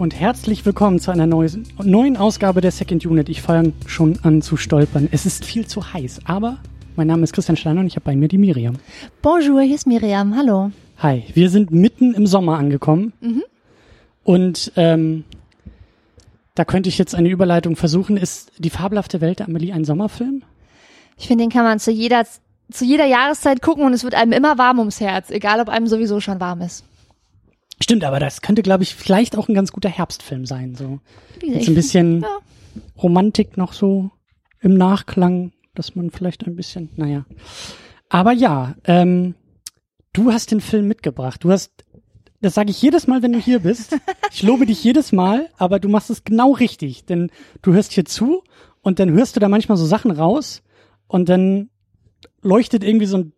Und herzlich willkommen zu einer neuen, neuen Ausgabe der Second Unit. Ich fange schon an zu stolpern. Es ist viel zu heiß, aber mein Name ist Christian Steiner und ich habe bei mir die Miriam. Bonjour, hier ist Miriam. Hallo. Hi, wir sind mitten im Sommer angekommen Mhm. und ähm, da könnte ich jetzt eine Überleitung versuchen. Ist die fabelhafte Welt der Amelie ein Sommerfilm? Ich finde, den kann man zu jeder, zu jeder Jahreszeit gucken und es wird einem immer warm ums Herz, egal ob einem sowieso schon warm ist. Stimmt, aber das könnte, glaube ich, vielleicht auch ein ganz guter Herbstfilm sein. So Wie Jetzt ein bisschen Ja. Romantik noch so im Nachklang, dass man vielleicht ein bisschen, naja. Aber ja, ähm, du hast den Film mitgebracht. Du hast, das sage ich jedes Mal, wenn du hier bist. Ich lobe dich jedes Mal, aber du machst es genau richtig, denn du hörst hier zu und dann hörst du da manchmal so Sachen raus und dann leuchtet irgendwie so ein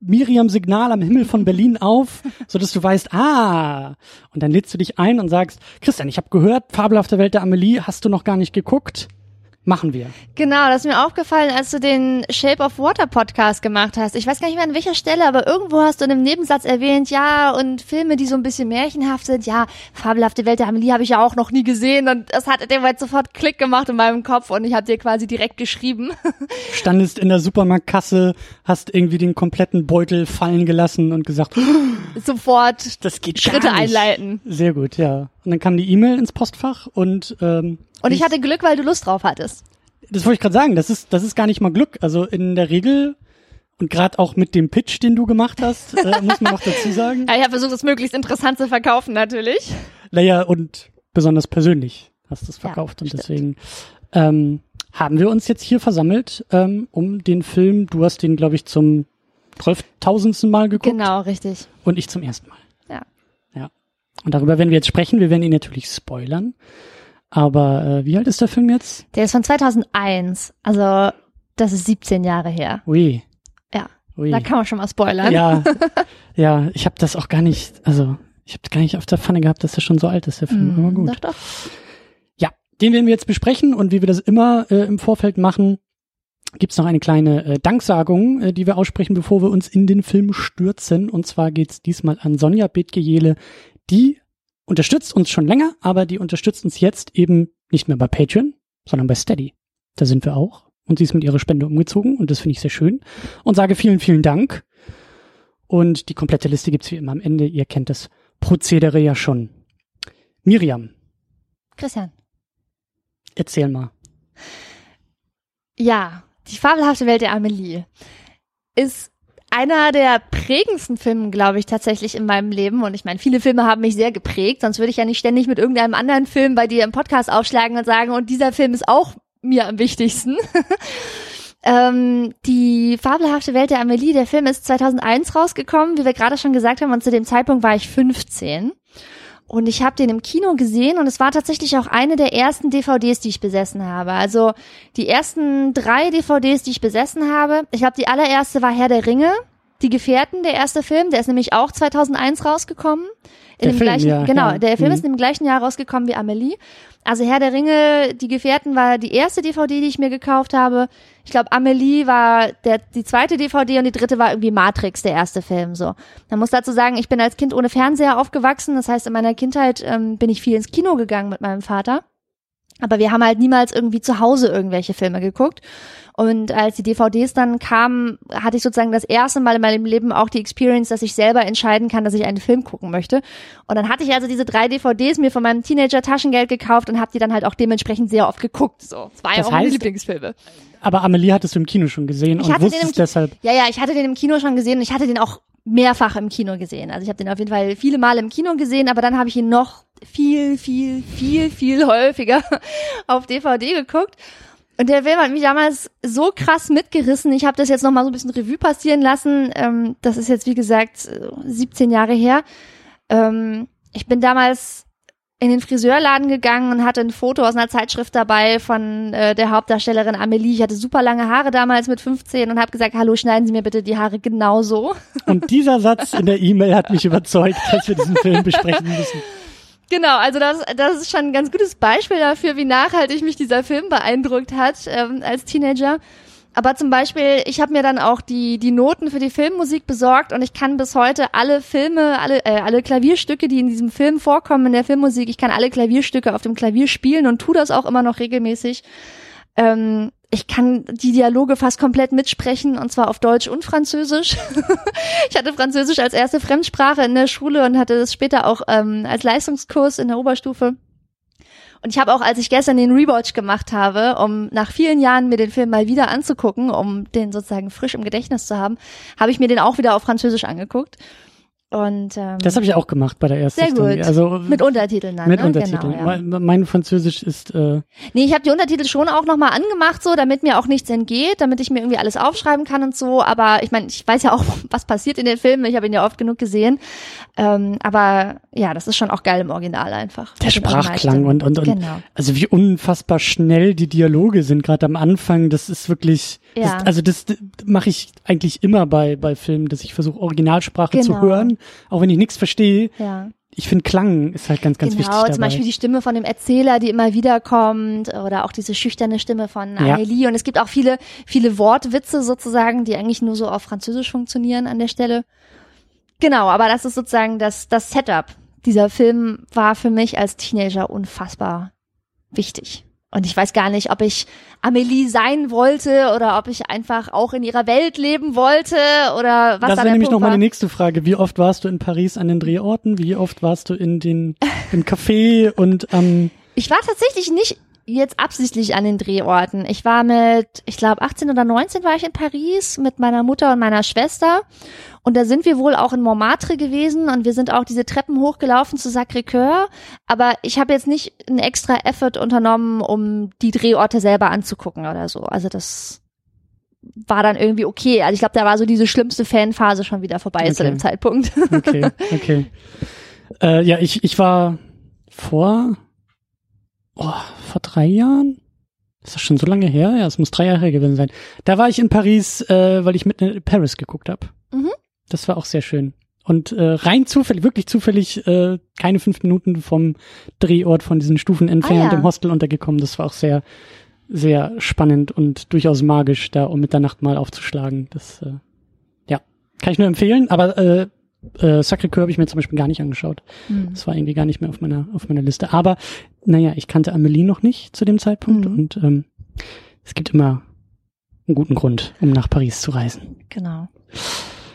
Miriam-Signal am Himmel von Berlin auf, so dass du weißt, ah, und dann lädst du dich ein und sagst, Christian, ich habe gehört, Fabelhafte Welt der Amelie, hast du noch gar nicht geguckt? Machen wir. Genau, das ist mir aufgefallen, als du den Shape of Water Podcast gemacht hast. Ich weiß gar nicht mehr an welcher Stelle, aber irgendwo hast du in einem Nebensatz erwähnt, ja, und Filme, die so ein bisschen märchenhaft sind, ja, Fabelhafte Welt der Amelie habe ich ja auch noch nie gesehen und das hat dem halt sofort Klick gemacht in meinem Kopf und ich habe dir quasi direkt geschrieben. Standest in der Supermarktkasse, hast irgendwie den kompletten Beutel fallen gelassen und gesagt, sofort das geht Schritte einleiten. Sehr gut, ja. Und dann kam die E-Mail ins Postfach und ähm, Und ich hatte Glück, weil du Lust drauf hattest. das wollte ich gerade sagen, das ist, das ist gar nicht mal Glück. Also in der Regel und gerade auch mit dem Pitch, den du gemacht hast, äh, muss man noch dazu sagen. Ja, ich habe versucht, es möglichst interessant zu verkaufen, natürlich. Naja, und besonders persönlich hast du es verkauft. und stimmt. deswegen ähm, haben wir uns jetzt hier versammelt, ähm, um den Film, du hast den, glaube ich, zum 12.000. Mal geguckt Genau, richtig. und ich zum ersten Mal. Ja. Ja. Und darüber werden wir jetzt sprechen. Wir werden ihn natürlich spoilern. Aber äh, wie alt ist der Film jetzt? Der ist von 2001, also das ist 17 Jahre her. Ui. Ja, Ui. da kann man schon mal spoilern. Ja, ja, ich habe das auch gar nicht, also ich habe gar nicht auf der Pfanne gehabt, dass der schon so alt ist, der Film. Aber Mhm, gut. Doch, doch. Ja, den werden wir jetzt besprechen und wie wir das immer äh, im Vorfeld machen, gibt's noch eine kleine äh, Danksagung, äh, die wir aussprechen, bevor wir uns in den Film stürzen. Und zwar geht's diesmal an Sonja Bethgejele, die unterstützt uns schon länger, aber die unterstützt uns jetzt eben nicht mehr bei Patreon, sondern bei Steady. Da sind wir auch. Und sie ist mit ihrer Spende umgezogen und das finde ich sehr schön. Und sage vielen, vielen Dank. Und die komplette Liste gibt's wie immer am Ende. Ihr kennt das Prozedere ja schon. Miriam, Christian. erzähl mal. Ja, die fabelhafte Welt der Amelie ist einer der prägendsten Filme, glaube ich, tatsächlich in meinem Leben. Und ich meine, viele Filme haben mich sehr geprägt, sonst würde ich ja nicht ständig mit irgendeinem anderen Film bei dir im Podcast aufschlagen und sagen, und dieser Film ist auch mir am wichtigsten. ähm, die fabelhafte Welt der Amelie, der Film ist 2001 rausgekommen, wie wir gerade schon gesagt haben, und zu dem Zeitpunkt war ich 15. Und ich habe den im Kino gesehen und es war tatsächlich auch eine der ersten DVDs, die ich besessen habe. Also die ersten drei DVDs, die ich besessen habe. Ich glaube, die allererste war Herr der Ringe, Die Gefährten, der erste Film. Der ist nämlich auch 2001 rausgekommen. In Der dem Film, gleichen, ja, genau, ja. der Film Mhm. ist im gleichen Jahr rausgekommen wie Amelie. Also Herr der Ringe, Die Gefährten war die erste DVD, die ich mir gekauft habe. Ich glaube, Amelie war der, die zweite DVD und die dritte war irgendwie Matrix, der erste Film. So. Man muss dazu sagen, ich bin als Kind ohne Fernseher aufgewachsen. Das heißt, in meiner Kindheit ähm, bin ich viel ins Kino gegangen mit meinem Vater. Aber wir haben halt niemals irgendwie zu Hause irgendwelche Filme geguckt. Und als die DVDs dann kamen, hatte ich sozusagen das erste Mal in meinem Leben auch die Experience, dass ich selber entscheiden kann, dass ich einen Film gucken möchte. Und dann hatte ich also diese drei DVDs mir von meinem Teenager-Taschengeld gekauft und habe die dann halt auch dementsprechend sehr oft geguckt. So, ja Das auch meine Lieblingsfilme. Aber Amelie hattest du im Kino schon gesehen Ich und wusstest deshalb. Ja, ja, ich hatte den im Kino schon gesehen und ich hatte den auch mehrfach im Kino gesehen. Also ich habe den auf jeden Fall viele Male im Kino gesehen, aber dann habe ich ihn noch viel, viel, viel, viel häufiger auf DVD geguckt. Und der Film hat mich damals so krass mitgerissen. Ich habe das jetzt noch mal so ein bisschen Revue passieren lassen. Ähm, das ist jetzt, wie gesagt, äh, 17 Jahre her. Ähm, ich bin damals in den Friseurladen gegangen und hatte ein Foto aus einer Zeitschrift dabei von äh, der Hauptdarstellerin Amelie. Ich hatte super lange Haare damals mit 15 und habe gesagt, hallo, schneiden Sie mir bitte die Haare genauso. Und dieser Satz in der E-Mail hat mich überzeugt, dass wir diesen Film besprechen müssen. Genau, also das, das ist schon ein ganz gutes Beispiel dafür, wie nachhaltig mich dieser Film beeindruckt hat ähm, als Teenager. Aber zum Beispiel, ich habe mir dann auch die, die Noten für die Filmmusik besorgt und ich kann bis heute alle Filme, alle, äh, alle Klavierstücke, die in diesem Film vorkommen, in der Filmmusik, ich kann alle Klavierstücke auf dem Klavier spielen und tu das auch immer noch regelmäßig. Ähm, ich kann die Dialoge fast komplett mitsprechen und zwar auf Deutsch und Französisch. ich hatte Französisch als erste Fremdsprache in der Schule und hatte das später auch ähm, als Leistungskurs in der Oberstufe. Und ich habe auch, als ich gestern den Rewatch gemacht habe, um nach vielen Jahren mir den Film mal wieder anzugucken, um den sozusagen frisch im Gedächtnis zu haben, habe ich mir den auch wieder auf Französisch angeguckt. Und ähm, Das habe ich auch gemacht bei der ersten sehr Stunde. gut. Also mit Untertiteln dann. mit ne? Untertiteln. Genau, ja. mein, Französisch ist äh, Nee, ich habe die Untertitel schon auch nochmal angemacht, so, damit mir auch nichts entgeht, damit ich mir irgendwie alles aufschreiben kann und so. Aber ich meine, ich weiß ja auch, was passiert in den Filmen. Ich habe ihn ja oft genug gesehen. Ähm, aber ja, das ist schon auch geil im Original einfach. der Sprachklang und, und, und Genau. also wie unfassbar schnell die Dialoge sind, gerade am Anfang, das ist wirklich, Ja. das, also das mache ich eigentlich immer bei, bei Filmen, dass ich versuche, Originalsprache zu Genau. Hören, auch wenn ich nichts verstehe. Ja. Ich finde, Klang ist halt ganz, ganz genau, wichtig dabei. zum Beispiel die Stimme von dem Erzähler, die immer wieder kommt, oder auch diese schüchterne Stimme von Ja. Amelie. Und es gibt auch viele, viele Wortwitze sozusagen, die eigentlich nur so auf Französisch funktionieren an der Stelle. Genau, aber das ist sozusagen das, das Setup. Dieser Film war für mich als Teenager unfassbar wichtig. Und ich weiß gar nicht, ob ich Amelie sein wollte oder ob ich einfach auch in ihrer Welt leben wollte oder was das da wäre nämlich Punkt noch meine nächste Frage. Wie oft warst du in Paris an den Drehorten? Wie oft warst du in den, im Café und ähm, Ich war tatsächlich nicht jetzt absichtlich an den Drehorten. Ich war mit, ich glaube 18 oder 19 war ich in Paris mit meiner Mutter und meiner Schwester und da sind wir wohl auch in Montmartre gewesen und wir sind auch diese Treppen hochgelaufen zu Sacré-Cœur, aber ich habe jetzt nicht einen extra Effort unternommen, um die Drehorte selber anzugucken oder so. Also das war dann irgendwie okay. Also ich glaube, da war so diese schlimmste Fanphase schon wieder vorbei zu Okay. dem Zeitpunkt. okay, okay. äh, ja, ich, ich war vor, oh, vor drei Jahren? Ist das schon so lange her? Ja, es muss drei Jahre her gewesen sein. Da war ich in Paris, äh, weil ich mit in Paris geguckt habe. Mhm. Das war auch sehr schön. Und äh, rein zufällig, wirklich zufällig, äh, keine fünf Minuten vom Drehort von diesen Stufen entfernt Ah, ja. im Hostel untergekommen. Das war auch sehr, sehr spannend und durchaus magisch, da um Mitternacht mal aufzuschlagen. Das, äh, ja, kann ich nur empfehlen. Aber äh, äh, Sacré-Cœur habe ich mir zum Beispiel gar nicht angeschaut. Mhm. Das war irgendwie gar nicht mehr auf meiner, auf meiner Liste. Aber, naja, ich kannte Amelie noch nicht zu dem Zeitpunkt Mhm. und ähm, es gibt immer einen guten Grund, um nach Paris zu reisen. Genau.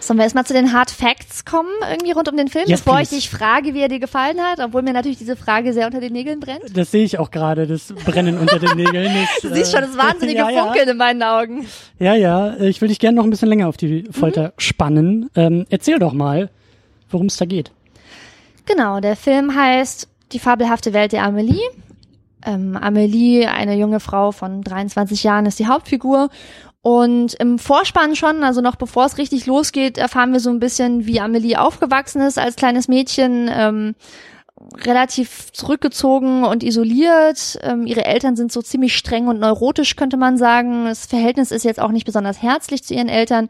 Sollen wir erstmal zu den Hard Facts kommen, irgendwie rund um den Film, Yes, bevor ich please. dich frage, wie er dir gefallen hat, obwohl mir natürlich diese Frage sehr unter den Nägeln brennt. Das sehe ich auch gerade, das Brennen unter den Nägeln. Das, Du siehst schon das wahnsinnige ja, ja. Funkeln in meinen Augen. Ja, ja, ich will dich gerne noch ein bisschen länger auf die Folter spannen. Ähm, erzähl doch mal, worum es da geht. Genau, der Film heißt Die fabelhafte Welt der Amelie. Ähm, Amelie, eine junge Frau von 23 Jahren, ist die Hauptfigur. Und im Vorspann schon, also noch bevor es richtig losgeht, erfahren wir so ein bisschen, wie Amelie aufgewachsen ist als kleines Mädchen. Ähm, relativ zurückgezogen und isoliert. Ähm, ihre Eltern sind so ziemlich streng und neurotisch, könnte man sagen. Das Verhältnis ist jetzt auch nicht besonders herzlich zu ihren Eltern.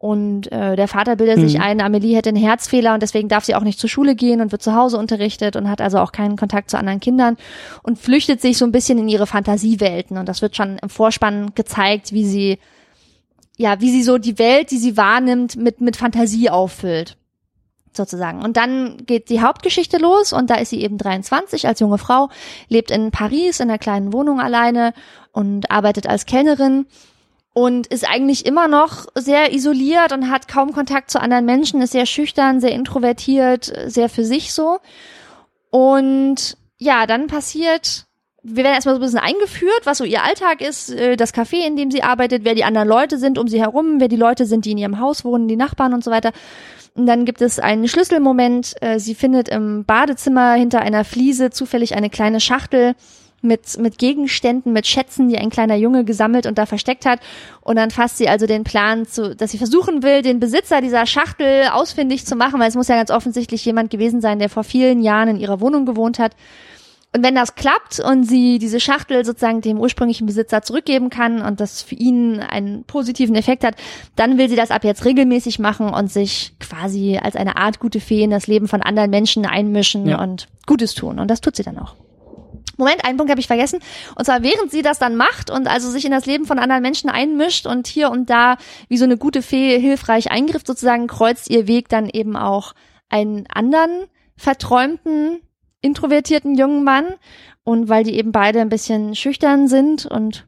Und äh, der Vater bildet sich Mhm. ein, Amelie hätte einen Herzfehler und deswegen darf sie auch nicht zur Schule gehen und wird zu Hause unterrichtet und hat also auch keinen Kontakt zu anderen Kindern und flüchtet sich so ein bisschen in ihre Fantasiewelten. Und das wird schon im Vorspann gezeigt, wie sie, ja, wie sie so die Welt, die sie wahrnimmt, mit, mit Fantasie auffüllt sozusagen. Und dann geht die Hauptgeschichte los und da ist sie eben 23 als junge Frau, lebt in Paris in einer kleinen Wohnung alleine und arbeitet als Kellnerin und ist eigentlich immer noch sehr isoliert und hat kaum Kontakt zu anderen Menschen, ist sehr schüchtern, sehr introvertiert, sehr für sich so. Und ja, dann passiert, wir werden erstmal so ein bisschen eingeführt, was so ihr Alltag ist, äh, das Café, in dem sie arbeitet, wer die anderen Leute sind um sie herum, wer die Leute sind, die in ihrem Haus wohnen, die Nachbarn und so weiter. Und dann gibt es einen Schlüsselmoment. äh, Sie findet im Badezimmer hinter einer Fliese zufällig eine kleine Schachtel mit, mit Gegenständen, mit Schätzen, die ein kleiner Junge gesammelt und da versteckt hat. Und dann fasst sie also den Plan, zu, dass sie versuchen will, den Besitzer dieser Schachtel ausfindig zu machen, weil es muss ja ganz offensichtlich jemand gewesen sein, der vor vielen Jahren in ihrer Wohnung gewohnt hat. Und wenn das klappt und sie diese Schachtel sozusagen dem ursprünglichen Besitzer zurückgeben kann und das für ihn einen positiven Effekt hat, dann will sie das ab jetzt regelmäßig machen und sich quasi als eine Art gute Fee in das Leben von anderen Menschen einmischen Ja. und Gutes tun. Und das tut sie dann auch. Moment, einen Punkt habe ich vergessen. Und zwar während sie das dann macht und also sich in das Leben von anderen Menschen einmischt und hier und da wie so eine gute Fee hilfreich eingriff sozusagen, kreuzt ihr Weg dann eben auch einen anderen verträumten, introvertierten jungen Mann. Und weil die eben beide ein bisschen schüchtern sind und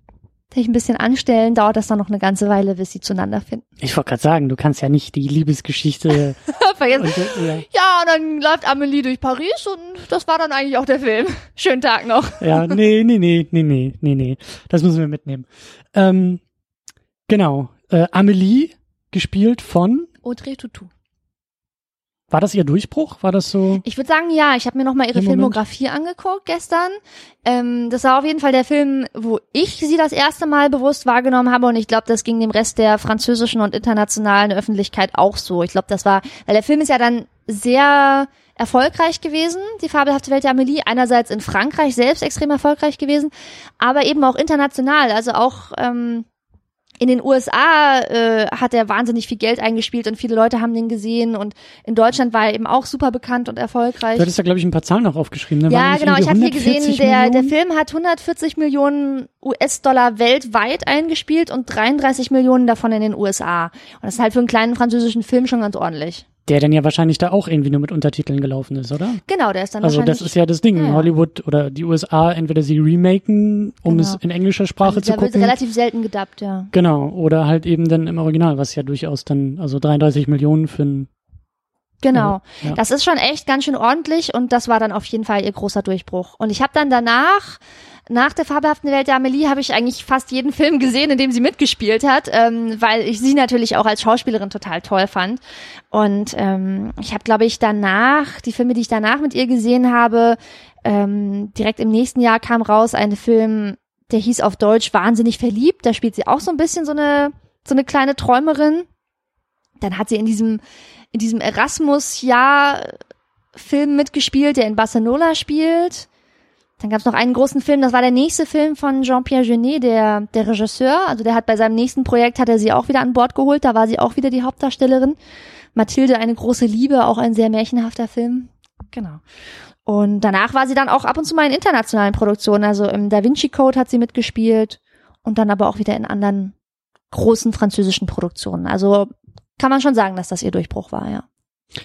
sich ein bisschen anstellen, dauert das dann noch eine ganze Weile, bis sie zueinander finden. Ich wollte gerade sagen, du kannst ja nicht die Liebesgeschichte vergessen. Und, ja. ja, und dann läuft Amelie durch Paris und das war dann eigentlich auch der Film. Schönen Tag noch. Ja, nee, nee, nee, nee, nee, nee, nee. Das müssen wir mitnehmen. Ähm, genau. Äh, Amelie, gespielt von Audrey Tutu. War das ihr Durchbruch? War das so? Ich würde sagen, ja. Ich habe mir noch mal ihre Filmografie angeguckt gestern. Ähm, das war auf jeden Fall der Film, wo ich sie das erste Mal bewusst wahrgenommen habe und ich glaube, das ging dem Rest der französischen und internationalen Öffentlichkeit auch so. Ich glaube, das war, weil der Film ist ja dann sehr erfolgreich gewesen, die fabelhafte Welt der Amelie. Einerseits in Frankreich selbst extrem erfolgreich gewesen, aber eben auch international. Also auch ähm, in den USA äh, hat er wahnsinnig viel Geld eingespielt und viele Leute haben den gesehen und in Deutschland war er eben auch super bekannt und erfolgreich. Du hattest ja, glaube ich, ein paar Zahlen noch aufgeschrieben. Ne? Ja, genau. Ich habe hier gesehen, der, der Film hat 140 Millionen US-Dollar weltweit eingespielt und 33 Millionen davon in den USA. Und das ist halt für einen kleinen französischen Film schon ganz ordentlich. Der dann ja wahrscheinlich da auch irgendwie nur mit Untertiteln gelaufen ist, oder? Genau, der ist dann Also das ist ja das Ding. Ja, ja. Hollywood oder die USA, entweder sie remaken, um genau. es in englischer Sprache also, zu gucken. wird relativ selten gedubbt, ja. Genau, oder halt eben dann im Original, was ja durchaus dann, also 33 Millionen für ein Genau. Ja. Das ist schon echt ganz schön ordentlich und das war dann auf jeden Fall ihr großer Durchbruch. Und ich habe dann danach nach der fabelhaften Welt der Amelie habe ich eigentlich fast jeden Film gesehen, in dem sie mitgespielt hat, ähm, weil ich sie natürlich auch als Schauspielerin total toll fand. Und ähm, ich habe, glaube ich, danach, die Filme, die ich danach mit ihr gesehen habe, ähm, direkt im nächsten Jahr kam raus ein Film, der hieß auf Deutsch Wahnsinnig verliebt. Da spielt sie auch so ein bisschen so eine, so eine kleine Träumerin. Dann hat sie in diesem, in diesem Erasmus-Jahr Film mitgespielt, der in Barcelona spielt. Dann gab es noch einen großen Film, das war der nächste Film von Jean-Pierre Jeunet, der, der Regisseur. Also der hat bei seinem nächsten Projekt, hat er sie auch wieder an Bord geholt, da war sie auch wieder die Hauptdarstellerin. Mathilde, eine große Liebe, auch ein sehr märchenhafter Film. Genau. Und danach war sie dann auch ab und zu mal in internationalen Produktionen. Also im Da Vinci Code hat sie mitgespielt und dann aber auch wieder in anderen großen französischen Produktionen. Also kann man schon sagen, dass das ihr Durchbruch war, ja.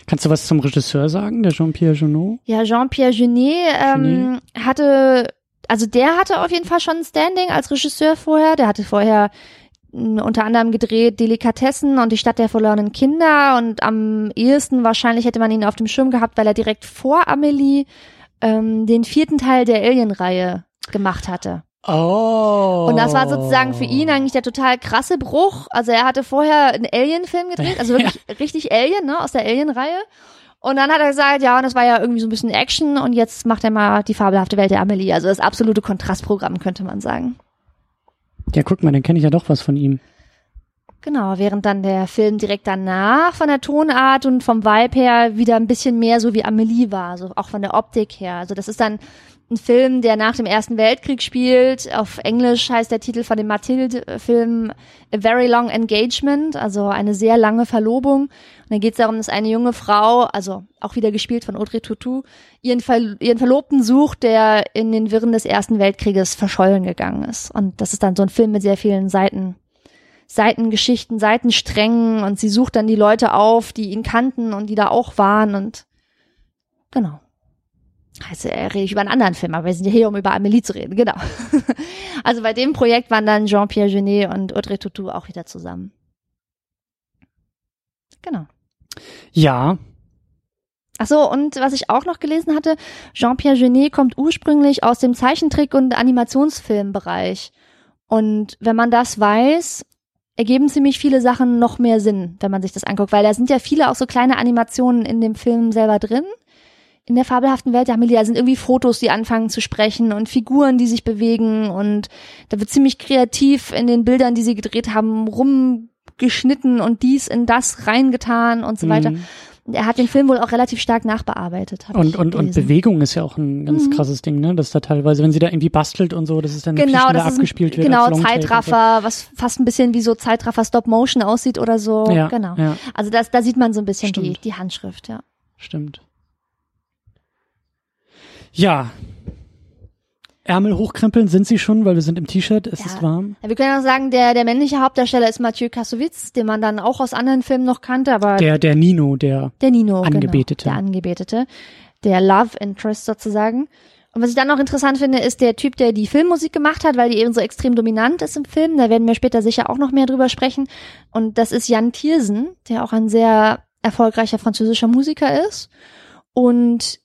Kannst du was zum Regisseur sagen, der Jean-Pierre Jeunet? Ja, Jean-Pierre Jeunet ähm, hatte, also der hatte auf jeden Fall schon ein Standing als Regisseur vorher. Der hatte vorher mm, unter anderem gedreht Delikatessen und die Stadt der verlorenen Kinder und am ehesten wahrscheinlich hätte man ihn auf dem Schirm gehabt, weil er direkt vor Amelie ähm, den vierten Teil der Alien-Reihe gemacht hatte. Oh. Und das war sozusagen für ihn eigentlich der total krasse Bruch. Also er hatte vorher einen Alien-Film gedreht, also wirklich ja. richtig Alien, ne, aus der Alien-Reihe. Und dann hat er gesagt, ja, und das war ja irgendwie so ein bisschen Action und jetzt macht er mal die fabelhafte Welt der Amelie. Also das absolute Kontrastprogramm, könnte man sagen. Ja, guck mal, dann kenne ich ja doch was von ihm. Genau, während dann der Film direkt danach von der Tonart und vom Vibe her wieder ein bisschen mehr so wie Amelie war, so auch von der Optik her. Also das ist dann ein Film, der nach dem Ersten Weltkrieg spielt. Auf Englisch heißt der Titel von dem Mathilde-Film A Very Long Engagement, also eine sehr lange Verlobung. Und dann geht es darum, dass eine junge Frau, also auch wieder gespielt von Audrey Tautou, ihren, Ver ihren Verlobten sucht, der in den Wirren des Ersten Weltkrieges verschollen gegangen ist. Und das ist dann so ein Film mit sehr vielen Seiten. Seitengeschichten, Seitensträngen und sie sucht dann die Leute auf, die ihn kannten und die da auch waren und genau. Also rede ich über einen anderen Film, aber wir sind ja hier, um über Amelie zu reden, genau. also bei dem Projekt waren dann Jean-Pierre Genet und Audrey Tautou auch wieder zusammen. Genau. Ja. Ach so, und was ich auch noch gelesen hatte, Jean-Pierre Genet kommt ursprünglich aus dem Zeichentrick- und Animationsfilmbereich. Und wenn man das weiß, ergeben ziemlich viele Sachen noch mehr Sinn, wenn man sich das anguckt, weil da sind ja viele auch so kleine Animationen in dem Film selber drin in der fabelhaften Welt der Amelia sind irgendwie Fotos, die anfangen zu sprechen und Figuren, die sich bewegen und da wird ziemlich kreativ in den Bildern, die sie gedreht haben, rumgeschnitten und dies in das reingetan und so weiter. Mhm. Er hat den Film wohl auch relativ stark nachbearbeitet. Und, und, und Bewegung ist ja auch ein ganz mhm. krasses Ding, ne? Dass da teilweise, wenn sie da irgendwie bastelt und so, das ist dann genau, das ist abgespielt ein, wird. Genau, Zeitraffer, so. was fast ein bisschen wie so Zeitraffer Stop Motion aussieht oder so. Ja, genau. Ja. Also das, da sieht man so ein bisschen die, die Handschrift, ja. Stimmt. Ja. Ärmel hochkrempeln sind sie schon, weil wir sind im T-Shirt, es Ja. ist warm. Ja, wir können auch sagen, der, der männliche Hauptdarsteller ist Mathieu Kassovitz, den man dann auch aus anderen Filmen noch kannte, aber Der, der Nino, der, der Nino. Angebetete. Genau, der Angebetete. Der Love Interest sozusagen. Und was ich dann noch interessant finde, ist der Typ, der die Filmmusik gemacht hat, weil die eben so extrem dominant ist im Film. Da werden wir später sicher auch noch mehr drüber sprechen. Und das ist Jan Thiersen, der auch ein sehr erfolgreicher französischer Musiker ist. Und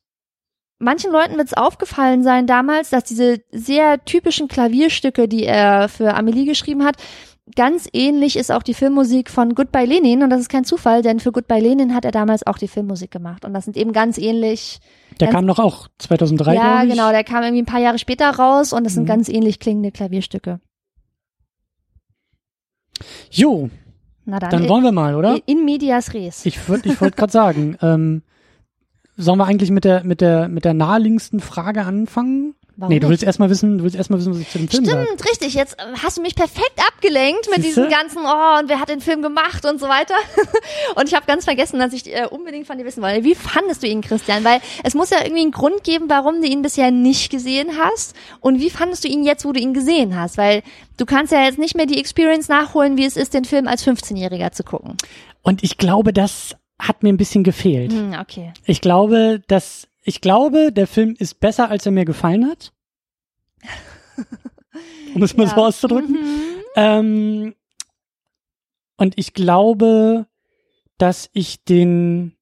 manchen Leuten wird es aufgefallen sein damals, dass diese sehr typischen Klavierstücke, die er für Amelie geschrieben hat, ganz ähnlich ist auch die Filmmusik von Goodbye Lenin und das ist kein Zufall, denn für Goodbye Lenin hat er damals auch die Filmmusik gemacht und das sind eben ganz ähnlich. der Ganz- kam doch auch 2003, ja, ich. genau, der kam irgendwie ein paar Jahre später raus und das sind Mhm. ganz ähnlich klingende Klavierstücke. Jo, Na dann, dann wollen wir mal, oder? in, medias res. Ich ich wollte gerade sagen, ähm, sollen wir eigentlich mit der, mit der, mit der naheliegendsten Frage anfangen? Warum nee, du willst erstmal wissen, du willst erstmal wissen, was ich zu dem Film. Stimmt, richtig. Jetzt äh, hast du mich perfekt abgelenkt mit Siehste? diesem ganzen, oh, und wer hat den Film gemacht und so weiter. und ich habe ganz vergessen, dass ich äh, unbedingt von dir wissen wollte. Wie fandest du ihn, Christian? Weil es muss ja irgendwie einen Grund geben, warum du ihn bisher nicht gesehen hast. Und wie fandest du ihn jetzt, wo du ihn gesehen hast? Weil du kannst ja jetzt nicht mehr die Experience nachholen, wie es ist, den Film als 15-Jähriger zu gucken. Und ich glaube, das hat mir ein bisschen gefehlt. Hm, okay. Ich glaube, dass, ich glaube, der Film ist besser, als er mir gefallen hat. Um es mal Ja. so auszudrücken. Mhm. Ähm, und ich glaube, dass ich den,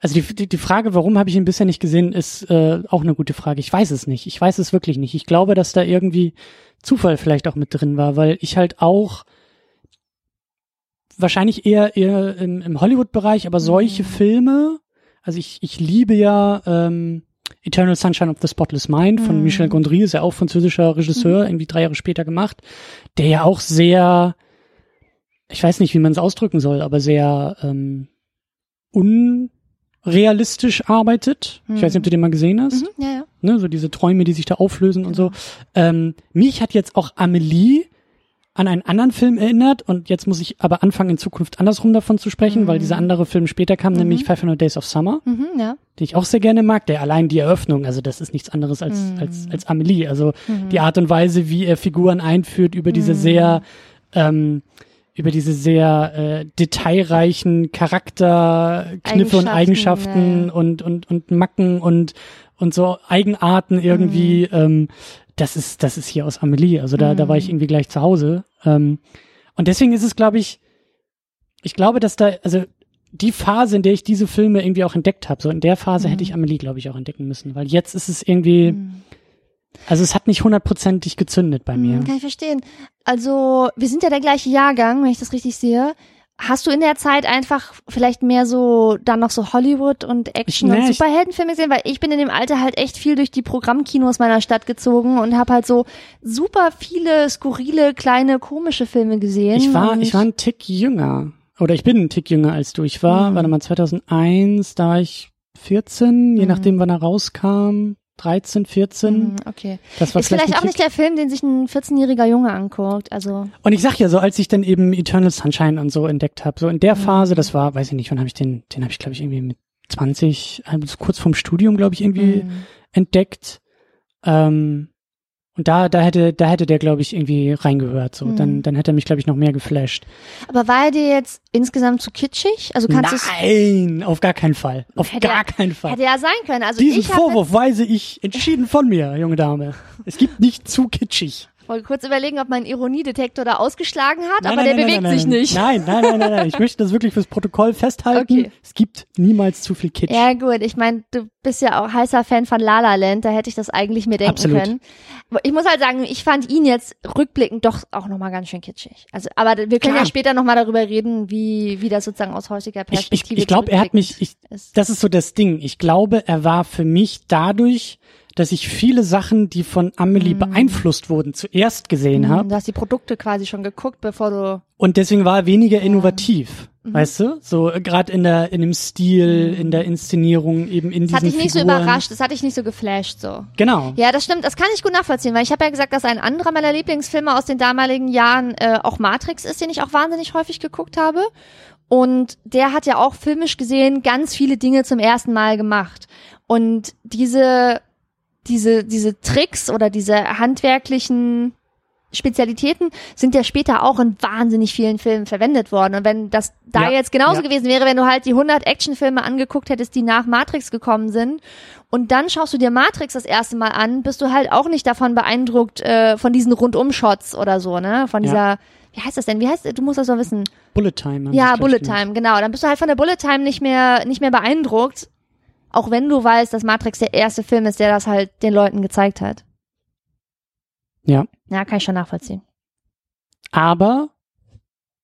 also die, die, die Frage, warum habe ich ihn bisher nicht gesehen, ist äh, auch eine gute Frage. Ich weiß es nicht. Ich weiß es wirklich nicht. Ich glaube, dass da irgendwie Zufall vielleicht auch mit drin war, weil ich halt auch wahrscheinlich eher eher im, im Hollywood-Bereich, aber solche Mhm. Filme, also ich, ich liebe ja ähm, Eternal Sunshine of the Spotless Mind von Mhm. Michel Gondry, ist ja auch französischer Regisseur, irgendwie drei Jahre später gemacht, der ja auch sehr, ich weiß nicht, wie man es ausdrücken soll, aber sehr ähm, unrealistisch arbeitet. Ich weiß nicht, ob du den mal gesehen hast. Mhm, ja, ja. Ne, so diese Träume, die sich da auflösen und so. Ähm, mich hat jetzt auch Amelie an einen anderen Film erinnert und jetzt muss ich aber anfangen, in Zukunft andersrum davon zu sprechen, weil dieser andere Film später kam, nämlich 500 Days of Summer, Mhm, ja. den ich auch sehr gerne mag, der allein die Eröffnung, also das ist nichts anderes als, als, als Amelie, also die Art und Weise, wie er Figuren einführt über diese sehr, ähm, über diese sehr äh, detailreichen Charakterkniffe und Eigenschaften, ja. und, und, und Macken und, und so Eigenarten irgendwie. Ähm, das ist, das ist hier aus Amelie. Also da, da war ich irgendwie gleich zu Hause. Ähm, und deswegen ist es, glaube ich, ich glaube, dass da, also die Phase, in der ich diese Filme irgendwie auch entdeckt habe, so in der Phase hätte ich Amelie, glaube ich, auch entdecken müssen, weil jetzt ist es irgendwie, also es hat nicht hundertprozentig gezündet bei mir. Hm, Kann ich verstehen. Also, wir sind ja der gleiche Jahrgang, wenn ich das richtig sehe. Hast du in der Zeit einfach vielleicht mehr so dann noch so Hollywood und Action Ich- nee, und Superheldenfilme gesehen? Weil ich bin in dem Alter halt echt viel durch die Programmkinos meiner Stadt gezogen und habe halt so super viele skurrile, kleine, komische Filme gesehen. Ich war, ich war ein Tick jünger. Oder ich bin ein Tick jünger als du. Ich war, Mhm. warte mal, 2001, da war ich 14, je Mhm. nachdem, wann er rauskam. 13, 14. Hm, okay. Das war Ist vielleicht ein auch nicht der Film, den sich ein 14-jähriger Junge anguckt. Also, Und ich sag ja so, als ich dann eben Eternal Sunshine und so entdeckt habe, so in der Mhm. Phase, das war, weiß ich nicht, wann habe ich den, den habe ich glaube ich irgendwie mit 20, also kurz vorm Studium glaube ich irgendwie hm. entdeckt. Ähm, und da, da hätte, da hätte der glaube ich irgendwie reingehört, so. Mhm. Dann, dann hätte er mich glaube ich noch mehr geflasht. aber war er dir jetzt insgesamt zu kitschig? Also kannst du Nein, auf gar keinen Fall, auf Hätte gar er- keinen Fall. Hätte ja sein können. Also Diesen Vorwurf weise ich entschieden von mir, junge Dame. Es gibt nicht zu kitschig. Wollte kurz überlegen, ob mein Ironiedetektor da ausgeschlagen hat, Nein, aber nein, der nein, bewegt sich nicht. Nein, nein, nein, nein, nein. Ich möchte das wirklich fürs Protokoll festhalten. Okay. Es gibt niemals zu viel Kitsch. Ja gut, ich meine, du bist ja auch heißer Fan von La La Land, da hätte ich das eigentlich mir denken Absolut. können. Ich muss halt sagen, ich fand ihn jetzt rückblickend doch auch nochmal ganz schön kitschig. Also, aber wir können Klar. ja später nochmal darüber reden, wie, wie das sozusagen aus heutiger ich ich, Perspektive ich glaube, er hat mich, ich, das ist so das Ding. Ich glaube, er war für mich dadurch, dass ich viele Sachen, die von Amelie Mhm. beeinflusst wurden, zuerst gesehen habe. Du hast die Produkte quasi schon geguckt, bevor du Und deswegen war er weniger innovativ. Mhm. Weißt du? So gerade in der in dem Stil, in der Inszenierung, eben in Das hat diesen dich nicht so Figuren. überrascht, das hat dich nicht so geflasht so. Genau. Ja, das stimmt, das kann ich gut nachvollziehen, weil ich habe ja gesagt, dass ein anderer meiner Lieblingsfilme aus den damaligen Jahren äh, auch Matrix ist, den ich auch wahnsinnig häufig geguckt habe. Und der hat ja auch filmisch gesehen ganz viele Dinge zum ersten Mal gemacht. Und diese diese, diese Tricks oder diese handwerklichen Spezialitäten sind ja später auch in wahnsinnig vielen Filmen verwendet worden. Und wenn das da Ja, jetzt genauso ja. gewesen wäre, wenn du halt die 100 Actionfilme angeguckt hättest, die nach Matrix gekommen sind, und dann schaust du dir Matrix das erste Mal an, bist du halt auch nicht davon beeindruckt, äh, von diesen Rundum-Shots oder so, ne? Von Ja. dieser, wie heißt das denn? Wie heißt, du musst das doch wissen. Bullet Time. Ja, Bullet. Time, genau. Dann bist du halt von der Bullet Time nicht mehr, nicht mehr beeindruckt. Auch wenn du weißt, dass Matrix der erste Film ist, der das halt den Leuten gezeigt hat. Ja. Ja, kann ich schon nachvollziehen. Aber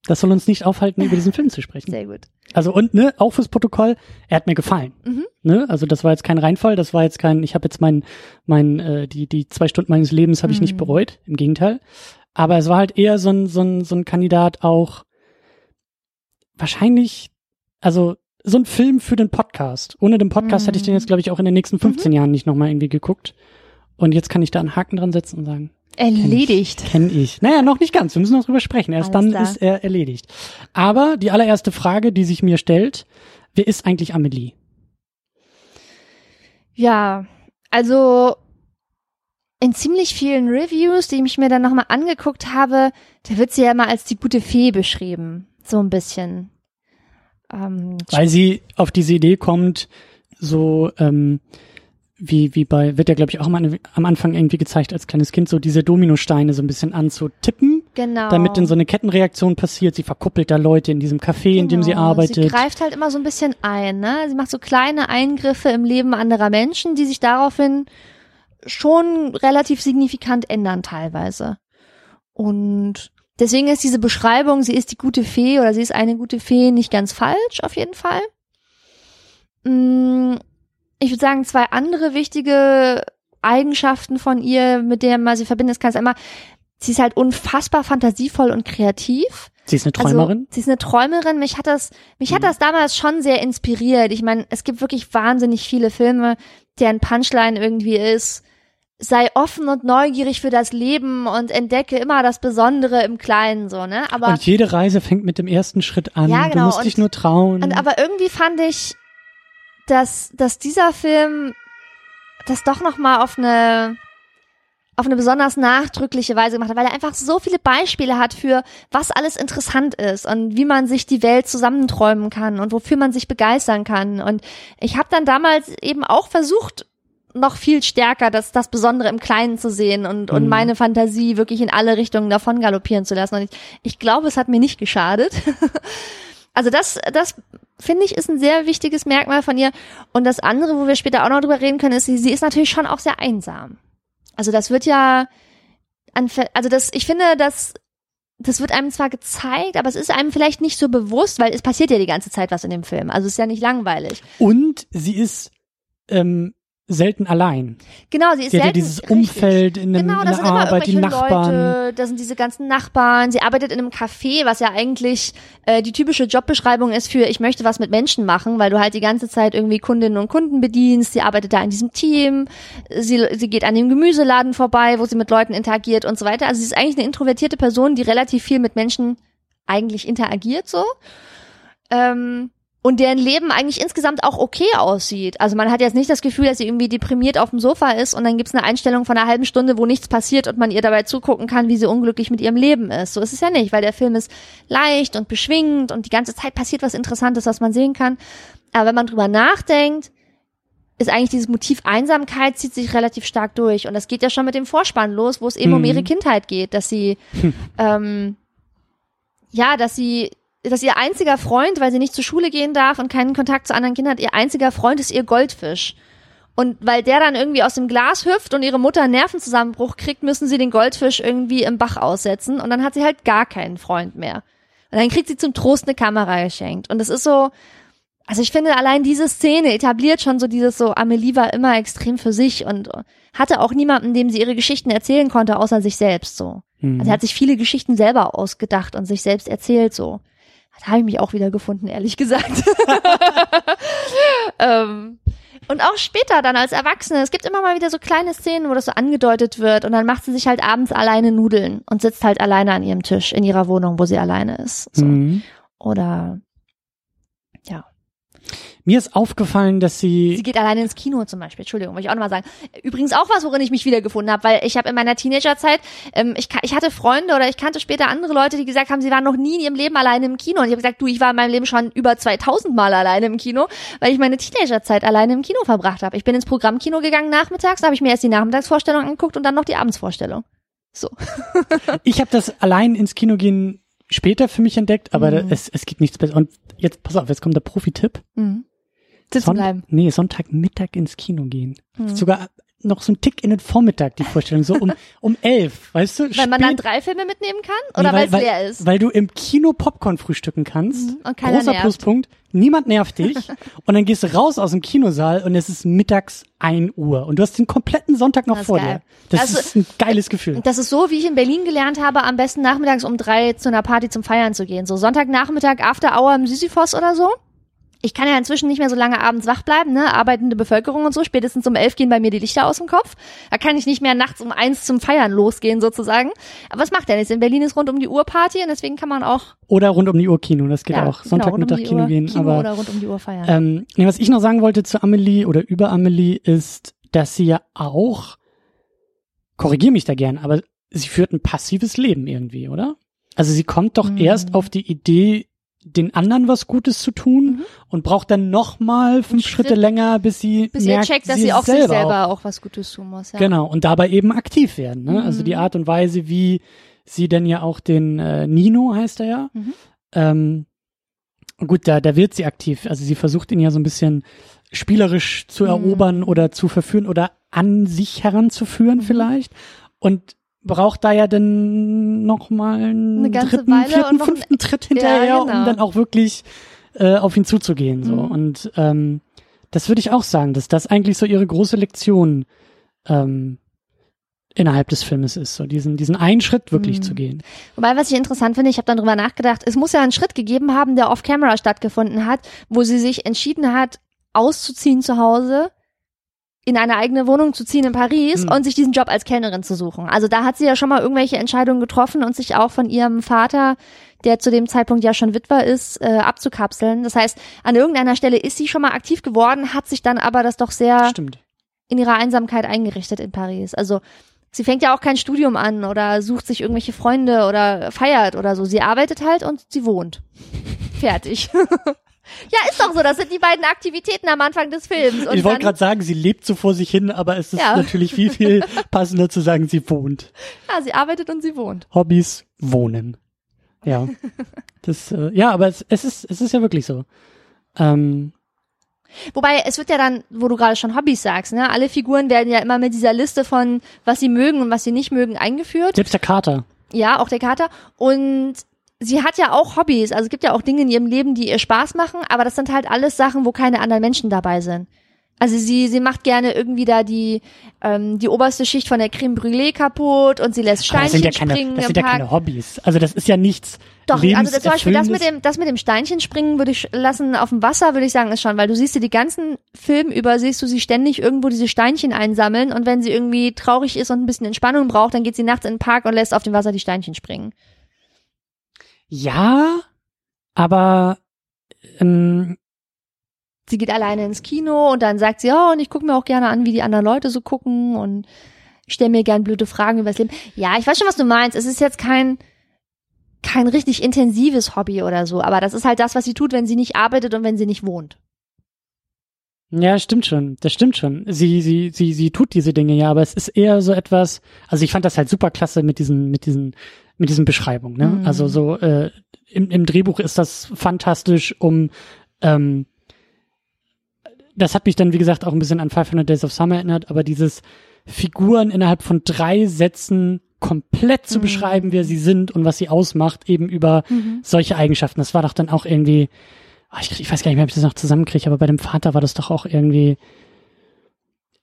das soll uns nicht aufhalten, über diesen Film zu sprechen. Sehr gut. Also und ne, auch fürs Protokoll, er hat mir gefallen. Mhm. Ne? Also das war jetzt kein Reinfall, das war jetzt kein, ich habe jetzt mein, mein, äh, die, die zwei Stunden meines Lebens habe ich nicht Mhm. bereut, im Gegenteil. Aber es war halt eher so ein, so ein, so ein Kandidat auch wahrscheinlich, also so ein Film für den Podcast. Ohne den Podcast Mhm. hätte ich den jetzt, glaube ich, auch in den nächsten 15 Jahren nicht nochmal irgendwie geguckt. Und jetzt kann ich da einen Haken dran setzen und sagen, Erledigt. Kenn ich. Naja, noch nicht ganz. Wir müssen noch drüber sprechen. Erst Alles dann klar. ist er erledigt. Aber die allererste Frage, die sich mir stellt, wer ist eigentlich Amelie? Ja, also in ziemlich vielen Reviews, die ich mir dann nochmal angeguckt habe, da wird sie ja immer als die gute Fee beschrieben. So ein bisschen. Ähm, Weil sie auf diese Idee kommt, so ähm, wie, wie bei, wird ja, glaube ich, auch mal am Anfang irgendwie gezeigt als kleines Kind, so diese Dominosteine so ein bisschen anzutippen, genau. damit dann so eine Kettenreaktion passiert. Sie verkuppelt da Leute in diesem Café, in dem sie Genau. arbeitet. Sie greift halt immer so ein bisschen ein, ne? Sie macht so kleine Eingriffe im Leben anderer Menschen, die sich daraufhin schon relativ signifikant ändern teilweise. Und deswegen ist diese Beschreibung, sie ist die gute Fee oder sie ist eine gute Fee, nicht ganz falsch, auf jeden Fall. Mm, Ich würde sagen, zwei andere wichtige Eigenschaften von ihr, mit der man sie verbindet, kann es einmal, sie ist halt unfassbar fantasievoll und kreativ. sie ist eine Träumerin. Also, sie ist eine Träumerin. Mich hat das, mich hat Mhm. das damals schon sehr inspiriert. Ich meine, es gibt wirklich wahnsinnig viele Filme, deren Punchline irgendwie ist, sei offen und neugierig für das Leben und entdecke immer das Besondere im Kleinen, so, ne? Aber, und jede Reise fängt mit dem ersten Schritt an. Ja, Du genau. musst Und- dich nur trauen. und aber irgendwie fand ich, dass, dass dieser Film das doch noch mal auf eine, auf eine besonders nachdrückliche Weise gemacht hat, weil er einfach so viele Beispiele hat für, was alles interessant ist und wie man sich die Welt zusammenträumen kann und wofür man sich begeistern kann. Und ich habe dann damals eben auch versucht, noch viel stärker das, das Besondere im Kleinen zu sehen und, und Mhm. meine Fantasie wirklich in alle Richtungen davon galoppieren zu lassen. Und ich, ich glaube, es hat mir nicht geschadet. also das, das finde ich, ist ein sehr wichtiges Merkmal von ihr. Und das andere, wo wir später auch noch drüber reden können, ist, sie, sie ist natürlich schon auch sehr einsam. Also das wird ja, an, also das, ich finde, das, das wird einem zwar gezeigt, aber es ist einem vielleicht nicht so bewusst, weil es passiert ja die ganze Zeit was in dem Film. Also es ist ja nicht langweilig. Und sie ist ähm, selten allein. Genau, sie ist Sie hat ja selten, dieses richtig. Umfeld in, dem, Genau, in der Arbeit, die Nachbarn. Leute, da sind diese ganzen Nachbarn. Sie arbeitet in einem Café, was ja eigentlich äh, die typische Jobbeschreibung ist für ich möchte was mit Menschen machen, weil du halt die ganze Zeit irgendwie Kundinnen und Kunden bedienst. Sie arbeitet da in diesem Team. Sie, sie geht an dem Gemüseladen vorbei, wo sie mit Leuten interagiert und so weiter. Also sie ist eigentlich eine introvertierte Person, die relativ viel mit Menschen eigentlich interagiert so. Ähm, und deren Leben eigentlich insgesamt auch okay aussieht. Also man hat jetzt nicht das Gefühl, dass sie irgendwie deprimiert auf dem Sofa ist und dann gibt's eine Einstellung von einer halben Stunde, wo nichts passiert und man ihr dabei zugucken kann, wie sie unglücklich mit ihrem Leben ist. So ist es ja nicht, weil der Film ist leicht und beschwingend und die ganze Zeit passiert was Interessantes, was man sehen kann. Aber wenn man drüber nachdenkt, ist eigentlich dieses Motiv Einsamkeit zieht sich relativ stark durch. Und das geht ja schon mit dem Vorspann los, wo es eben um Mhm. ihre Kindheit geht, dass sie, ähm, ja, dass sie, dass ihr einziger Freund, weil sie nicht zur Schule gehen darf und keinen Kontakt zu anderen Kindern hat, ihr einziger Freund ist ihr Goldfisch. Und weil der dann irgendwie aus dem Glas hüpft und ihre Mutter einen Nervenzusammenbruch kriegt, müssen sie den Goldfisch irgendwie im Bach aussetzen und dann hat sie halt gar keinen Freund mehr. Und dann kriegt sie zum Trost eine Kamera geschenkt. Und es ist so, also ich finde allein diese Szene etabliert schon so dieses so, Amelie war immer extrem für sich und hatte auch niemanden, dem sie ihre Geschichten erzählen konnte, außer sich selbst so. Mhm. Also er hat sich viele Geschichten selber ausgedacht und sich selbst erzählt so. Da habe ich mich auch wieder gefunden, ehrlich gesagt. ähm, und auch später dann als Erwachsene, es gibt immer mal wieder so kleine Szenen, wo das so angedeutet wird und dann macht sie sich halt abends alleine Nudeln und sitzt halt alleine an ihrem Tisch in ihrer Wohnung, wo sie alleine ist. So. Mhm. Oder ja. Mir ist aufgefallen, dass sie, Sie geht alleine ins Kino zum Beispiel. Entschuldigung, wollte ich auch nochmal sagen. Übrigens auch was, worin ich mich wiedergefunden habe, weil ich habe in meiner Teenagerzeit, ähm, ich, ich hatte Freunde oder ich kannte später andere Leute, die gesagt haben, sie waren noch nie in ihrem Leben alleine im Kino. Und ich habe gesagt, du, ich war in meinem Leben schon über 2000 Mal alleine im Kino, weil ich meine Teenagerzeit alleine im Kino verbracht habe. Ich bin ins Programmkino gegangen nachmittags, da habe ich mir erst die Nachmittagsvorstellung angeguckt und dann noch die Abendsvorstellung. So. ich habe das allein ins Kino gehen später für mich entdeckt, aber Mhm. es, es gibt nichts besser. Und jetzt, pass auf, jetzt kommt der Profi-Tipp. Mhm. Sitzen Sonn- bleiben. Nee, Sonntagmittag ins Kino gehen. Mhm. Sogar noch so ein Tick in den Vormittag, die Vorstellung, so um, um elf, weißt du? Weil man dann drei Filme mitnehmen kann? Nee, Oder weil es leer ist? Weil du im Kino Popcorn frühstücken kannst. Mhm, und keiner Großer nervt. Pluspunkt. Niemand nervt dich. und dann gehst du raus aus dem Kinosaal und es ist mittags ein Uhr. Und du hast den kompletten Sonntag noch Das vor geil. dir. Das Also- ist ein geiles Gefühl. Das ist so, wie ich in Berlin gelernt habe, am besten nachmittags um drei zu einer Party zum Feiern zu gehen. So Sonntagnachmittag, After Hour im Sisyphos oder so. Ich kann ja inzwischen nicht mehr so lange abends wach bleiben, ne? Arbeitende Bevölkerung und so. Spätestens um elf gehen bei mir die Lichter aus dem Kopf. Da kann ich nicht mehr nachts um eins zum Feiern losgehen sozusagen. Aber was macht der nichts? In Berlin ist rund um die Uhr Party und deswegen kann man auch Oder rund um die Uhr Kino. Das geht ja, auch. genau, Sonntagmittag rund um Kino Uhr gehen. Kino aber oder rund um die Uhr feiern. Ähm, nee, was ich noch sagen wollte zu Amelie oder über Amelie ist, dass sie ja auch, korrigier mich da gern, aber sie führt ein passives Leben irgendwie, oder? Also sie kommt doch Mhm. erst auf die Idee, den anderen was Gutes zu tun Mhm. und braucht dann noch mal fünf Schritt, Schritte länger, bis sie Bis merkt, checkt, dass sie auch sich selber selber auch was Gutes tun muss. Ja. Genau, und dabei eben aktiv werden. Ne? Also Mhm. die Art und Weise, wie sie denn ja auch den äh, Nino heißt er ja. Mhm. Ähm, gut, da, da wird sie aktiv. Also sie versucht ihn ja so ein bisschen spielerisch zu Mhm. erobern oder zu verführen oder an sich heranzuführen Mhm. vielleicht. Und braucht da ja dann noch mal einen Eine ganze dritten, Weile vierten, und noch fünften Tritt hinterher, um genau. dann auch wirklich äh, auf ihn zuzugehen. So. Mhm. Und ähm, das würde ich auch sagen, dass das eigentlich so ihre große Lektion ähm, innerhalb des Filmes ist, so diesen, diesen einen Schritt wirklich Mhm. zu gehen. Wobei, was ich interessant finde, ich habe dann drüber nachgedacht, es muss ja einen Schritt gegeben haben, der off-camera stattgefunden hat, wo sie sich entschieden hat, auszuziehen zu Hause, in eine eigene Wohnung zu ziehen in Paris Mhm. und sich diesen Job als Kellnerin zu suchen. Also da hat sie ja schon mal irgendwelche Entscheidungen getroffen und sich auch von ihrem Vater, der zu dem Zeitpunkt ja schon Witwer ist, äh, abzukapseln. Das heißt, an irgendeiner Stelle ist sie schon mal aktiv geworden, hat sich dann aber das doch sehr Stimmt. in ihrer Einsamkeit eingerichtet in Paris. Also sie fängt ja auch kein Studium an oder sucht sich irgendwelche Freunde oder feiert oder so. Sie arbeitet halt und sie wohnt. Fertig. ja, ist doch so. Das sind die beiden Aktivitäten am Anfang des Films. Und ich wollte gerade sagen, sie lebt so vor sich hin, aber es ist Ja. natürlich viel, viel passender zu sagen, sie wohnt. ja, sie arbeitet und sie wohnt. Hobbys, wohnen. Ja. Das, äh, ja, aber es, es ist, es ist ja wirklich so. Ähm, Wobei, es wird ja dann, wo du gerade schon Hobbys sagst, ne? Alle Figuren werden ja immer mit dieser Liste von, was sie mögen und was sie nicht mögen, eingeführt. selbst der Kater. Ja, auch der Kater. Und sie hat ja auch Hobbys. Also es gibt ja auch Dinge in ihrem Leben, die ihr Spaß machen, aber das sind halt alles Sachen, wo keine anderen Menschen dabei sind. Also sie, sie macht gerne irgendwie da die, ähm, die oberste Schicht von der Creme Brûlée kaputt und sie lässt Aber das sind Steinchen ja keine, springen das sind ja keine Hobbys. Also das ist ja nichts. Doch, also das, zum Beispiel das mit dem, das mit dem Steinchen springen würde ich lassen auf dem Wasser, würde ich sagen, ist schon, weil du siehst sie die ganzen Film über, siehst du sie ständig irgendwo diese Steinchen einsammeln und wenn sie irgendwie traurig ist und ein bisschen Entspannung braucht, dann geht sie nachts in den Park und lässt auf dem Wasser die Steinchen springen. Ja, aber ähm, sie geht alleine ins Kino und dann sagt sie, ja, und ich gucke mir auch gerne an, wie die anderen Leute so gucken und ich stelle mir gern blöde Fragen über das Leben. Ja, ich weiß schon, was du meinst. Es ist jetzt kein kein richtig intensives Hobby oder so, aber das ist halt das, was sie tut, wenn sie nicht arbeitet und wenn sie nicht wohnt. ja, stimmt schon. Das stimmt schon. Sie, sie, sie, sie tut diese Dinge ja, aber es ist eher so etwas. Also ich fand das halt super klasse mit diesen, mit diesen, mit diesen Beschreibungen. Ne? Mhm. Also so äh, im, im Drehbuch ist das fantastisch, um ähm, das hat mich dann, wie gesagt, auch ein bisschen an 500 Days of Summer erinnert, aber dieses Figuren innerhalb von drei Sätzen komplett zu Mhm. beschreiben, wer sie sind und was sie ausmacht, eben über solche Eigenschaften. Das war doch dann auch irgendwie, ah, ich, ich weiß gar nicht mehr, ob ich das noch zusammenkriege, aber bei dem Vater war das doch auch irgendwie,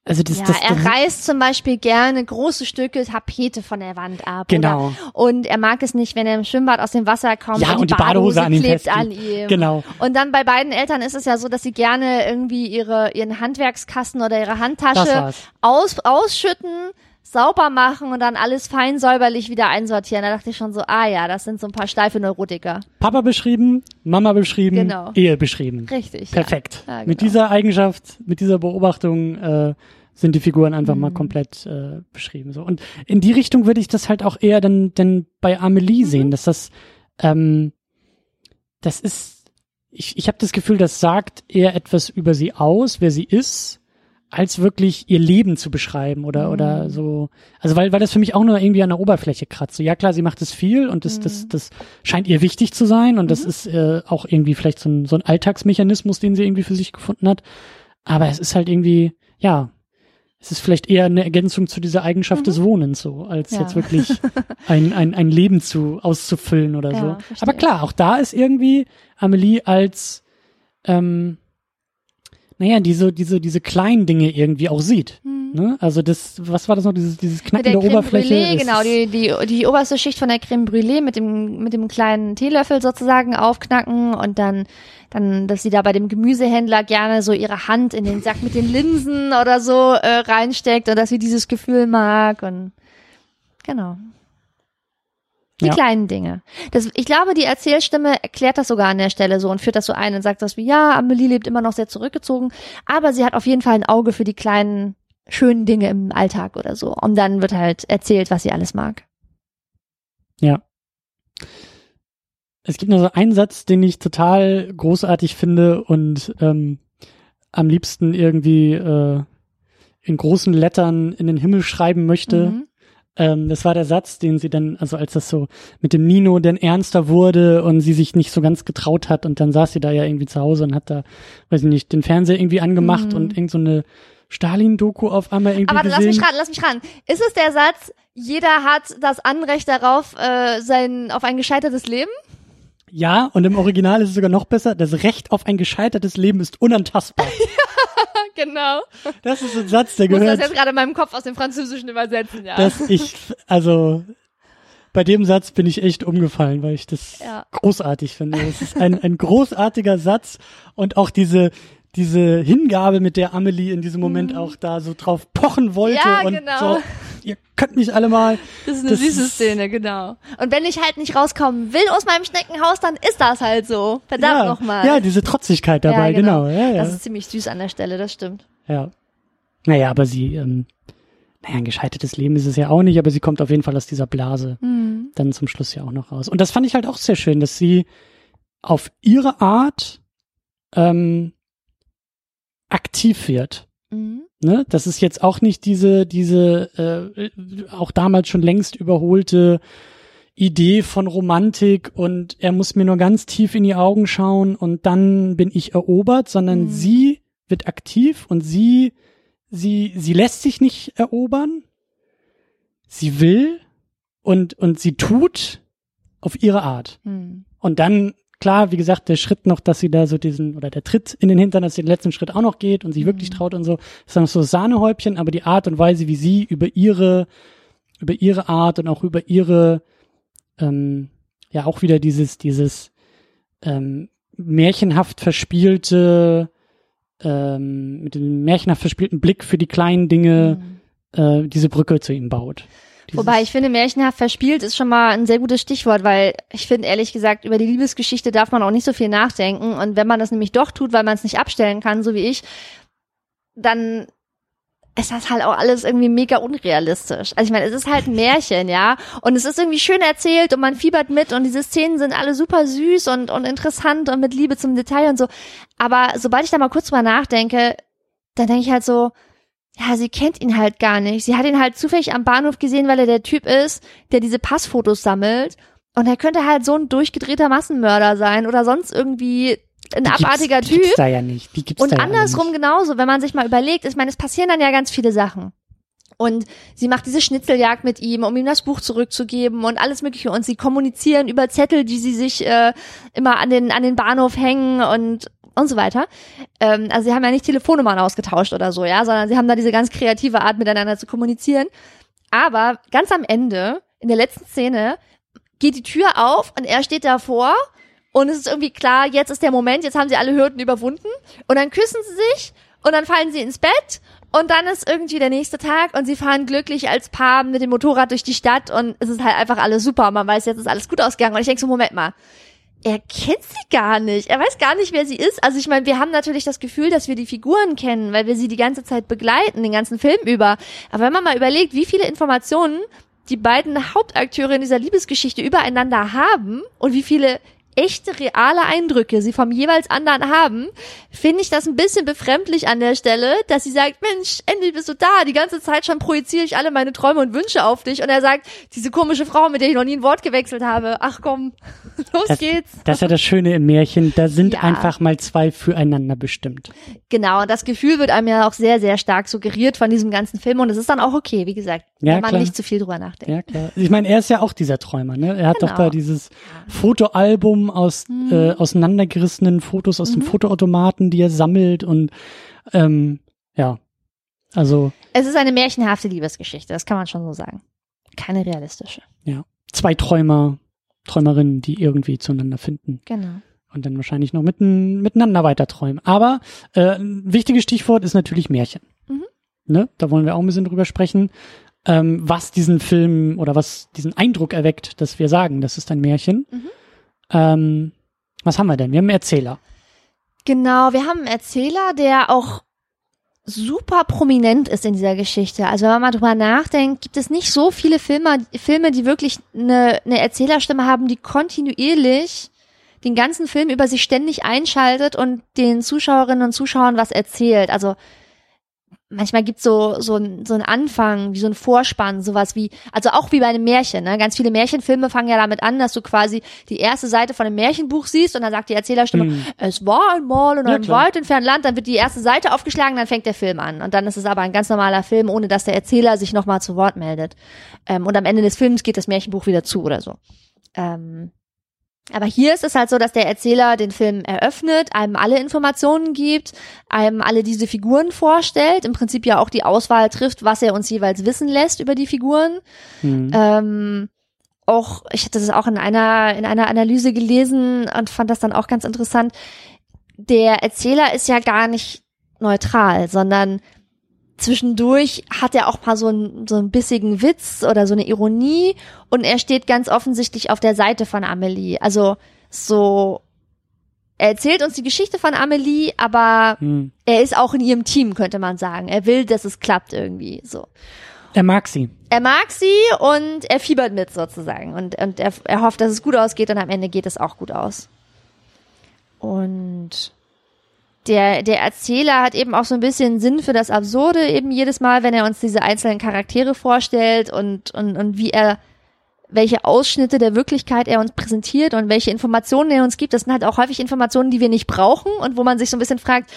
also das, ja, das, er reißt zum Beispiel gerne große Stücke Tapete von der Wand ab. Genau. Oder, und er mag es nicht, wenn er im Schwimmbad aus dem Wasser kommt Ja, und, und die Badehose an ihm klebt an ihm. Genau. Und dann bei beiden Eltern ist es ja so, dass sie gerne irgendwie ihre, ihren Handwerkskasten oder ihre Handtasche aus, ausschütten, sauber machen und dann alles fein säuberlich wieder einsortieren. Da dachte ich schon so, ah ja, das sind so ein paar steife Neurotiker. Papa beschrieben, Mama beschrieben, Genau. Ehe beschrieben. Richtig. Perfekt. Ja, genau. Mit dieser Eigenschaft, mit dieser Beobachtung äh, sind die Figuren einfach Mhm. mal komplett äh, beschrieben. So. Und in die Richtung würde ich das halt auch eher dann, dann bei Amelie Mhm. sehen, dass das, ähm, das ist, ich, ich habe das Gefühl, das sagt eher etwas über sie aus, wer sie ist, als wirklich ihr Leben zu beschreiben oder Mhm. oder so. Also weil weil das für mich auch nur irgendwie an der Oberfläche kratzt. So, ja klar, sie macht es viel und das Mhm. das das scheint ihr wichtig zu sein und das ist äh, auch irgendwie vielleicht so ein so ein Alltagsmechanismus, den sie irgendwie für sich gefunden hat. Aber es ist halt irgendwie ja, es ist vielleicht eher eine Ergänzung zu dieser Eigenschaft des Wohnens so, als Mhm. Ja. jetzt wirklich ein, ein, ein Leben zu auszufüllen oder Ja, so. verstehe. Aber klar, auch da ist irgendwie Amelie als ähm, naja, diese, diese, diese kleinen Dinge irgendwie auch sieht. Ne? Also das, was war das noch, dieses, dieses Mhm. Knacken der der, Oberfläche? Brûlée, genau, die, die, die oberste Schicht von der Creme Brûlée mit dem, mit dem kleinen Teelöffel sozusagen aufknacken und dann, dann, dass sie da bei dem Gemüsehändler gerne so ihre Hand in den Sack mit den Linsen oder so äh, reinsteckt und dass sie dieses Gefühl mag und genau. Die Ja. kleinen Dinge. Das, ich glaube, die Erzählstimme erklärt das sogar an der Stelle so und führt das so ein und sagt das wie, ja, Amelie lebt immer noch sehr zurückgezogen, aber sie hat auf jeden Fall ein Auge für die kleinen, schönen Dinge im Alltag oder so. Und dann wird halt erzählt, was sie alles mag. Ja. Es gibt nur so einen Satz, den ich total großartig finde und ähm, am liebsten irgendwie äh, in großen Lettern in den Himmel schreiben möchte. Mhm. Ähm, das war der Satz, den sie dann, also als das so mit dem Nino denn ernster wurde und sie sich nicht so ganz getraut hat und dann saß sie da ja irgendwie zu Hause und hat da, weiß ich nicht, den Fernseher irgendwie angemacht Mhm. und irgend so eine Stalin-Doku auf einmal irgendwie Aber lass gesehen. mich ran, lass mich ran. Ist es der Satz, jeder hat das Anrecht darauf, äh, sein, auf ein gescheitertes Leben? Ja, und im Original ist es sogar noch besser. Das Recht auf ein gescheitertes Leben ist unantastbar. genau. Das ist ein Satz, der Ich muss das gehört, jetzt gerade in meinem Kopf aus dem Französischen übersetzen, ja. dass ich, also, bei dem Satz bin ich echt umgefallen, weil ich das Ja. großartig finde. Es ist ein, ein großartiger Satz und auch diese, diese Hingabe, mit der Amelie in diesem Moment auch da so drauf pochen wollte Mhm. Ja, und genau. so, ihr könnt mich alle mal. Das ist eine Das süße ist- Szene, genau. Und wenn ich halt nicht rauskommen will aus meinem Schneckenhaus, dann ist das halt so. Verdammt ja, nochmal. ja, diese Trotzigkeit dabei, genau. Ja, ja. Das ist ziemlich süß an der Stelle, das stimmt. Ja. Naja, aber sie, ähm, naja, ein gescheitertes Leben ist es ja auch nicht, aber sie kommt auf jeden Fall aus dieser Blase Mhm. dann zum Schluss ja auch noch raus. Und das fand ich halt auch sehr schön, dass sie auf ihre Art ähm, aktiv wird. Ne? Das ist jetzt auch nicht diese, diese äh, auch damals schon längst überholte Idee von Romantik und er muss mir nur ganz tief in die Augen schauen und dann bin ich erobert, sondern Mhm. sie wird aktiv und sie, sie, sie lässt sich nicht erobern. Sie will und, und sie tut auf ihre Art. Mhm. Und dann, klar, wie gesagt, der Schritt noch, dass sie da so diesen, oder der Tritt in den Hintern, dass sie den letzten Schritt auch noch geht und sich wirklich traut und so, ist dann noch so Sahnehäubchen, aber die Art und Weise, wie sie über ihre, über ihre Art und auch über ihre, ähm, ja, auch wieder dieses, dieses, ähm, märchenhaft verspielte, ähm, mit dem märchenhaft verspielten Blick für die kleinen Dinge, äh, diese Brücke zu ihm baut. Wobei ich finde, märchenhaft verspielt ist schon mal ein sehr gutes Stichwort, weil ich finde, ehrlich gesagt, über die Liebesgeschichte darf man auch nicht so viel nachdenken. Und wenn man das nämlich doch tut, weil man es nicht abstellen kann, so wie ich, dann ist das halt auch alles irgendwie mega unrealistisch. Also ich meine, es ist halt ein Märchen, ja. Und es ist irgendwie schön erzählt und man fiebert mit und diese Szenen sind alle super süß und, und interessant und mit Liebe zum Detail und so. Aber sobald ich da mal kurz drüber nachdenke, dann denke ich halt so, ja, sie kennt ihn halt gar nicht. Sie hat ihn halt zufällig am Bahnhof gesehen, weil er der Typ ist, der diese Passfotos sammelt. Und er könnte halt so ein durchgedrehter Massenmörder sein oder sonst irgendwie ein Die abartiger die gibt's Typ. da ja nicht. Die gibt's Und da ja andersrum nicht. genauso, wenn man sich mal überlegt, ich meine, es passieren dann ja ganz viele Sachen. Und sie macht diese Schnitzeljagd mit ihm, um ihm das Buch zurückzugeben und alles Mögliche. Und sie kommunizieren über Zettel, die sie sich äh, immer an den, an den Bahnhof hängen und, und so weiter. Ähm, also sie haben ja nicht Telefonnummern ausgetauscht oder so, ja, sondern sie haben da diese ganz kreative Art, miteinander zu kommunizieren. Aber ganz am Ende, in der letzten Szene, geht die Tür auf und er steht davor und es ist irgendwie klar, jetzt ist der Moment, jetzt haben sie alle Hürden überwunden und dann küssen sie sich und dann fallen sie ins Bett und dann ist irgendwie der nächste Tag und sie fahren glücklich als Paar mit dem Motorrad durch die Stadt und es ist halt einfach alles super. Man weiß, jetzt ist alles gut ausgegangen. Und ich denke so, Moment mal, er kennt sie gar nicht. Er weiß gar nicht, wer sie ist. Also ich meine, wir haben natürlich das Gefühl, dass wir die Figuren kennen, weil wir sie die ganze Zeit begleiten, den ganzen Film über. Aber wenn man mal überlegt, wie viele Informationen die beiden Hauptakteure in dieser Liebesgeschichte übereinander haben und wie viele echte, reale Eindrücke sie vom jeweils anderen haben, finde ich das ein bisschen befremdlich an der Stelle, dass sie sagt, Mensch, endlich bist du da. Die ganze Zeit schon projiziere ich alle meine Träume und Wünsche auf dich. Und er sagt, diese komische Frau, mit der ich noch nie ein Wort gewechselt habe. Ach komm, los Das, geht's. das ist ja das Schöne im Märchen, da sind Ja. einfach mal zwei füreinander bestimmt. Genau, und das Gefühl wird einem ja auch sehr, sehr stark suggeriert von diesem ganzen Film. Und es ist dann auch okay, wie gesagt, Ja, wenn man klar. nicht zu viel drüber nachdenkt. Ja, klar. Ich meine, er ist ja auch dieser Träumer, ne? Er hat doch Genau. da dieses Fotoalbum aus Mhm. äh, auseinandergerissenen Fotos aus dem Fotoautomaten, die er sammelt und ähm, ja, also Es ist eine märchenhafte Liebesgeschichte, das kann man schon so sagen. Keine realistische. ja, zwei Träumer, Träumerinnen, die irgendwie zueinander finden Genau. und dann wahrscheinlich noch mitten, miteinander weiter träumen. Aber äh, ein wichtiges Stichwort ist natürlich Märchen. Mhm. Ne? Da wollen wir auch ein bisschen drüber sprechen, ähm, was diesen Film oder was diesen Eindruck erweckt, dass wir sagen, das ist ein Märchen. Mhm. Ähm, was haben wir denn? Wir haben einen Erzähler. Genau, wir haben einen Erzähler, der auch super prominent ist in dieser Geschichte. Also wenn man mal drüber nachdenkt, gibt es nicht so viele Filme, Filme, die wirklich eine, eine Erzählerstimme haben, die kontinuierlich den ganzen Film über sich ständig einschaltet und den Zuschauerinnen und Zuschauern was erzählt. Also manchmal gibt's so so ein, so ein Anfang, wie so ein Vorspann, sowas wie, also auch wie bei einem Märchen. Ne? Ganz viele Märchenfilme fangen ja damit an, dass du quasi die erste Seite von einem Märchenbuch siehst und dann sagt die Erzählerstimme, Mhm. es war einmal in Ja, einem klar. weit entfernten Land, dann wird die erste Seite aufgeschlagen, dann fängt der Film an. Und dann ist es aber ein ganz normaler Film, ohne dass der Erzähler sich nochmal zu Wort meldet. Ähm, und am Ende des Films geht das Märchenbuch wieder zu oder so. Ähm, aber hier ist es halt so, dass der Erzähler den Film eröffnet, einem alle Informationen gibt, einem alle diese Figuren vorstellt, im Prinzip ja auch die Auswahl trifft, was er uns jeweils wissen lässt über die Figuren. Hm. Ähm, auch, ich hatte das auch in einer, in einer Analyse gelesen und fand das dann auch ganz interessant. Der Erzähler ist ja gar nicht neutral, sondern zwischendurch hat er auch mal so einen, so einen bissigen Witz oder so eine Ironie und er steht ganz offensichtlich auf der Seite von Amelie. Also so, er erzählt uns die Geschichte von Amelie, aber Hm. er ist auch in ihrem Team, könnte man sagen. Er will, dass es klappt irgendwie, so Er mag sie. er mag sie und er fiebert mit sozusagen und, und er, er hofft, dass es gut ausgeht und am Ende geht es auch gut aus. Und der, der Erzähler hat eben auch so ein bisschen Sinn für das Absurde eben jedes Mal, wenn er uns diese einzelnen Charaktere vorstellt und, und, und wie er, welche Ausschnitte der Wirklichkeit er uns präsentiert und welche Informationen er uns gibt. Das sind halt auch häufig Informationen, die wir nicht brauchen und wo man sich so ein bisschen fragt,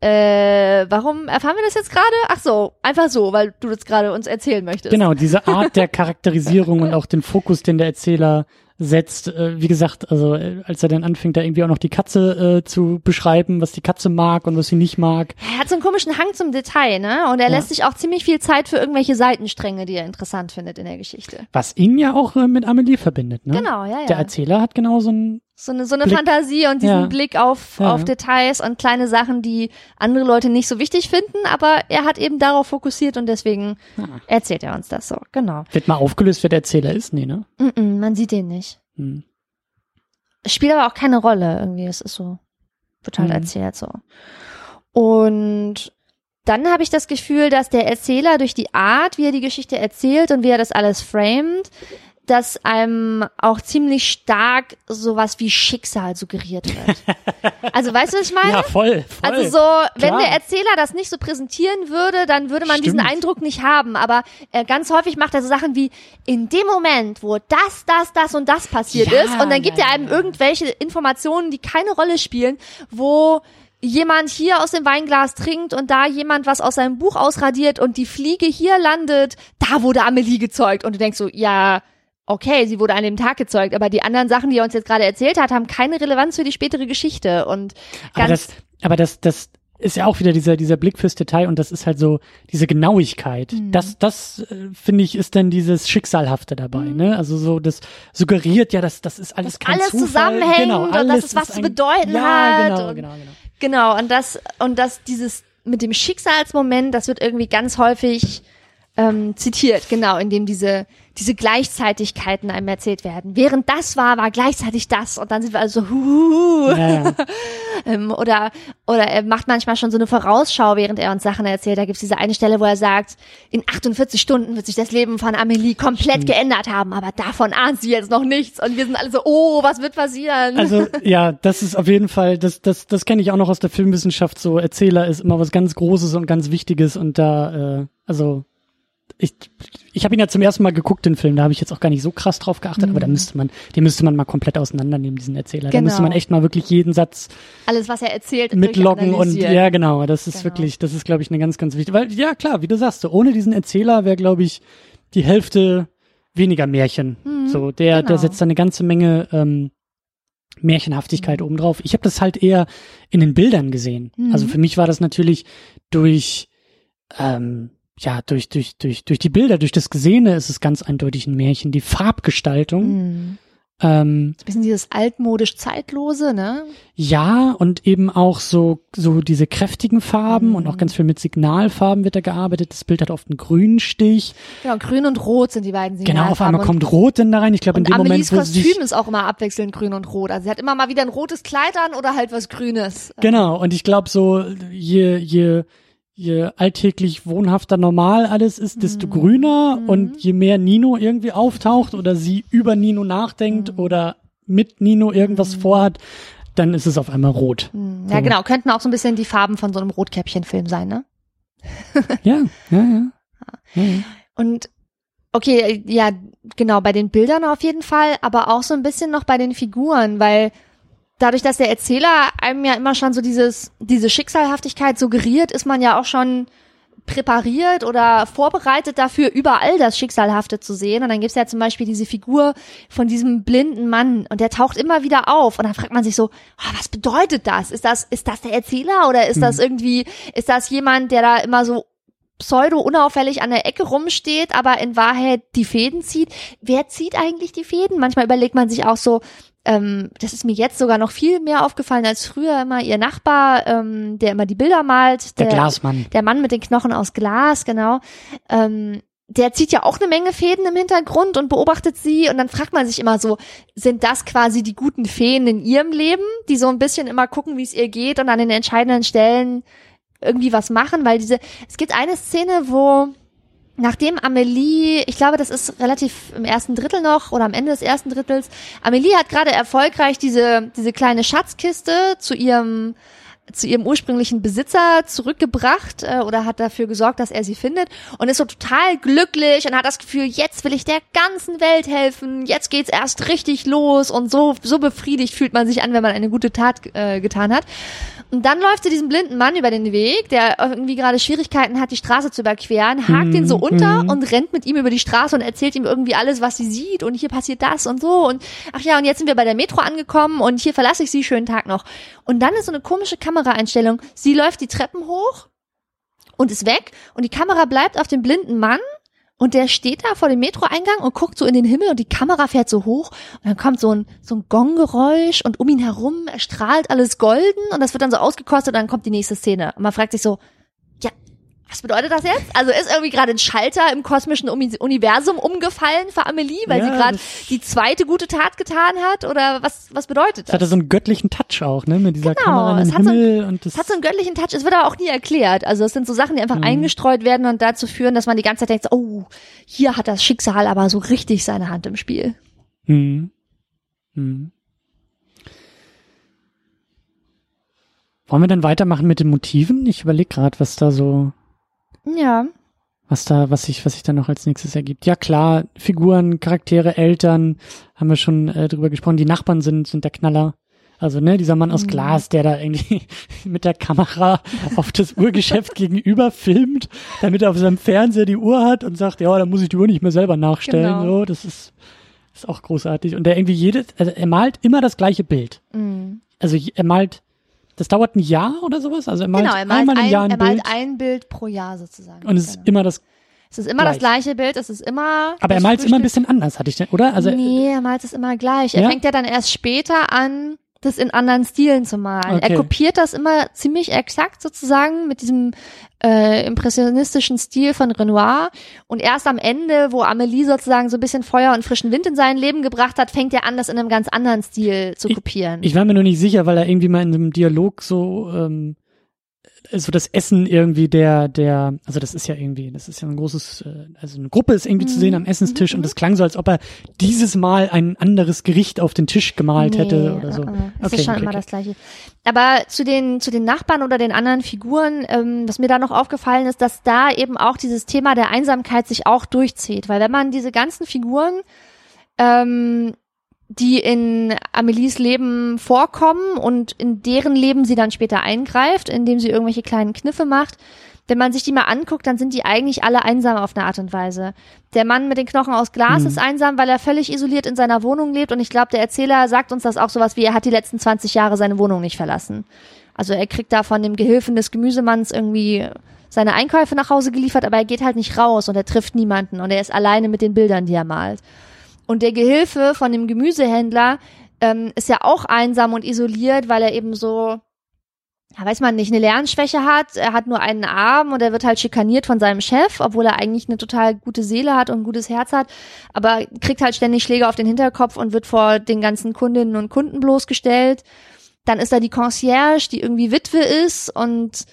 äh, warum erfahren wir das jetzt gerade? Ach so, einfach so, weil du das gerade uns erzählen möchtest. Genau, diese Art der Charakterisierung und auch den Fokus, den der Erzähler setzt. Äh, wie gesagt, also äh, als er dann anfängt, da irgendwie auch noch die Katze äh, zu beschreiben, was die Katze mag und was sie nicht mag. Er hat so einen komischen Hang zum Detail, ne? Und er Ja. lässt sich auch ziemlich viel Zeit für irgendwelche Seitenstränge, die er interessant findet in der Geschichte. Was ihn ja auch äh, mit Amelie verbindet, ne? Genau, ja, Der ja. Erzähler hat genau so ein, So eine, so eine Blick- Fantasie und diesen Ja. Blick auf, Ja. auf Details und kleine Sachen, die andere Leute nicht so wichtig finden, aber er hat eben darauf fokussiert und deswegen Ah. erzählt er uns das so. Genau. wird mal aufgelöst, wer der Erzähler ist, nee, ne? Mm -mm, man sieht den nicht. Hm. Spielt aber auch keine Rolle irgendwie. Es ist so, wird halt Mhm. erzählt so. Und dann habe ich das Gefühl, dass der Erzähler durch die Art, wie er die Geschichte erzählt und wie er das alles framed, dass einem auch ziemlich stark sowas wie Schicksal suggeriert wird. also weißt du, was ich meine? Ja, voll, voll. Also so, wenn Klar. der Erzähler das nicht so präsentieren würde, dann würde man diesen Stimmt. Eindruck nicht haben. Aber äh, ganz häufig macht er so Sachen wie, in dem Moment, wo das, das, das und das passiert Ja, ist, und dann gibt ja, er einem irgendwelche Informationen, die keine Rolle spielen, wo jemand hier aus dem Weinglas trinkt und da jemand was aus seinem Buch ausradiert und die Fliege hier landet, da wurde Amelie gezeugt. Und du denkst so, ja, okay, sie wurde an dem Tag gezeugt, aber die anderen Sachen, die er uns jetzt gerade erzählt hat, haben keine Relevanz für die spätere Geschichte. Und aber das, aber das, das ist ja auch wieder dieser, dieser Blick fürs Detail und das ist halt so diese Genauigkeit. Mhm. Das, das äh, finde ich, ist dann dieses Schicksalhafte dabei, ne? Also so, das suggeriert ja, dass das ist alles Dass kein alles Zufall. zusammenhängt genau, und dass alles es was ist zu ein- bedeuten ja, hat Genau, und- genau, genau. Genau, und das, und das, dieses mit dem Schicksalsmoment, das wird irgendwie ganz häufig ähm, zitiert, genau, in dem diese diese Gleichzeitigkeiten einem erzählt werden. Während das war, war gleichzeitig das und dann sind wir also hu, Ja, ja. ähm, oder oder er macht manchmal schon so eine Vorausschau, während er uns Sachen erzählt. Da gibt's diese eine Stelle, wo er sagt, in 48 Stunden wird sich das Leben von Amelie komplett geändert haben, aber davon ahnt sie jetzt noch nichts und wir sind alle so, oh, was wird passieren? Also ja, das ist auf jeden Fall, das, das, das kenne ich auch noch aus der Filmwissenschaft. So Erzähler ist immer was ganz Großes und ganz Wichtiges und da, äh, also ich, ich habe ihn ja zum ersten Mal geguckt, den Film, da habe ich jetzt auch gar nicht so krass drauf geachtet, aber da müsste man, den müsste man mal komplett auseinandernehmen, diesen Erzähler. Da Genau. müsste man echt mal wirklich jeden Satz Alles, was er erzählt, mitloggen und ja, genau, das ist Genau. wirklich, das ist, glaube ich, eine ganz, ganz wichtige, weil, ja klar, wie du sagst, so, ohne diesen Erzähler wäre, glaube ich, die Hälfte weniger Märchen. so, der, der genau. setzt da eine ganze Menge ähm, Märchenhaftigkeit obendrauf. Ich habe das halt eher in den Bildern gesehen. Also für mich war das natürlich durch ähm, ja, durch, durch, durch, durch die Bilder, durch das Gesehene ist es ganz eindeutig ein Märchen. Die Farbgestaltung, Hm. ähm, So ein bisschen dieses altmodisch zeitlose, ne? ja, und eben auch so, so diese kräftigen Farben und auch ganz viel mit Signalfarben wird da gearbeitet. Das Bild hat oft einen grünen Stich. Genau, grün und rot sind die beiden Genau, auf Signalfarben. einmal kommt Rot denn da rein. Ich glaube, in dem Moment, Amelies wo sie sich, Kostüm ist auch immer abwechselnd grün und rot. Also sie hat immer mal wieder ein rotes Kleid an oder halt was Grünes. Genau, und ich glaube so, je, je, je alltäglich wohnhafter normal alles ist, desto Mhm. grüner und je mehr Nino irgendwie auftaucht oder sie über Nino nachdenkt Mhm. oder mit Nino irgendwas vorhat, dann ist es auf einmal rot. Ja, So. genau. Könnten auch so ein bisschen die Farben von so einem Rotkäppchenfilm sein, ne? Ja, ja, ja. Und okay, ja, genau, bei den Bildern auf jeden Fall, aber auch so ein bisschen noch bei den Figuren, weil dadurch, dass der Erzähler einem ja immer schon so dieses, diese Schicksalhaftigkeit suggeriert, ist man ja auch schon präpariert oder vorbereitet dafür, überall das Schicksalhafte zu sehen. Und dann gibt's ja zum Beispiel diese Figur von diesem blinden Mann und der taucht immer wieder auf. Und dann fragt man sich so, ah, was bedeutet das? Ist das, ist das der Erzähler oder ist das irgendwie, ist das jemand, der da immer so pseudo unauffällig an der Ecke rumsteht, aber in Wahrheit die Fäden zieht. Wer zieht eigentlich die Fäden? Manchmal überlegt man sich auch so, ähm, das ist mir jetzt sogar noch viel mehr aufgefallen als früher immer ihr Nachbar, ähm, der immer die Bilder malt. Der Glasmann. Der Mann mit den Knochen aus Glas, genau. Ähm, der zieht ja auch eine Menge Fäden im Hintergrund und beobachtet sie und dann fragt man sich immer so, sind das quasi die guten Feen in ihrem Leben, die so ein bisschen immer gucken, wie es ihr geht und an den entscheidenden Stellen irgendwie was machen, weil diese, es gibt eine Szene, wo nachdem Amelie, ich glaube, das ist relativ im ersten Drittel noch oder am Ende des ersten Drittels, Amelie hat gerade erfolgreich diese, diese kleine Schatzkiste zu ihrem zu ihrem ursprünglichen Besitzer zurückgebracht äh, oder hat dafür gesorgt, dass er sie findet und ist so total glücklich und hat das Gefühl, jetzt will ich der ganzen Welt helfen, jetzt geht's erst richtig los und so so befriedigt fühlt man sich an, wenn man eine gute Tat äh, getan hat. Und dann läuft sie diesem blinden Mann über den Weg, der irgendwie gerade Schwierigkeiten hat, die Straße zu überqueren, hakt ihn so unter und rennt mit ihm über die Straße und erzählt ihm irgendwie alles, was sie sieht und hier passiert das und so und ach ja, und jetzt sind wir bei der Metro angekommen und hier verlasse ich sie, schönen Tag noch. Und dann ist so eine komische Kameraeinstellung. Sie läuft die Treppen hoch und ist weg und die Kamera bleibt auf dem blinden Mann und der steht da vor dem Metroeingang und guckt so in den Himmel und die Kamera fährt so hoch und dann kommt so ein, so ein Gonggeräusch und um ihn herum erstrahlt alles golden und das wird dann so ausgekostet und dann kommt die nächste Szene. Und man fragt sich so, was bedeutet das jetzt? Also ist irgendwie gerade ein Schalter im kosmischen Uni Universum umgefallen für Amelie, weil Ja, sie gerade die zweite gute Tat getan hat oder was, was bedeutet Das hatte das? so einen göttlichen Touch auch, ne? Mit dieser Genau, Kamera es den hat so einen- Himmel und das. Es hat so einen göttlichen Touch, es wird aber auch nie erklärt. Also es sind so Sachen, die Mhm. einfach eingestreut werden und dazu führen, dass man die ganze Zeit denkt, oh, hier hat das Schicksal aber so richtig seine Hand im Spiel. Hm. Hm. Wollen wir dann weitermachen mit den Motiven? Ich überlege gerade, was da so, Ja. was da, was sich, was sich dann noch als nächstes ergibt. Ja klar, Figuren, Charaktere, Eltern, haben wir schon äh, drüber gesprochen. Die Nachbarn sind, sind der Knaller. Also, ne, dieser Mann aus Mhm. Glas, der da irgendwie mit der Kamera auf das Uhrgeschäft gegenüber filmt, damit er auf seinem Fernseher die Uhr hat und sagt, ja, da muss ich die Uhr nicht mehr selber nachstellen. Genau. So, das ist, ist auch großartig. Und der irgendwie jedes, also er malt immer das gleiche Bild. Mhm. Also er malt, das dauert ein Jahr oder sowas. Also er malt, Genau, er malt, einmal im ein, Jahr ein er Bild malt ein Bild pro Jahr sozusagen. und es ist Genau. immer das. es ist immer das gleich. gleiche Bild, es ist immer. Aber er das malt es immer ein bisschen anders, hatte ich, denn, oder? Also nee, er malt es immer gleich. Er Ja? fängt ja dann erst später an, das in anderen Stilen zu malen. Okay. Er kopiert das immer ziemlich exakt sozusagen mit diesem äh, impressionistischen Stil von Renoir. Und erst am Ende, wo Amelie sozusagen so ein bisschen Feuer und frischen Wind in sein Leben gebracht hat, fängt er an, das in einem ganz anderen Stil zu kopieren. Ich war mir nur nicht sicher, weil er irgendwie mal in einem Dialog so ähm, so das Essen irgendwie der der also das ist ja irgendwie das ist ja ein großes äh, also eine Gruppe ist irgendwie zu sehen am Essenstisch und das klang so als ob er dieses Mal ein anderes Gericht auf den Tisch gemalt hätte oder so. Uh -uh. Es ist schon immer das gleiche. Aber zu den zu den Nachbarn oder den anderen Figuren, ähm, was mir da noch aufgefallen ist, dass da eben auch dieses Thema der Einsamkeit sich auch durchzieht, weil wenn man diese ganzen Figuren ähm, die in Amelies Leben vorkommen und in deren Leben sie dann später eingreift, indem sie irgendwelche kleinen Kniffe macht. Wenn man sich die mal anguckt, dann sind die eigentlich alle einsam auf eine Art und Weise. Der Mann mit den Knochen aus Glas Mhm. ist einsam, weil er völlig isoliert in seiner Wohnung lebt und ich glaube, der Erzähler sagt uns das auch sowas wie, er hat die letzten 20 Jahre seine Wohnung nicht verlassen. Also er kriegt da von dem Gehilfen des Gemüsemanns irgendwie seine Einkäufe nach Hause geliefert, aber er geht halt nicht raus und er trifft niemanden und er ist alleine mit den Bildern, die er malt. Und der Gehilfe von dem Gemüsehändler ähm, ist ja auch einsam und isoliert, weil er eben so, ja, weiß man nicht, eine Lernschwäche hat. Er hat nur einen Arm und er wird halt schikaniert von seinem Chef, obwohl er eigentlich eine total gute Seele hat und ein gutes Herz hat, aber kriegt halt ständig Schläge auf den Hinterkopf und wird vor den ganzen Kundinnen und Kunden bloßgestellt. Dann ist da die Concierge, die irgendwie Witwe ist und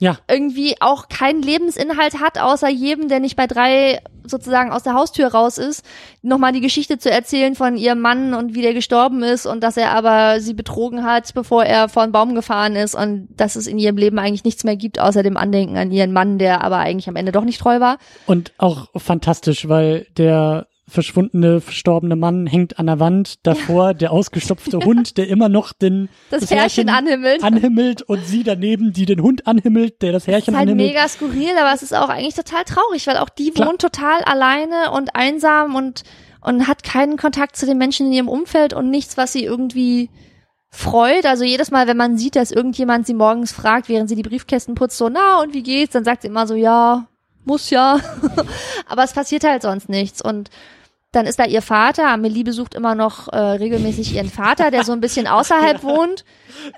Ja. irgendwie auch keinen Lebensinhalt hat, außer jedem, der nicht bei drei sozusagen aus der Haustür raus ist, nochmal die Geschichte zu erzählen von ihrem Mann und wie der gestorben ist und dass er aber sie betrogen hat, bevor er vor einen Baum gefahren ist und dass es in ihrem Leben eigentlich nichts mehr gibt, außer dem Andenken an ihren Mann, der aber eigentlich am Ende doch nicht treu war. Und auch fantastisch, weil der verschwundene, verstorbene Mann hängt an der Wand, davor der ausgestopfte Hund, der immer noch den Das, Herrchen anhimmelt. anhimmelt und sie daneben, die den Hund anhimmelt, der das Herrchen ist halt anhimmelt. mega skurril, aber es ist auch eigentlich total traurig, weil auch die Klar. wohnt total alleine und einsam und, und hat keinen Kontakt zu den Menschen in ihrem Umfeld und nichts, was sie irgendwie freut. Also jedes Mal, wenn man sieht, dass irgendjemand sie morgens fragt, während sie die Briefkästen putzt, so, na, und wie geht's? Dann sagt sie immer so, ja, muss ja. aber es passiert halt sonst nichts und dann ist da ihr Vater. Amelie besucht immer noch äh, regelmäßig ihren Vater, der so ein bisschen außerhalb wohnt.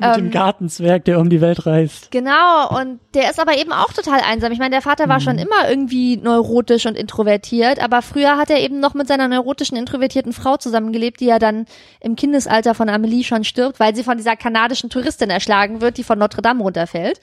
mit dem ähm, Gartenzwerg, der um die Welt reist. Genau, und der ist aber eben auch total einsam. Ich meine, der Vater war schon immer irgendwie neurotisch und introvertiert, aber früher hat er eben noch mit seiner neurotischen, introvertierten Frau zusammengelebt, die ja dann im Kindesalter von Amelie schon stirbt, weil sie von dieser kanadischen Touristin erschlagen wird, die von Notre Dame runterfällt.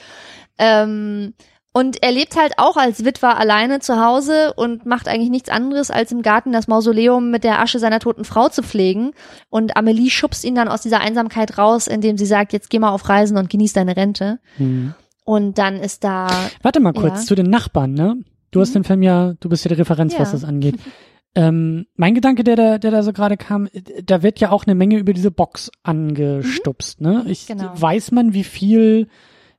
Ähm, und er lebt halt auch als Witwer alleine zu Hause und macht eigentlich nichts anderes, als im Garten das Mausoleum mit der Asche seiner toten Frau zu pflegen. Und Amelie schubst ihn dann aus dieser Einsamkeit raus, indem sie sagt, jetzt geh mal auf Reisen und genieß deine Rente. Hm. Und dann ist da, Warte mal kurz, Ja. Mhm. zu den Nachbarn, ne? Du hast den Film ja, du bist ja die Referenz, was Ja. das angeht. Ähm, mein Gedanke, der da, der da so gerade kam, da wird ja auch eine Menge über diese Box angestupst, ne? Ich, Genau. Weiß man, wie viel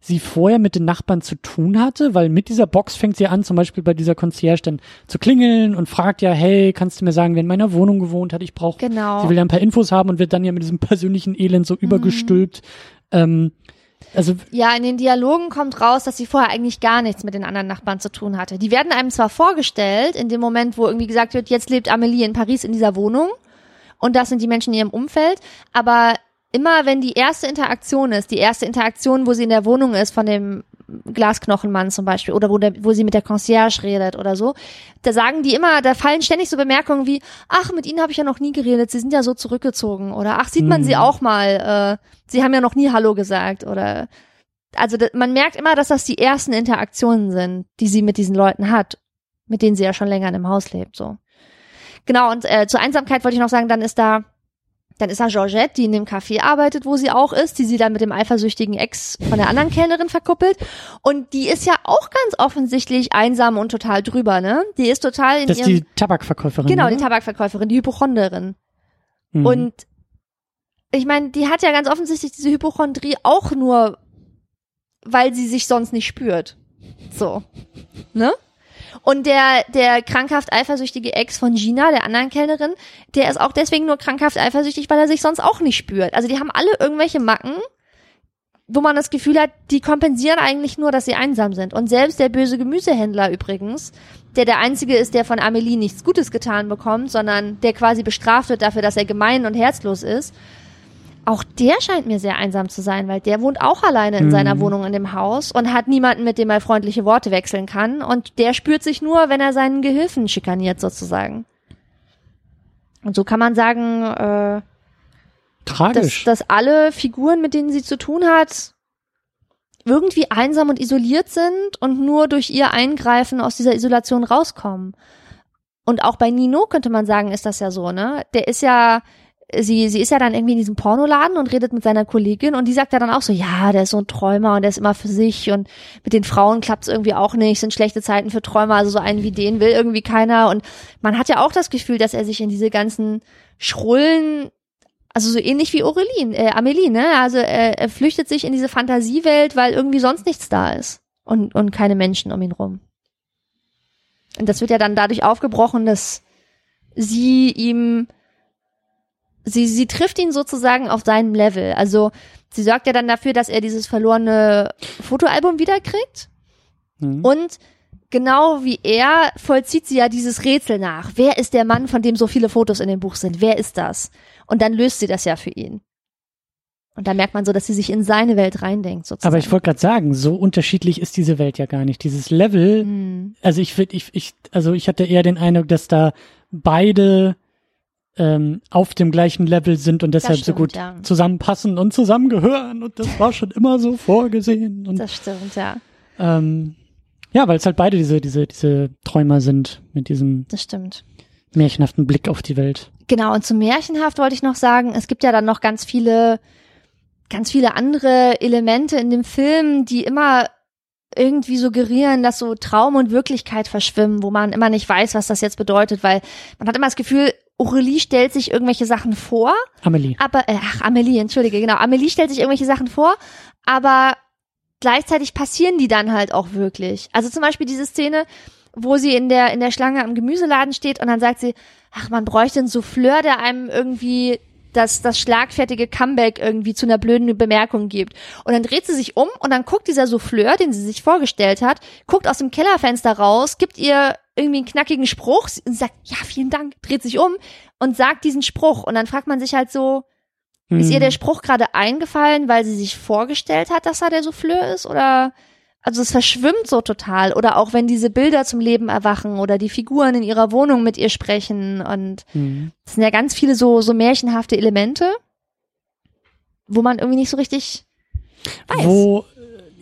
sie vorher mit den Nachbarn zu tun hatte? Weil mit dieser Box fängt sie an, zum Beispiel bei dieser Concierge dann zu klingeln und fragt ja, hey, kannst du mir sagen, wer in meiner Wohnung gewohnt hat? Ich brauche, genau. sie will ja ein paar Infos haben und wird dann ja mit diesem persönlichen Elend so übergestülpt. Ähm, also Ja, in den Dialogen kommt raus, dass sie vorher eigentlich gar nichts mit den anderen Nachbarn zu tun hatte. Die werden einem zwar vorgestellt, in dem Moment, wo irgendwie gesagt wird, jetzt lebt Amelie in Paris in dieser Wohnung und das sind die Menschen in ihrem Umfeld, aber immer wenn die erste Interaktion ist, die erste Interaktion, wo sie in der Wohnung ist von dem Glasknochenmann zum Beispiel oder wo, der, wo sie mit der Concierge redet oder so, da sagen die immer, da fallen ständig so Bemerkungen wie, ach, mit ihnen habe ich ja noch nie geredet, sie sind ja so zurückgezogen oder ach, sieht man Mhm. sie auch mal, äh, sie haben ja noch nie Hallo gesagt oder also man merkt immer, dass das die ersten Interaktionen sind, die sie mit diesen Leuten hat, mit denen sie ja schon länger in einem Haus lebt, so. Genau, und äh, zur Einsamkeit wollte ich noch sagen, dann ist da, dann ist da Georgette, die in dem Café arbeitet, wo sie auch ist, die sie dann mit dem eifersüchtigen Ex von der anderen Kellnerin verkuppelt. Und die ist ja auch ganz offensichtlich einsam und total drüber, ne? Die ist total in das ist ihrem, die Tabakverkäuferin. genau, oder? die Tabakverkäuferin, die Hypochonderin. Mhm. Und ich meine, die hat ja ganz offensichtlich diese Hypochondrie auch nur, weil sie sich sonst nicht spürt. So. Ne? Und der, der krankhaft eifersüchtige Ex von Gina, der anderen Kellnerin, der ist auch deswegen nur krankhaft eifersüchtig, weil er sich sonst auch nicht spürt. Also die haben alle irgendwelche Macken, wo man das Gefühl hat, die kompensieren eigentlich nur, dass sie einsam sind. Und selbst der böse Gemüsehändler übrigens, der der einzige ist, der von Amelie nichts Gutes getan bekommt, sondern der quasi bestraft wird dafür, dass er gemein und herzlos ist, auch der scheint mir sehr einsam zu sein, weil der wohnt auch alleine in Mhm. seiner Wohnung in dem Haus und hat niemanden, mit dem er freundliche Worte wechseln kann. Und der spürt sich nur, wenn er seinen Gehilfen schikaniert, sozusagen. Und so kann man sagen, äh, dass, Tragisch. dass alle Figuren, mit denen sie zu tun hat, irgendwie einsam und isoliert sind und nur durch ihr Eingreifen aus dieser Isolation rauskommen. Und auch bei Nino könnte man sagen, ist das ja so, ne? Der ist ja, sie, sie ist ja dann irgendwie in diesem Pornoladen und redet mit seiner Kollegin und die sagt ja dann auch so, ja, der ist so ein Träumer und der ist immer für sich und mit den Frauen klappt's irgendwie auch nicht, sind schlechte Zeiten für Träumer, also so einen wie den will irgendwie keiner und man hat ja auch das Gefühl, dass er sich in diese ganzen Schrullen also so ähnlich wie Aurelien, äh, Amelie, ne? Also er, er flüchtet sich in diese Fantasiewelt, weil irgendwie sonst nichts da ist und, und keine Menschen um ihn rum. Und das wird ja dann dadurch aufgebrochen, dass sie ihm, sie, sie trifft ihn sozusagen auf seinem Level. Also sie sorgt ja dann dafür, dass er dieses verlorene Fotoalbum wiederkriegt. Mhm. Und genau wie er vollzieht sie ja dieses Rätsel nach. Wer ist der Mann, von dem so viele Fotos in dem Buch sind? Wer ist das? Und dann löst sie das ja für ihn. Und da merkt man so, dass sie sich in seine Welt reindenkt, sozusagen. Aber ich wollte gerade sagen, so unterschiedlich ist diese Welt ja gar nicht. Dieses Level, Hm. also ich finde, ich, ich, also ich hatte eher den Eindruck, dass da beide ähm, auf dem gleichen Level sind und deshalb so stimmt, gut ja. zusammenpassen und zusammengehören und das war schon immer so vorgesehen. Und, Das stimmt, ja. ähm, ja, weil es halt beide diese, diese, diese Träumer sind mit diesem Das stimmt. märchenhaften Blick auf die Welt. Genau, und zu Märchenhaft wollte ich noch sagen, es gibt ja dann noch ganz viele, ganz viele andere Elemente in dem Film, die immer irgendwie suggerieren, dass so Traum und Wirklichkeit verschwimmen, wo man immer nicht weiß, was das jetzt bedeutet, weil man hat immer das Gefühl, Aurelie stellt sich irgendwelche Sachen vor, Amelie. aber, äh, ach, Amelie, entschuldige, genau, Amelie stellt sich irgendwelche Sachen vor, aber gleichzeitig passieren die dann halt auch wirklich. Also zum Beispiel diese Szene, wo sie in der, in der Schlange am Gemüseladen steht und dann sagt sie, ach, man bräuchte einen Souffleur, der einem irgendwie das, das schlagfertige Comeback irgendwie zu einer blöden Bemerkung gibt. Und dann dreht sie sich um und dann guckt dieser Souffleur, den sie sich vorgestellt hat, guckt aus dem Kellerfenster raus, gibt ihr irgendwie einen knackigen Spruch und sagt, ja, vielen Dank, dreht sich um und sagt diesen Spruch. Und dann fragt man sich halt so, ist ihr Hm. der Spruch gerade eingefallen, weil sie sich vorgestellt hat, dass er der Souffleur ist? Oder also es verschwimmt so total. Oder auch wenn diese Bilder zum Leben erwachen oder die Figuren in ihrer Wohnung mit ihr sprechen. Und Hm. es sind ja ganz viele so, so märchenhafte Elemente, wo man irgendwie nicht so richtig weiß. Wo,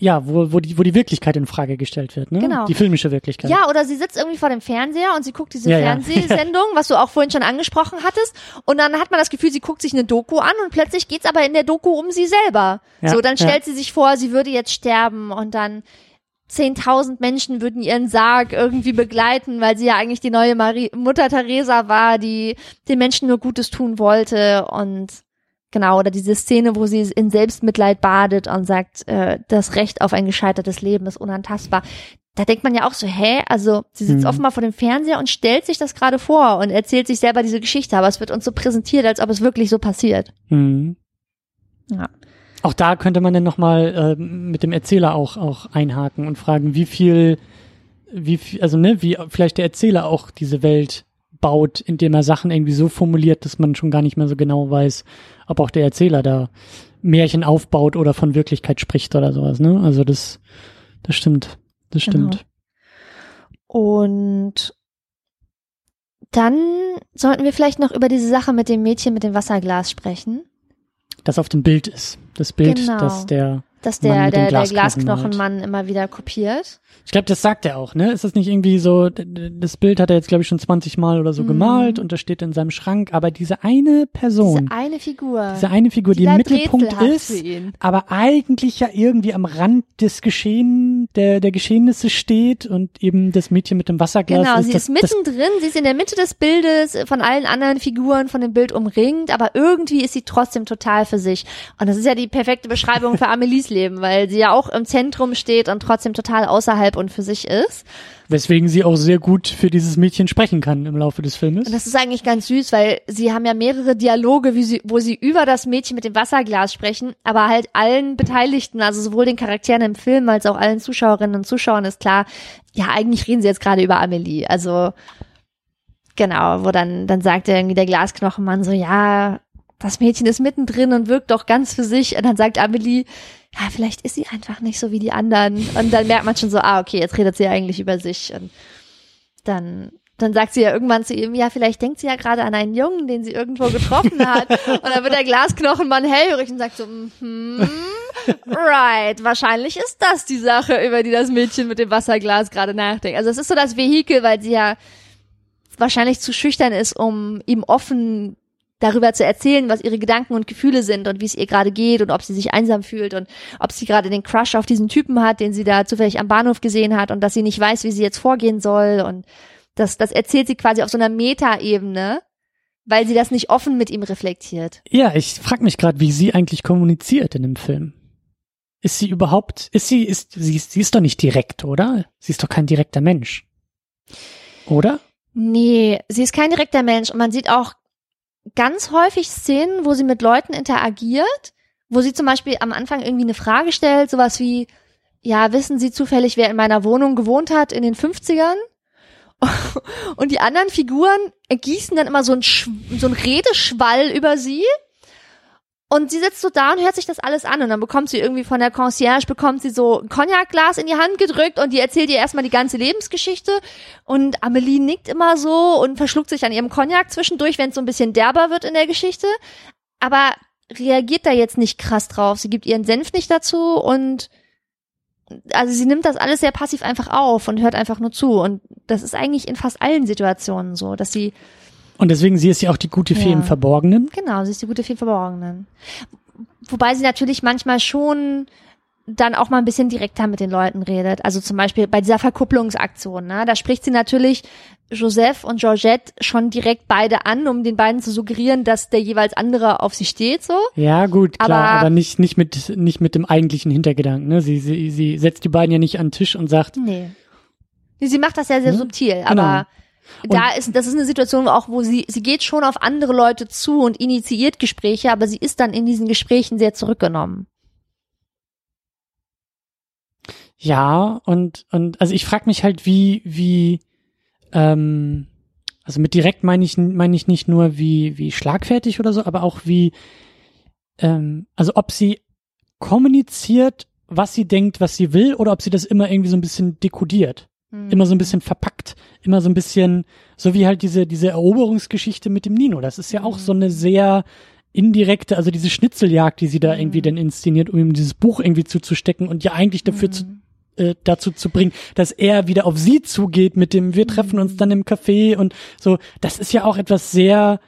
ja, wo, wo die, wo die Wirklichkeit in Frage gestellt wird, ne? Genau. Die filmische Wirklichkeit. Ja, oder sie sitzt irgendwie vor dem Fernseher und sie guckt diese Ja, ja. Fernsehsendung, was du auch vorhin schon angesprochen hattest. Und dann hat man das Gefühl, sie guckt sich eine Doku an und plötzlich geht's aber in der Doku um sie selber. Ja, so, dann ja. stellt sie sich vor, sie würde jetzt sterben und dann 10.000 Menschen würden ihren Sarg irgendwie begleiten, weil sie ja eigentlich die neue Marie, Mutter Teresa war, die den Menschen nur Gutes tun wollte und genau, oder diese Szene, wo sie in Selbstmitleid badet und sagt, äh, das Recht auf ein gescheitertes Leben ist unantastbar. Da denkt man ja auch so, hä? Also sie sitzt Mhm. offenbar vor dem Fernseher und stellt sich das gerade vor und erzählt sich selber diese Geschichte, aber es wird uns so präsentiert, als ob es wirklich so passiert. Mhm. Ja. Auch da könnte man dann nochmal äh, mit dem Erzähler auch, auch einhaken und fragen, wie viel, wie viel, also ne, wie vielleicht der Erzähler auch diese Welt baut, indem er Sachen irgendwie so formuliert, dass man schon gar nicht mehr so genau weiß, ob auch der Erzähler da Märchen aufbaut oder von Wirklichkeit spricht oder sowas, ne? Also das, das stimmt. Das Genau. stimmt. Und dann sollten wir vielleicht noch über diese Sache mit dem Mädchen mit dem Wasserglas sprechen. Das auf dem Bild ist. Das Bild, Genau. das der, dass Mann der, dem der, der Glasknochen Glasknochenmann immer wieder kopiert. Ich glaube, das sagt er auch, ne? Ist das nicht irgendwie so, das Bild hat er jetzt, glaube ich, schon 20 Mal oder so Mhm. gemalt und das steht in seinem Schrank, aber diese eine Person, Diese eine Figur. diese eine Figur, die, im Mittelpunkt ist, aber eigentlich ja irgendwie am Rand des Geschehen, der, der Geschehnisse steht und eben das Mädchen mit dem Wasserglas Genau, ist. sie das, ist mittendrin, sie ist in der Mitte des Bildes, äh, von allen anderen Figuren von dem Bild umringt, aber irgendwie ist sie trotzdem total für sich. Und das ist ja die perfekte Beschreibung für Amelies Leben, weil sie ja auch im Zentrum steht und trotzdem total außerhalb und für sich ist. weswegen sie auch sehr gut für dieses Mädchen sprechen kann im Laufe des Filmes. Und das ist eigentlich ganz süß, weil sie haben ja mehrere Dialoge, sie, wo sie über das Mädchen mit dem Wasserglas sprechen, aber halt allen Beteiligten, also sowohl den Charakteren im Film als auch allen Zuschauerinnen und Zuschauern ist klar, ja, eigentlich reden sie jetzt gerade über Amelie. Also genau, wo dann, dann sagt irgendwie der Glasknochenmann so, ja, das Mädchen ist mittendrin und wirkt doch ganz für sich. Und dann sagt Amelie, ja, vielleicht ist sie einfach nicht so wie die anderen. Und dann merkt man schon so, ah, okay, jetzt redet sie eigentlich über sich. Und dann, dann sagt sie ja irgendwann zu ihm, ja, vielleicht denkt sie ja gerade an einen Jungen, den sie irgendwo getroffen hat. und dann wird der Glasknochenmann hellhörig und sagt so, mhm, right, wahrscheinlich ist das die Sache, über die das Mädchen mit dem Wasserglas gerade nachdenkt. Also es ist so das Vehikel, weil sie ja wahrscheinlich zu schüchtern ist, um ihm offen darüber zu erzählen, was ihre Gedanken und Gefühle sind und wie es ihr gerade geht und ob sie sich einsam fühlt und ob sie gerade den Crush auf diesen Typen hat, den sie da zufällig am Bahnhof gesehen hat und dass sie nicht weiß, wie sie jetzt vorgehen soll und das, das erzählt sie quasi auf so einer Metaebene, weil sie das nicht offen mit ihm reflektiert. Ja, ich frage mich gerade, wie sie eigentlich kommuniziert in dem Film. Ist sie überhaupt, ist sie, ist, sie, sie ist doch nicht direkt, oder? Sie ist doch kein direkter Mensch. Oder? Nee, sie ist kein direkter Mensch und man sieht auch ganz häufig Szenen, wo sie mit Leuten interagiert, wo sie zum Beispiel am Anfang irgendwie eine Frage stellt, sowas wie, ja, wissen Sie zufällig, wer in meiner Wohnung gewohnt hat in den 50ern? Und die anderen Figuren ergießen dann immer so ein, so ein Redeschwall über sie und sie sitzt so da und hört sich das alles an. Und dann bekommt sie irgendwie von der Concierge, bekommt sie so ein Cognacglas in die Hand gedrückt und die erzählt ihr erstmal die ganze Lebensgeschichte. Und Amelie nickt immer so und verschluckt sich an ihrem Cognac zwischendurch, wenn es so ein bisschen derber wird in der Geschichte, aber reagiert da jetzt nicht krass drauf. Sie gibt ihren Senf nicht dazu und also sie nimmt das alles sehr passiv einfach auf und hört einfach nur zu. Und das ist eigentlich in fast allen Situationen so, dass sie und deswegen sie ist ja auch die gute Fee ja. im Verborgenen. Genau, sie ist die gute Fee im Verborgenen. Wobei sie natürlich manchmal schon dann auch mal ein bisschen direkter mit den Leuten redet. Also zum Beispiel bei dieser Verkupplungsaktion, ne? da spricht sie natürlich Joseph und Georgette schon direkt beide an, um den beiden zu suggerieren, dass der jeweils andere auf sie steht, so. Ja, gut, klar, aber, aber nicht, nicht mit, nicht mit dem eigentlichen Hintergedanken, ne? Sie, sie, sie setzt die beiden ja nicht an den Tisch und sagt. Nee. Sie macht das ja sehr, sehr ne? subtil, genau. aber da ist, das ist eine Situation auch, wo sie, sie geht schon auf andere Leute zu und initiiert Gespräche, aber sie ist dann in diesen Gesprächen sehr zurückgenommen. Ja, und, und, also ich frage mich halt, wie, wie, ähm, also mit direkt meine ich, meine ich nicht nur wie, wie schlagfertig oder so, aber auch wie, ähm, also ob sie kommuniziert, was sie denkt, was sie will, oder ob sie das immer irgendwie so ein bisschen dekodiert. Mhm. Immer so ein bisschen verpackt, immer so ein bisschen, so wie halt diese, diese Eroberungsgeschichte mit dem Nino. Das ist ja auch so eine sehr indirekte, also diese Schnitzeljagd, die sie da mhm. irgendwie dann inszeniert, um ihm dieses Buch irgendwie zuzustecken und ja eigentlich dafür zu, äh, dazu zu bringen, dass er wieder auf sie zugeht mit dem, wir treffen uns dann im Café und so. Das ist ja auch etwas sehr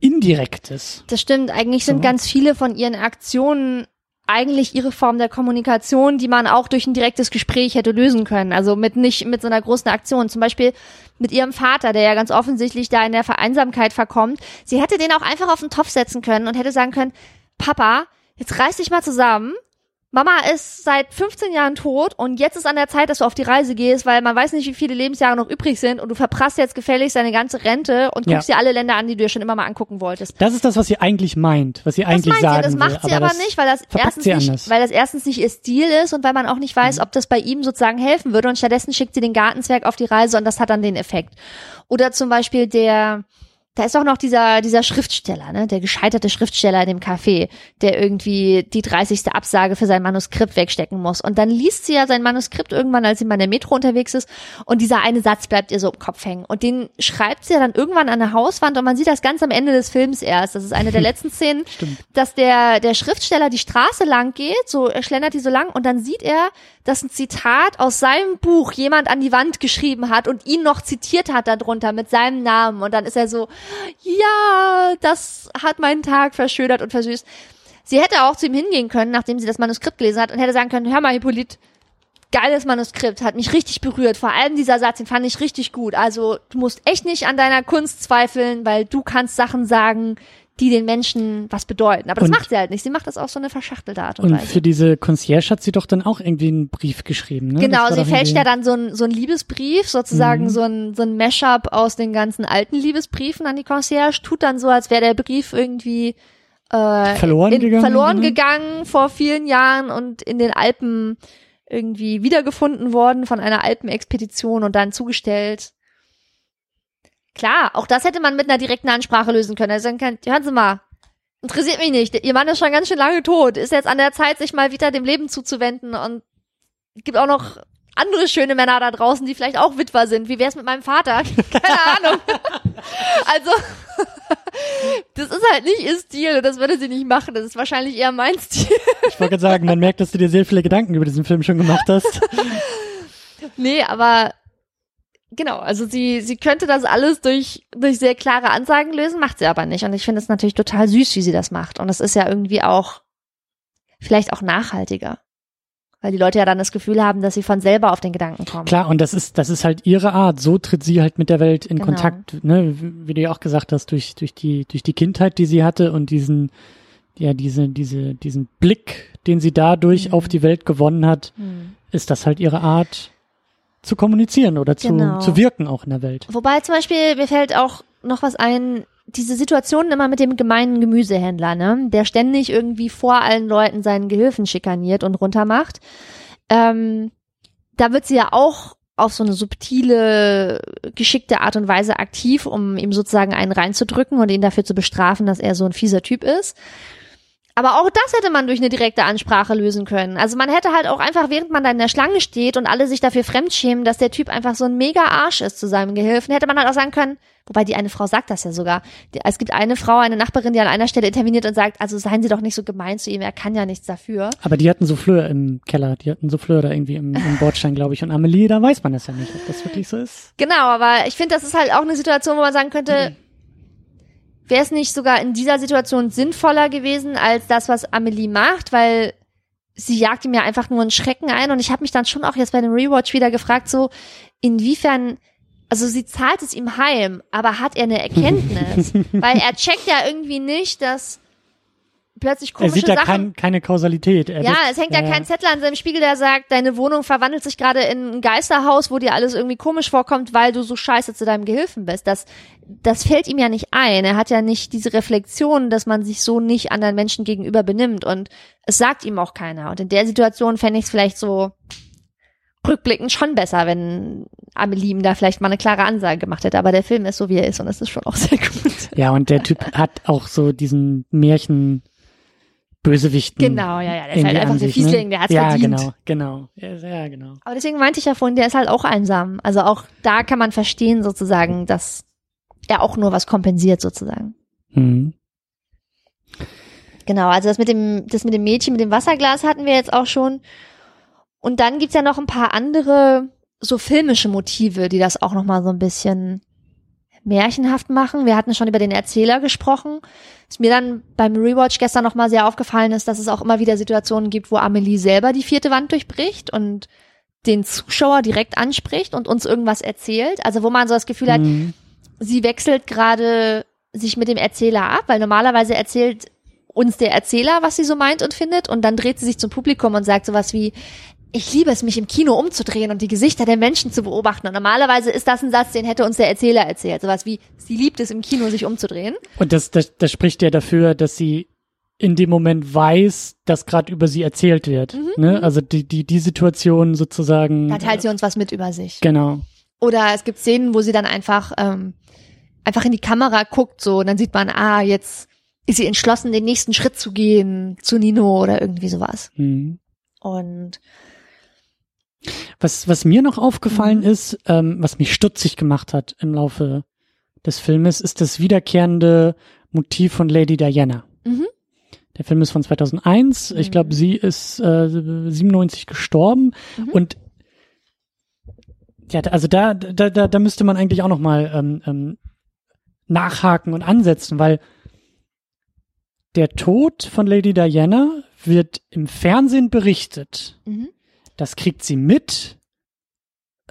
Indirektes. Das stimmt. Eigentlich sind so. ganz viele von ihren Aktionen eigentlich ihre Form der Kommunikation, die man auch durch ein direktes Gespräch hätte lösen können. Also mit nicht mit so einer großen Aktion. Zum Beispiel mit ihrem Vater, der ja ganz offensichtlich da in der Vereinsamkeit verkommt. Sie hätte den auch einfach auf den Topf setzen können und hätte sagen können, Papa, jetzt reiß dich mal zusammen Mama ist seit 15 Jahren tot und jetzt ist an der Zeit, dass du auf die Reise gehst, weil man weiß nicht, wie viele Lebensjahre noch übrig sind und du verprasst jetzt gefälligst deine ganze Rente und guckst ja. dir alle Länder an, die du dir schon immer mal angucken wolltest. Das ist das, was sie eigentlich meint, was sie das eigentlich sagen sie. Das macht will, sie aber, aber nicht, weil das erstens nicht, weil das erstens nicht ihr Stil ist und weil man auch nicht weiß, mhm. ob das bei ihm sozusagen helfen würde und stattdessen schickt sie den Gartenzwerg auf die Reise und das hat dann den Effekt. Oder zum Beispiel der, da ist auch noch dieser, dieser Schriftsteller, ne, der gescheiterte Schriftsteller in dem Café, der irgendwie die 30. Absage für sein Manuskript wegstecken muss. Und dann liest sie ja sein Manuskript irgendwann, als sie mal in der Metro unterwegs ist. Und dieser eine Satz bleibt ihr so im Kopf hängen. Und den schreibt sie ja dann irgendwann an der Hauswand und man sieht das ganz am Ende des Films erst. Das ist eine der letzten Szenen, dass der, der Schriftsteller die Straße lang geht, so, er schlendert die so lang und dann sieht er, dass ein Zitat aus seinem Buch jemand an die Wand geschrieben hat und ihn noch zitiert hat darunter mit seinem Namen. Und dann ist er so, ja, das hat meinen Tag verschönert und versüßt. Sie hätte auch zu ihm hingehen können, nachdem sie das Manuskript gelesen hat und hätte sagen können, hör mal, Hippolyt, geiles Manuskript, hat mich richtig berührt. Vor allem dieser Satz, den fand ich richtig gut. Also du musst echt nicht an deiner Kunst zweifeln, weil du kannst Sachen sagen, die den Menschen was bedeuten. Aber das und, macht sie halt nicht. Sie macht das auf so eine verschachtelte Art und, und Weise. für diese Concierge hat sie doch dann auch irgendwie einen Brief geschrieben, ne? Genau, sie fälscht ja dann so ein, so ein Liebesbrief, sozusagen mhm. so ein, so ein Mashup aus den ganzen alten Liebesbriefen an die Concierge, tut dann so, als wäre der Brief irgendwie äh, verloren, in, gegangen, verloren ne? gegangen vor vielen Jahren und in den Alpen irgendwie wiedergefunden worden von einer Alpenexpedition und dann zugestellt. Klar, auch das hätte man mit einer direkten Ansprache lösen können. Also, hören Sie mal, interessiert mich nicht. Ihr Mann ist schon ganz schön lange tot. Ist jetzt an der Zeit, sich mal wieder dem Leben zuzuwenden und gibt auch noch andere schöne Männer da draußen, die vielleicht auch Witwer sind. Wie wär's mit meinem Vater? Keine Ahnung. also, das ist halt nicht ihr Stil und das würde sie nicht machen. Das ist wahrscheinlich eher mein Stil. Ich wollte gerade sagen, man merkt, dass du dir sehr viele Gedanken über diesen Film schon gemacht hast. nee, aber genau, also sie, sie könnte das alles durch, durch sehr klare Ansagen lösen, macht sie aber nicht. Und ich finde es natürlich total süß, wie sie das macht. Und es ist ja irgendwie auch, vielleicht auch nachhaltiger. Weil die Leute ja dann das Gefühl haben, dass sie von selber auf den Gedanken kommen. Klar, und das ist, das ist halt ihre Art. So tritt sie halt mit der Welt in Genau. Kontakt, ne? Wie du ja auch gesagt hast, durch, durch die, durch die Kindheit, die sie hatte und diesen, ja, diese, diese, diesen Blick, den sie dadurch Mhm. auf die Welt gewonnen hat, Hm. ist das halt ihre Art zu kommunizieren oder zu, Genau. zu wirken auch in der Welt. Wobei zum Beispiel, mir fällt auch noch was ein, diese Situation immer mit dem gemeinen Gemüsehändler, ne, der ständig irgendwie vor allen Leuten seinen Gehilfen schikaniert und runtermacht. Ähm, da wird sie ja auch auf so eine subtile, geschickte Art und Weise aktiv, um ihm sozusagen einen reinzudrücken und ihn dafür zu bestrafen, dass er so ein fieser Typ ist. Aber auch das hätte man durch eine direkte Ansprache lösen können. Also man hätte halt auch einfach, während man da in der Schlange steht und alle sich dafür fremdschämen, dass der Typ einfach so ein mega Arsch ist zu seinem Gehilfen, hätte man halt auch sagen können, wobei die eine Frau sagt das ja sogar. Es gibt eine Frau, eine Nachbarin, die an einer Stelle interveniert und sagt, also seien Sie doch nicht so gemein zu ihm, er kann ja nichts dafür. Aber die hatten Souffleur im Keller, die hatten Souffleur da irgendwie im, im Bordstein, glaube ich. Und Amelie, da weiß man das ja nicht, ob das wirklich so ist. Genau, aber ich finde, das ist halt auch eine Situation, wo man sagen könnte, wäre es nicht sogar in dieser Situation sinnvoller gewesen als das, was Amelie macht, weil sie jagt ihm ja einfach nur einen Schrecken ein und ich habe mich dann schon auch jetzt bei dem Rewatch wieder gefragt, so inwiefern, also sie zahlt es ihm heim, aber hat er eine Erkenntnis? weil er checkt ja irgendwie nicht, dass plötzlich Er komische sieht da Sachen kein, keine Kausalität. Er ja, es hängt ja, kein Zettel an seinem Spiegel, der sagt, deine Wohnung verwandelt sich gerade in ein Geisterhaus, wo dir alles irgendwie komisch vorkommt, weil du so scheiße zu deinem Gehilfen bist. Das, das fällt ihm ja nicht ein. Er hat ja nicht diese Reflexion, dass man sich so nicht anderen Menschen gegenüber benimmt. Und es sagt ihm auch keiner. Und in der Situation fände ich es vielleicht so rückblickend schon besser, wenn Amelie ihm da vielleicht mal eine klare Ansage gemacht hätte. Aber der Film ist so, wie er ist. Und das ist schon auch sehr gut. Ja, und der Typ hat auch so diesen Märchen Bösewichten. Genau, ja, ja. Der ist halt einfach der sich, Fiesling, ne? der hat's ja, verdient. genau, genau. Ja, ja, genau. Aber deswegen meinte ich ja vorhin, der ist halt auch einsam. Also auch da kann man verstehen sozusagen, dass er auch nur was kompensiert sozusagen. Mhm. Genau, also das mit dem, das mit dem Mädchen mit dem Wasserglas hatten wir jetzt auch schon. Und dann gibt's ja noch ein paar andere so filmische Motive, die das auch nochmal so ein bisschen märchenhaft machen. Wir hatten schon über den Erzähler gesprochen. Was mir dann beim Rewatch gestern nochmal sehr aufgefallen ist, dass es auch immer wieder Situationen gibt, wo Amelie selber die vierte Wand durchbricht und den Zuschauer direkt anspricht und uns irgendwas erzählt. Also wo man so das Gefühl hat, Mhm. sie wechselt gerade sich mit dem Erzähler ab, weil normalerweise erzählt uns der Erzähler, was sie so meint und findet, und dann dreht sie sich zum Publikum und sagt sowas wie, ich liebe es, mich im Kino umzudrehen und die Gesichter der Menschen zu beobachten. Und normalerweise ist das ein Satz, den hätte uns der Erzähler erzählt. Sowas wie, sie liebt es, im Kino sich umzudrehen. Und das, das, das spricht ja dafür, dass sie in dem Moment weiß, dass gerade über sie erzählt wird. Ne? Also die, die, die Situation sozusagen. Mhm, Da teilt sie uns was mit über sich. Genau. Oder es gibt Szenen, wo sie dann einfach, ähm, einfach in die Kamera guckt, so, und dann sieht man, ah, jetzt ist sie entschlossen, den nächsten Schritt zu gehen zu Nino oder irgendwie sowas. Mhm. Und Was, was mir noch aufgefallen Mhm. ist, ähm, was mich stutzig gemacht hat im Laufe des Filmes, ist das wiederkehrende Motiv von Lady Diana. Mhm. Der Film ist von 2001. Ich Mhm. glaube, sie ist äh, 97 gestorben Mhm. und ja, also da, da, da, da müsste man eigentlich auch noch mal ähm, ähm, nachhaken und ansetzen, weil der Tod von Lady Diana wird im Fernsehen berichtet. Mhm. Das kriegt sie mit.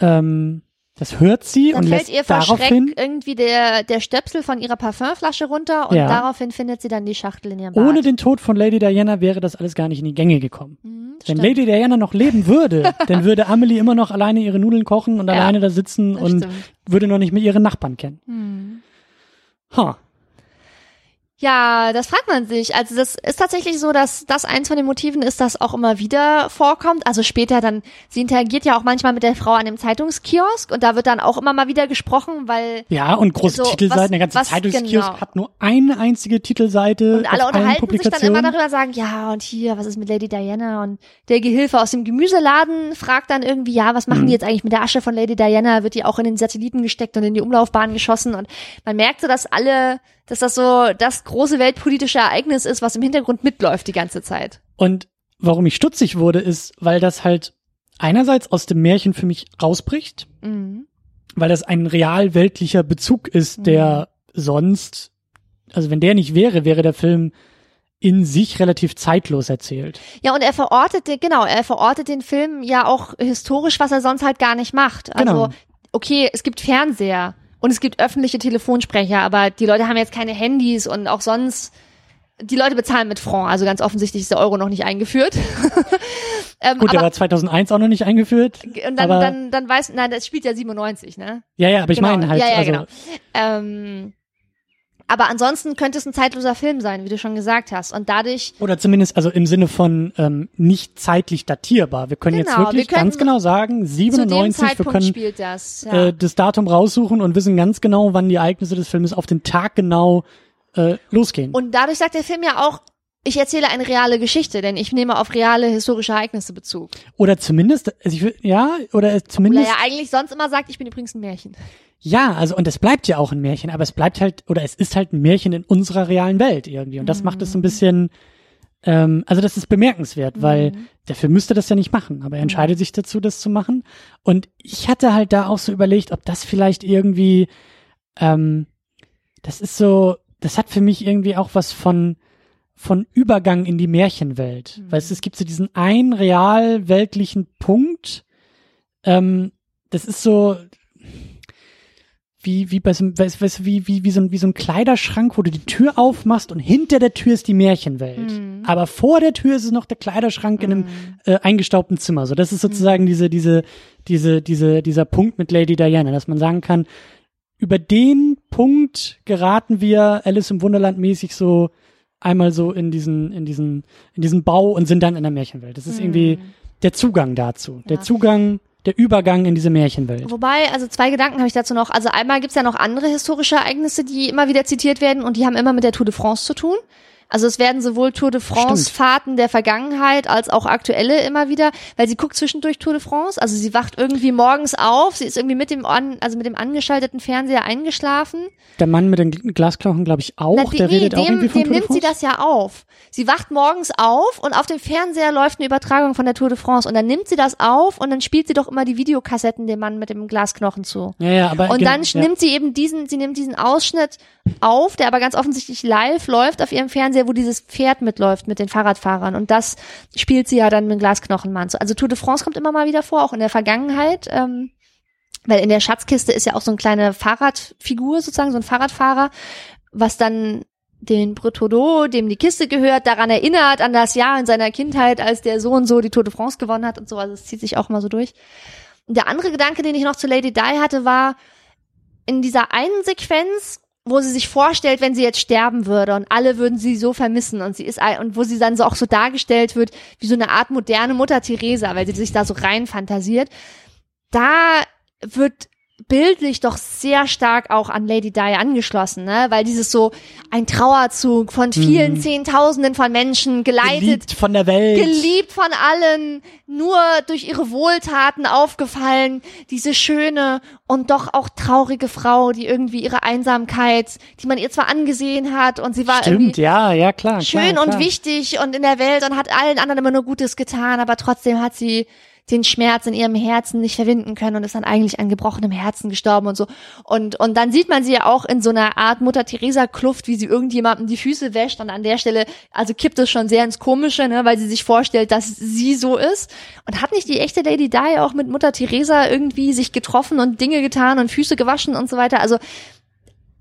Ähm, das hört sie Dann und fällt lässt ihr vor Schreck daraufhin, irgendwie der, der Stöpsel von ihrer Parfümflasche runter und Ja. daraufhin findet sie dann die Schachtel in ihrem Bad. ohne den Tod von Lady Diana wäre das alles gar nicht in die Gänge gekommen. Mhm, Wenn stimmt. Lady Diana noch leben würde, dann würde Amelie immer noch alleine ihre Nudeln kochen und Ja, alleine da sitzen und stimmt. würde noch nicht mehr ihre Nachbarn kennen. Mhm. Ha. Ja, das fragt man sich. Also das ist tatsächlich so, dass das eins von den Motiven ist, das auch immer wieder vorkommt. Also später dann, sie interagiert ja auch manchmal mit der Frau an dem Zeitungskiosk und da wird dann auch immer mal wieder gesprochen, weil Ja, und große So, Titelseiten, was- der ganze was Zeitungskiosk genau? hat nur eine einzige Titelseite. und alle unterhalten sich dann immer darüber, sagen, ja und hier, was ist mit Lady Diana und der Gehilfe aus dem Gemüseladen fragt dann irgendwie, ja, was Mhm. machen die jetzt eigentlich mit der Asche von Lady Diana? Wird die auch in den Satelliten gesteckt und in die Umlaufbahn geschossen und man merkt so, dass alle, dass das so das große weltpolitische Ereignis ist, was im Hintergrund mitläuft die ganze Zeit. Und warum ich stutzig wurde, ist, weil das halt einerseits aus dem Märchen für mich rausbricht, Mhm. weil das ein real weltlicher Bezug ist, der sonst, also wenn der nicht wäre, wäre der Film in sich relativ zeitlos erzählt. Ja, und er verortet, den- genau, er verortet den Film ja auch historisch, was er sonst halt gar nicht macht. Also, Genau. okay, es gibt Fernseher und es gibt öffentliche Telefonsprecher, aber die Leute haben jetzt keine Handys und auch sonst, die Leute bezahlen mit Franc, also ganz offensichtlich ist der Euro noch nicht eingeführt. ähm, Gut, der aber, war 2001 auch noch nicht eingeführt. und dann, aber, dann, dann weiß, nein, das spielt ja 97, ne? ja, ja, aber ich Genau. meine halt, ja, ja, also, genau. Ähm, aber ansonsten könnte es ein zeitloser Film sein, wie du schon gesagt hast. Und dadurch oder zumindest, also im Sinne von ähm, nicht zeitlich datierbar. Wir können jetzt Genau, wirklich wir ganz genau sagen, zu dem 97, wir können das. Ja. äh, das Datum raussuchen und wissen ganz genau, wann die Ereignisse des Filmes auf den Tag genau äh, losgehen. Und dadurch sagt der Film ja auch, ich erzähle eine reale Geschichte, denn ich nehme auf reale historische Ereignisse Bezug. oder zumindest, also ich will, ja, oder er zumindest, ja eigentlich sonst immer sagt, ich bin übrigens ein Märchen. Ja, also und es bleibt ja auch ein Märchen, aber es bleibt halt, oder es ist halt ein Märchen in unserer realen Welt irgendwie. Und das macht es so ein bisschen, ähm, also das ist bemerkenswert, weil der Film müsste das ja nicht machen, aber er entscheidet sich dazu, das zu machen. Und ich hatte halt da auch so überlegt, ob das vielleicht irgendwie, ähm, das ist so, das hat für mich irgendwie auch was von, von Übergang in die Märchenwelt. Weil es, es gibt so diesen einen real weltlichen Punkt, ähm, das ist so, wie, wie bei so, einem- wie, wie, wie, so ein, wie so ein Kleiderschrank, wo du die Tür aufmachst und hinter der Tür ist die Märchenwelt. Aber vor der Tür ist es noch der Kleiderschrank in einem äh, eingestaubten Zimmer. So, das ist sozusagen diese, diese, diese, diese, dieser Punkt mit Lady Diana, dass man sagen kann, über den Punkt geraten wir Alice im Wunderland mäßig so einmal so in diesen, in diesen, in diesen Bau und sind dann in der Märchenwelt. Das ist irgendwie der Zugang dazu. Der Ja. Zugang, der Übergang in diese Märchenwelt. Wobei, also zwei Gedanken habe ich dazu noch. Also einmal gibt's ja noch andere historische Ereignisse, die immer wieder zitiert werden und die haben immer mit der Tour de France zu tun. Also es werden sowohl Tour de France Stimmt. Fahrten der Vergangenheit als auch aktuelle immer wieder, weil sie guckt zwischendurch Tour de France. Also sie wacht irgendwie morgens auf, sie ist irgendwie mit dem an, also mit dem angeschalteten Fernseher eingeschlafen. Der Mann mit den Glasknochen, glaube ich, auch. Na, der nee, redet auch dem, irgendwie von dem Tour de nimmt sie das ja auf. Sie wacht morgens auf und auf dem Fernseher läuft eine Übertragung von der Tour de France und dann nimmt sie das auf und dann spielt sie doch immer die Videokassetten dem Mann mit dem Glasknochen zu. Ja, ja, aber Und dann ja. nimmt sie eben diesen, sie nimmt diesen Ausschnitt auf, der aber ganz offensichtlich live läuft auf ihrem Fernseher, wo dieses Pferd mitläuft mit den Fahrradfahrern. Und das spielt sie ja dann mit Glasknochenmann. Also Tour de France kommt immer mal wieder vor, auch in der Vergangenheit. Ähm, weil in der Schatzkiste ist ja auch so eine kleine Fahrradfigur sozusagen, so ein Fahrradfahrer, was dann den Bretodo, dem die Kiste gehört, daran erinnert, an das Jahr in seiner Kindheit, als der so und so die Tour de France gewonnen hat und so. Also es zieht sich auch immer so durch. Und der andere Gedanke, den ich noch zu Lady Di hatte, war, in dieser einen Sequenz, wo sie sich vorstellt, wenn sie jetzt sterben würde und alle würden sie so vermissen und sie ist und wo sie dann so auch so dargestellt wird wie so eine Art moderne Mutter Teresa, weil sie sich da so rein fantasiert. Da wird bildlich doch sehr stark auch an Lady Di angeschlossen, ne? Weil dieses so ein Trauerzug von vielen Mhm. Zehntausenden von Menschen geleitet geliebt von der Welt. geliebt von allen, nur durch ihre Wohltaten aufgefallen, diese schöne und doch auch traurige Frau, die irgendwie ihre Einsamkeit, die man ihr zwar angesehen hat und sie war Stimmt, irgendwie ja, ja, klar. schön klar, und klar. wichtig und in der Welt und hat allen anderen immer nur Gutes getan, aber trotzdem hat sie den Schmerz in ihrem Herzen nicht verwinden können und ist dann eigentlich an gebrochenem Herzen gestorben und so. Und, und dann sieht man sie ja auch in so einer Art Mutter Teresa Kluft, wie sie irgendjemandem die Füße wäscht und an der Stelle, also kippt es schon sehr ins Komische, ne, weil sie sich vorstellt, dass sie so ist. Und hat nicht die echte Lady Di auch mit Mutter Teresa irgendwie sich getroffen und Dinge getan und Füße gewaschen und so weiter? Also,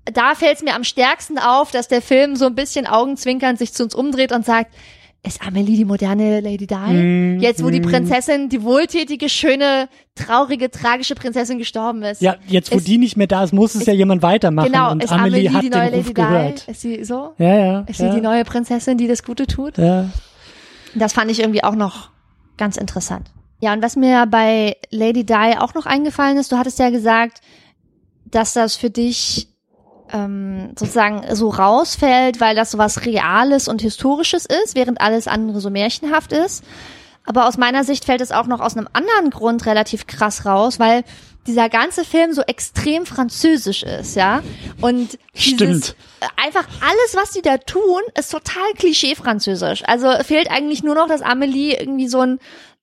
da fällt es mir am stärksten auf, dass der Film so ein bisschen augenzwinkernd sich zu uns umdreht und sagt, ist Amelie die moderne Lady Di? Mm, Jetzt, wo die mm. Prinzessin, die wohltätige, schöne, traurige, tragische Prinzessin gestorben ist. Ja, jetzt wo Ist- die nicht mehr da ist, muss es ja jemand weitermachen. genau, und ist Amelie, Amelie, hat die neue Ruf Lady gehört. Di? Ist sie so? Ja, ja. Ist ja, sie die neue Prinzessin, die das Gute tut? Ja. Das fand ich irgendwie auch noch ganz interessant. Ja, und was mir bei Lady Di auch noch eingefallen ist, du hattest ja gesagt, dass das für dich ähm, sozusagen so rausfällt, weil das so was Reales und Historisches ist, während alles andere so märchenhaft ist. Aber aus meiner Sicht fällt es auch noch aus einem anderen Grund relativ krass raus, weil dieser ganze Film so extrem französisch ist, ja. Und dieses, Stimmt. einfach alles, was die da tun, ist total klischee-französisch. Also fehlt eigentlich nur noch, dass Amelie irgendwie so ein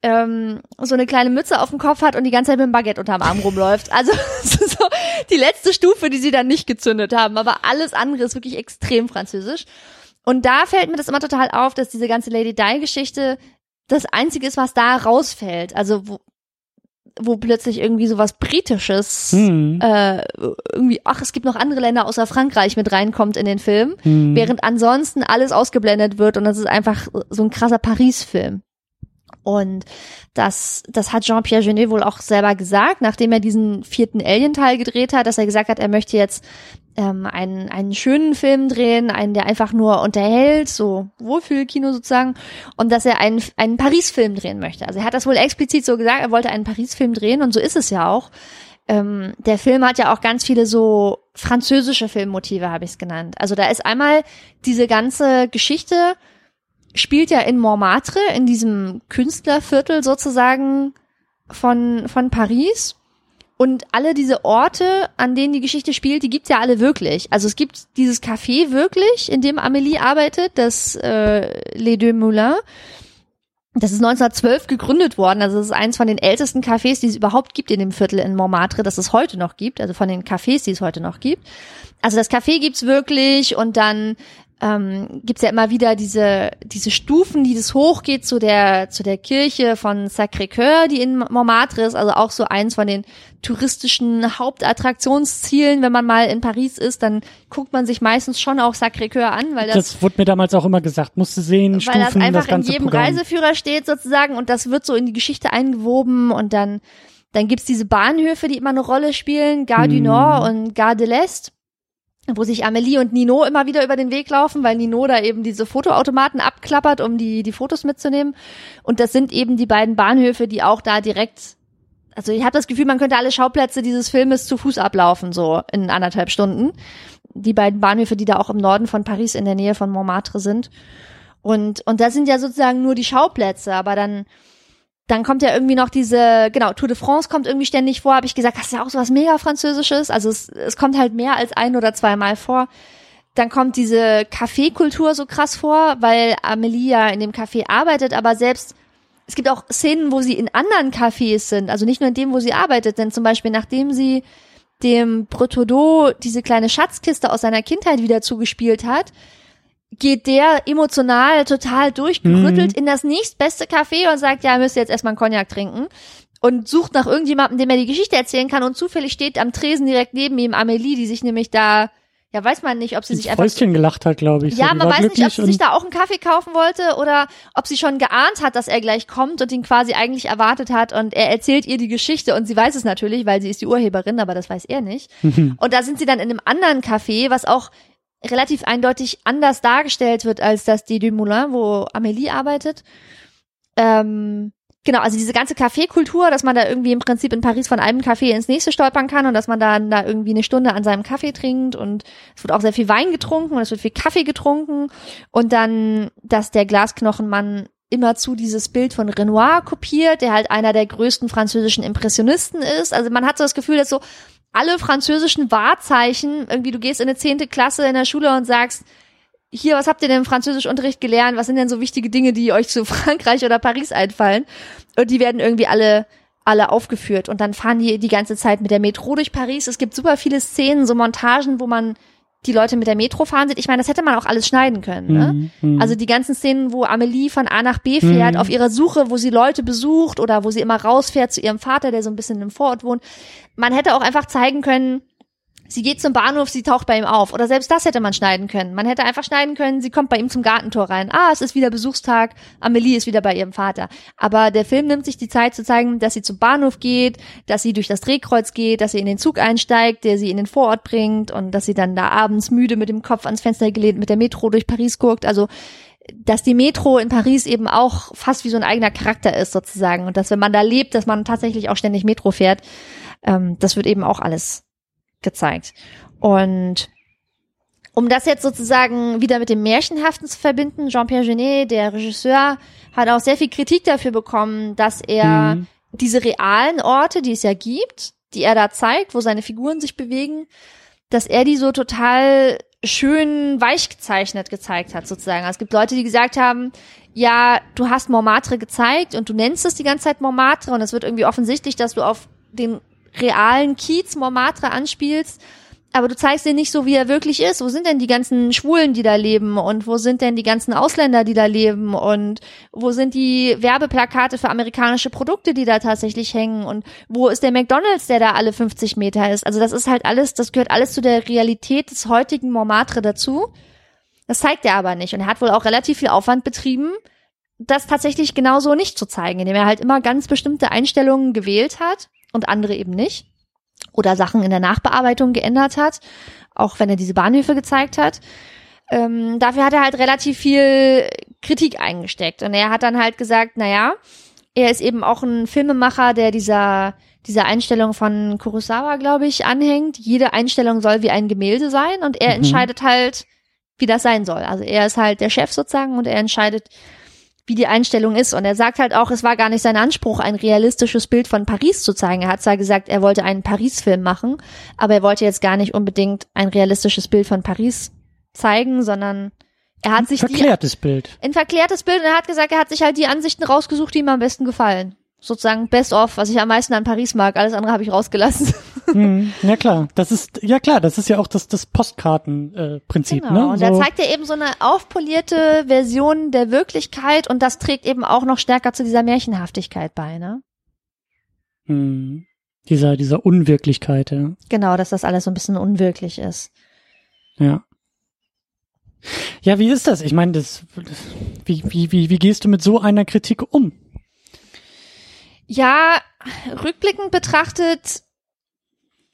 ähm, so eine kleine Mütze auf dem Kopf hat und die ganze Zeit mit dem Baguette unterm Arm rumläuft. Also so die letzte Stufe, die sie dann nicht gezündet haben. Aber alles andere ist wirklich extrem französisch. Und da fällt mir das immer total auf, dass diese ganze Lady Di-Geschichte das Einzige ist, was da rausfällt. Also wo, wo plötzlich irgendwie sowas Britisches Hm. äh, irgendwie, ach, es gibt noch andere Länder außer Frankreich mit reinkommt in den Film, Hm. während ansonsten alles ausgeblendet wird und das ist einfach so ein krasser Paris-Film. Und das, das hat Jean-Pierre Jeunet wohl auch selber gesagt, nachdem er diesen vierten Alien-Teil gedreht hat, dass er gesagt hat, er möchte jetzt ähm, einen, einen schönen Film drehen, einen, der einfach nur unterhält, so Wohlfühlkino sozusagen, und dass er einen, einen Paris-Film drehen möchte. Also er hat das wohl explizit so gesagt, er wollte einen Paris-Film drehen und so ist es ja auch. Ähm, der Film hat ja auch ganz viele so französische Filmmotive, habe ich es genannt. Also da ist einmal diese ganze Geschichte, spielt ja in Montmartre, in diesem Künstlerviertel sozusagen von, von Paris. Und alle diese Orte, an denen die Geschichte spielt, die gibt's ja alle wirklich. Also es gibt dieses Café wirklich, in dem Amélie arbeitet, das äh, Les Deux Moulins. Das ist 1912 gegründet worden. Also das ist eins von den ältesten Cafés, die es überhaupt gibt in dem Viertel in Montmartre, das es heute noch gibt. Also von den Cafés, die es heute noch gibt. Also das Café gibt's wirklich und dann ähm, gibt's ja immer wieder diese diese Stufen, die das hochgeht zu der zu der Kirche von Sacré-Cœur, die in Montmartre ist, also auch so eins von den touristischen Hauptattraktionszielen. Wenn man mal in Paris ist, dann guckt man sich meistens schon auch Sacré-Cœur an, weil das, Das wurde mir damals auch immer gesagt. Musste sehen, weil Stufen, das einfach in ganze jedem Programm. Reiseführer steht sozusagen und das wird so in die Geschichte eingewoben und dann dann gibt's diese Bahnhöfe, die immer eine Rolle spielen, Gare du Hm. Nord und Gare de l'Est wo sich Amelie und Nino immer wieder über den Weg laufen, weil Nino da eben diese Fotoautomaten abklappert, um die, die Fotos mitzunehmen. Und das sind eben die beiden Bahnhöfe, die auch da direkt, also ich habe das Gefühl, man könnte alle Schauplätze dieses Filmes zu Fuß ablaufen, so in anderthalb Stunden. Die beiden Bahnhöfe, die da auch im Norden von Paris in der Nähe von Montmartre sind. Und, und das sind ja sozusagen nur die Schauplätze, aber dann, dann kommt ja irgendwie noch diese, genau, Tour de France kommt irgendwie ständig vor, habe ich gesagt, das ist ja auch sowas mega Französisches. Also es, es kommt halt mehr als ein oder zweimal vor. Dann kommt diese Kaffeekultur so krass vor, weil Amelie ja in dem Café arbeitet, aber selbst es gibt auch Szenen, wo sie in anderen Cafés sind, also nicht nur in dem, wo sie arbeitet, denn zum Beispiel nachdem sie dem Bretodeau diese kleine Schatzkiste aus seiner Kindheit wieder zugespielt hat, geht der emotional total durchgerüttelt in das nächstbeste Café und sagt, ja, er müsste jetzt erstmal einen Cognac trinken und sucht nach irgendjemandem, dem er die Geschichte erzählen kann und zufällig steht am Tresen direkt neben ihm Amelie, die sich nämlich da, ja, weiß man nicht, ob sie sich einfach Fäustchen gelacht hat, glaube ich. ja, so, man weiß nicht, ob sie sich da auch einen Kaffee kaufen wollte oder ob sie schon geahnt hat, dass er gleich kommt und ihn quasi eigentlich erwartet hat und er erzählt ihr die Geschichte und sie weiß es natürlich, weil sie ist die Urheberin, aber das weiß er nicht. Und da sind sie dann in einem anderen Café, was auch relativ eindeutig anders dargestellt wird als das Die du Moulin, wo Amélie arbeitet. Ähm, genau, also diese ganze Kaffeekultur, dass man da irgendwie im Prinzip in Paris von einem Café ins nächste stolpern kann und dass man dann da irgendwie eine Stunde an seinem Kaffee trinkt und es wird auch sehr viel Wein getrunken und es wird viel Kaffee getrunken und dann, dass der Glasknochenmann immerzu dieses Bild von Renoir kopiert, der halt einer der größten französischen Impressionisten ist. Also man hat so das Gefühl, dass so alle französischen Wahrzeichen, irgendwie du gehst in eine zehnte Klasse in der Schule und sagst, hier, was habt ihr denn im Französischunterricht gelernt? Was sind denn so wichtige Dinge, die euch zu Frankreich oder Paris einfallen? Und die werden irgendwie alle alle aufgeführt und dann fahren die die ganze Zeit mit der Metro durch Paris. Es gibt super viele Szenen, so Montagen, wo man die Leute mit der Metro fahren sieht. Ich meine, das hätte man auch alles schneiden können. Ne? Mhm, mhm. Also die ganzen Szenen, wo Amelie von A nach B fährt, Mhm. auf ihrer Suche, wo sie Leute besucht oder wo sie immer rausfährt zu ihrem Vater, der so ein bisschen im Vorort wohnt. Man hätte auch einfach zeigen können, Sie geht zum Bahnhof, sie taucht bei ihm auf. Oder selbst das hätte man schneiden können. Man hätte einfach schneiden können, sie kommt bei ihm zum Gartentor rein. Ah, es ist wieder Besuchstag, Amelie ist wieder bei ihrem Vater. Aber der Film nimmt sich die Zeit zu zeigen, dass sie zum Bahnhof geht, dass sie durch das Drehkreuz geht, dass sie in den Zug einsteigt, der sie in den Vorort bringt und dass sie dann da abends müde mit dem Kopf ans Fenster gelehnt mit der Metro durch Paris guckt. Also dass die Metro in Paris eben auch fast wie so ein eigener Charakter ist sozusagen und dass wenn man da lebt, dass man tatsächlich auch ständig Metro fährt. Ähm, das wird eben auch alles gezeigt. Und um das jetzt sozusagen wieder mit dem Märchenhaften zu verbinden, Jean-Pierre Genet, der Regisseur, hat auch sehr viel Kritik dafür bekommen, dass er mhm. diese realen Orte, die es ja gibt, die er da zeigt, wo seine Figuren sich bewegen, dass er die so total schön weich gezeichnet gezeigt hat, sozusagen. Also es gibt Leute, die gesagt haben, ja, du hast Montmartre gezeigt und du nennst es die ganze Zeit Montmartre und es wird irgendwie offensichtlich, dass du auf den realen Kiez Montmartre anspielst, aber du zeigst ihn nicht so, wie er wirklich ist. Wo sind denn die ganzen Schwulen, die da leben? Und wo sind denn die ganzen Ausländer, die da leben? Und wo sind die Werbeplakate für amerikanische Produkte, die da tatsächlich hängen? Und wo ist der McDonalds, der da alle 50 Meter ist? Also das ist halt alles, das gehört alles zu der Realität des heutigen Montmartre dazu. Das zeigt er aber nicht. Und er hat wohl auch relativ viel Aufwand betrieben, das tatsächlich genauso nicht zu zeigen, indem er halt immer ganz bestimmte Einstellungen gewählt hat und andere eben nicht. Oder Sachen in der Nachbearbeitung geändert hat, auch wenn er diese Bahnhöfe gezeigt hat. Ähm, dafür hat er halt relativ viel Kritik eingesteckt. Und er hat dann halt gesagt, na ja, er ist eben auch ein Filmemacher, der dieser, dieser Einstellung von Kurosawa, glaube ich, anhängt. Jede Einstellung soll wie ein Gemälde sein und er mhm. entscheidet halt, wie das sein soll. Also er ist halt der Chef sozusagen und er entscheidet, wie die Einstellung ist. Und er sagt halt auch, es war gar nicht sein Anspruch, ein realistisches Bild von Paris zu zeigen. Er hat zwar gesagt, er wollte einen Paris-Film machen, aber er wollte jetzt gar nicht unbedingt ein realistisches Bild von Paris zeigen, sondern er hat ein sich verklärtes die, Bild. Ein verklärtes Bild und er hat gesagt, er hat sich halt die Ansichten rausgesucht, die ihm am besten gefallen sozusagen Best of, was ich am meisten an Paris mag. Alles andere habe ich rausgelassen. Hm, ja klar, das ist ja klar, das ist ja auch das das Postkartenprinzip. Äh, genau. Ne? Und so. da zeigt er eben so eine aufpolierte Version der Wirklichkeit und das trägt eben auch noch stärker zu dieser Märchenhaftigkeit bei. Ne? Hm. Dieser dieser Unwirklichkeit. Ja. Genau, dass das alles so ein bisschen unwirklich ist. Ja. Ja, wie ist das? Ich meine, das, wie, wie, wie, wie gehst du mit so einer Kritik um? Ja, rückblickend betrachtet,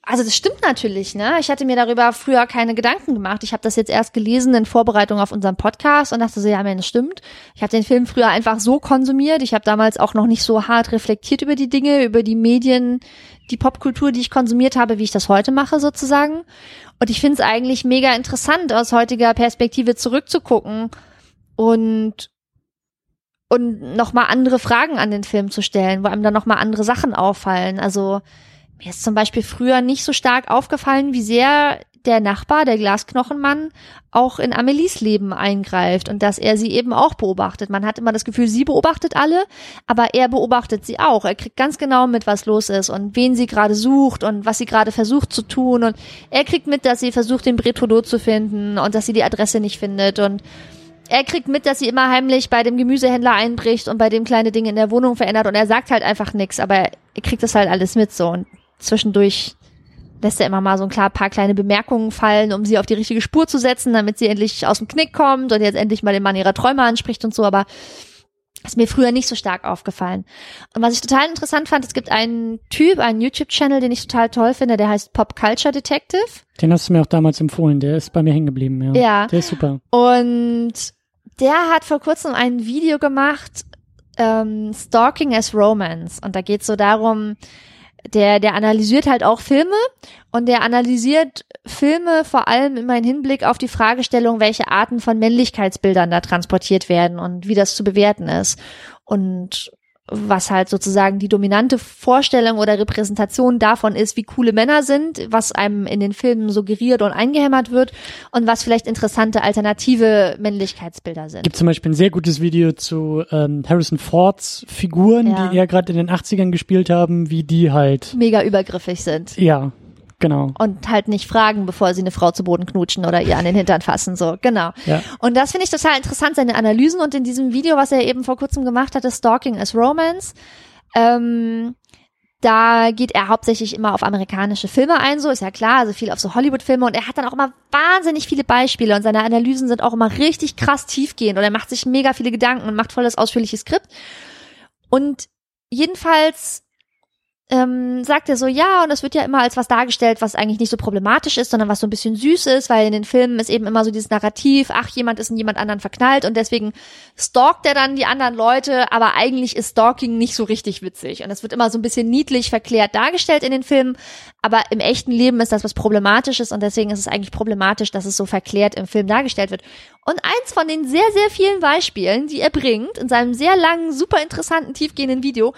also das stimmt natürlich, ne? Ich hatte mir darüber früher keine Gedanken gemacht. Ich habe das jetzt erst gelesen in Vorbereitung auf unseren Podcast und dachte so, ja, das stimmt. Ich habe den Film früher einfach so konsumiert. Ich habe damals auch noch nicht so hart reflektiert über die Dinge, über die Medien, die Popkultur, die ich konsumiert habe, wie ich das heute mache sozusagen. Und ich finde es eigentlich mega interessant, aus heutiger Perspektive zurückzugucken und und nochmal andere Fragen an den Film zu stellen, wo einem dann nochmal andere Sachen auffallen. Also mir ist zum Beispiel früher nicht so stark aufgefallen, wie sehr der Nachbar, der Glasknochenmann, auch in Amelies Leben eingreift und dass er sie eben auch beobachtet. Man hat immer das Gefühl, sie beobachtet alle, aber er beobachtet sie auch. Er kriegt ganz genau mit, was los ist und wen sie gerade sucht und was sie gerade versucht zu tun und er kriegt mit, dass sie versucht, den Bretodot zu finden und dass sie die Adresse nicht findet und er kriegt mit, dass sie immer heimlich bei dem Gemüsehändler einbricht und bei dem kleine Dinge in der Wohnung verändert und er sagt halt einfach nichts, aber er kriegt das halt alles mit so und zwischendurch lässt er immer mal so ein paar kleine Bemerkungen fallen, um sie auf die richtige Spur zu setzen, damit sie endlich aus dem Knick kommt und jetzt endlich mal den Mann ihrer Träume anspricht und so, aber ist mir früher nicht so stark aufgefallen. Und was ich total interessant fand, es gibt einen Typ, einen YouTube-Channel, den ich total toll finde, der heißt Pop Culture Detective. Den hast du mir auch damals empfohlen, der ist bei mir hängen geblieben, ja. Ja. Der ist super. Und der hat vor kurzem ein Video gemacht, ähm, Stalking as Romance. Und da geht es so darum, der, der analysiert halt auch Filme und der analysiert Filme vor allem immer im Hinblick auf die Fragestellung, welche Arten von Männlichkeitsbildern da transportiert werden und wie das zu bewerten ist. Und was halt sozusagen die dominante Vorstellung oder Repräsentation davon ist, wie coole Männer sind, was einem in den Filmen suggeriert und eingehämmert wird und was vielleicht interessante alternative Männlichkeitsbilder sind. Gibt zum Beispiel ein sehr gutes Video zu ähm, Harrison Fords Figuren, ja. die er gerade in den 80ern gespielt haben, wie die halt mega übergriffig sind. Ja, Genau. Und halt nicht fragen, bevor sie eine Frau zu Boden knutschen oder ihr an den Hintern fassen, so, genau. Ja. Und das finde ich total interessant, seine Analysen und in diesem Video, was er eben vor kurzem gemacht hatte, Stalking as Romance, ähm, da geht er hauptsächlich immer auf amerikanische Filme ein, so ist ja klar, also viel auf so Hollywood-Filme und er hat dann auch immer wahnsinnig viele Beispiele und seine Analysen sind auch immer richtig krass tiefgehend und er macht sich mega viele Gedanken und macht voll das ausführliche Skript. Und jedenfalls ähm, sagt er so, ja, und es wird ja immer als was dargestellt, was eigentlich nicht so problematisch ist, sondern was so ein bisschen süß ist, weil in den Filmen ist eben immer so dieses Narrativ, ach, jemand ist in jemand anderen verknallt und deswegen stalkt er dann die anderen Leute, aber eigentlich ist Stalking nicht so richtig witzig. Und es wird immer so ein bisschen niedlich verklärt dargestellt in den Filmen, aber im echten Leben ist das was Problematisches und deswegen ist es eigentlich problematisch, dass es so verklärt im Film dargestellt wird. Und eins von den sehr, sehr vielen Beispielen, die er bringt in seinem sehr langen, super interessanten, tiefgehenden Video,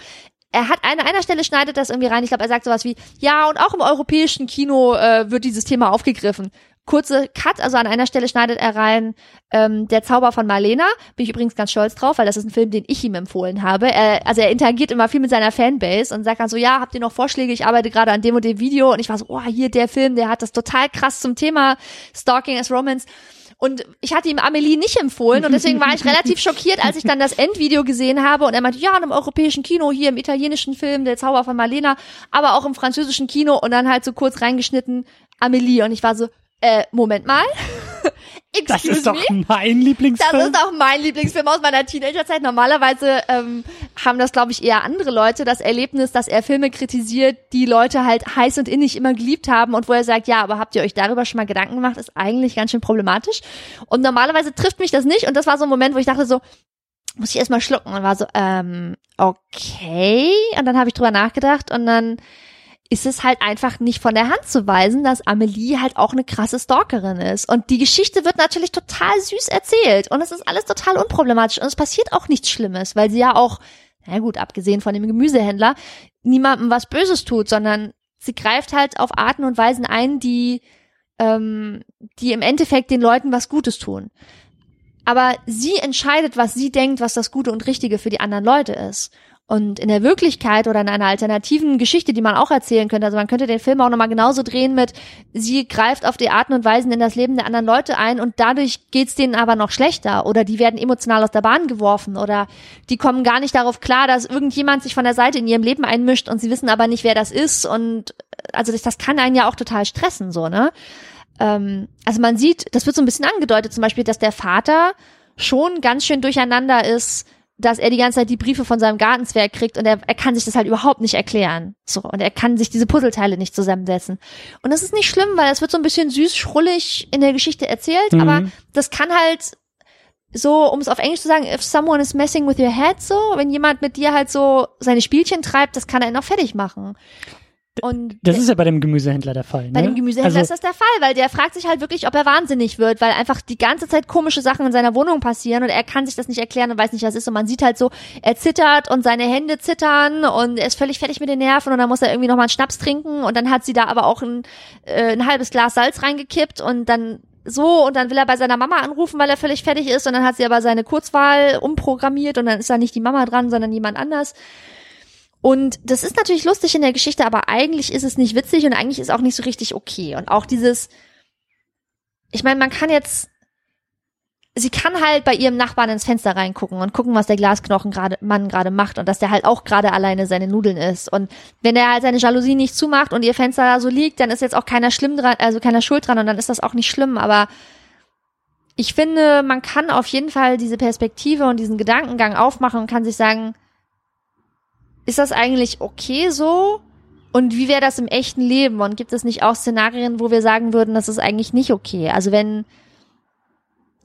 er hat an einer Stelle schneidet das irgendwie rein. Ich glaube, er sagt sowas wie, ja, und auch im europäischen Kino äh, wird dieses Thema aufgegriffen. Kurze Cut, also an einer Stelle schneidet er rein ähm, Der Zauber von Marlena. Bin ich übrigens ganz stolz drauf, weil das ist ein Film, den ich ihm empfohlen habe. Er, also er interagiert immer viel mit seiner Fanbase und sagt dann so, ja, habt ihr noch Vorschläge? Ich arbeite gerade an dem und dem Video. Und ich war so, oh, hier der Film, der hat das total krass zum Thema Stalking as Romance. Und ich hatte ihm Amelie nicht empfohlen und deswegen war ich relativ schockiert, als ich dann das Endvideo gesehen habe und er meinte, ja, in einem europäischen Kino, hier im italienischen Film, Der Zauber von Marlena, aber auch im französischen Kino und dann halt so kurz reingeschnitten Amelie und ich war so, äh, Moment mal. Das ist doch me? mein Lieblingsfilm. Das ist auch mein Lieblingsfilm aus meiner Teenagerzeit. Normalerweise ähm, haben das, glaube ich, eher andere Leute das Erlebnis, dass er Filme kritisiert, die Leute halt heiß und innig immer geliebt haben und wo er sagt, ja, aber habt ihr euch darüber schon mal Gedanken gemacht, ist eigentlich ganz schön problematisch. Und normalerweise trifft mich das nicht und das war so ein Moment, wo ich dachte so, muss ich erstmal schlucken und war so, ähm, okay. Und dann habe ich drüber nachgedacht und dann ist es halt einfach nicht von der Hand zu weisen, dass Amelie halt auch eine krasse Stalkerin ist. Und die Geschichte wird natürlich total süß erzählt. Und es ist alles total unproblematisch. Und es passiert auch nichts Schlimmes, weil sie ja auch, na gut, abgesehen von dem Gemüsehändler, niemandem was Böses tut, sondern sie greift halt auf Arten und Weisen ein, die, ähm, die im Endeffekt den Leuten was Gutes tun. Aber sie entscheidet, was sie denkt, was das Gute und Richtige für die anderen Leute ist. Und in der Wirklichkeit oder in einer alternativen Geschichte, die man auch erzählen könnte, also man könnte den Film auch nochmal genauso drehen mit, sie greift auf die Arten und Weisen in das Leben der anderen Leute ein und dadurch geht's denen aber noch schlechter oder die werden emotional aus der Bahn geworfen oder die kommen gar nicht darauf klar, dass irgendjemand sich von der Seite in ihrem Leben einmischt und sie wissen aber nicht, wer das ist und also das, das kann einen ja auch total stressen, so, ne? Ähm, also man sieht, das wird so ein bisschen angedeutet, zum Beispiel, dass der Vater schon ganz schön durcheinander ist, dass er die ganze Zeit die Briefe von seinem Gartenzwerg kriegt und er, er kann sich das halt überhaupt nicht erklären. So, und er kann sich diese Puzzleteile nicht zusammensetzen. Und das ist nicht schlimm, weil es wird so ein bisschen süß, schrullig in der Geschichte erzählt, mhm. aber das kann halt so, um es auf Englisch zu sagen, if someone is messing with your head, so, wenn jemand mit dir halt so seine Spielchen treibt, das kann er noch fertig machen. Und das ist ja bei dem Gemüsehändler der Fall. Ne? Bei dem Gemüsehändler also, ist das der Fall, weil der fragt sich halt wirklich, ob er wahnsinnig wird, weil einfach die ganze Zeit komische Sachen in seiner Wohnung passieren und er kann sich das nicht erklären und weiß nicht, was ist. Und man sieht halt so, er zittert und seine Hände zittern und er ist völlig fertig mit den Nerven und dann muss er irgendwie nochmal einen Schnaps trinken und dann hat sie da aber auch ein, äh, ein halbes Glas Salz reingekippt und dann so und dann will er bei seiner Mama anrufen, weil er völlig fertig ist und dann hat sie aber seine Kurzwahl umprogrammiert und dann ist da nicht die Mama dran, sondern jemand anders. Und das ist natürlich lustig in der Geschichte, aber eigentlich ist es nicht witzig und eigentlich ist auch nicht so richtig okay. Und auch dieses, ich meine, man kann jetzt, sie kann halt bei ihrem Nachbarn ins Fenster reingucken und gucken, was der Glasknochen gerade, Mann gerade macht und dass der halt auch gerade alleine seine Nudeln isst. Und wenn er halt seine Jalousie nicht zumacht und ihr Fenster da so liegt, dann ist jetzt auch keiner schlimm dran, also keiner schuld dran und dann ist das auch nicht schlimm, aber ich finde, man kann auf jeden Fall diese Perspektive und diesen Gedankengang aufmachen und kann sich sagen, ist das eigentlich okay so? Und wie wäre das im echten Leben? Und gibt es nicht auch Szenarien, wo wir sagen würden, das ist eigentlich nicht okay? Also wenn,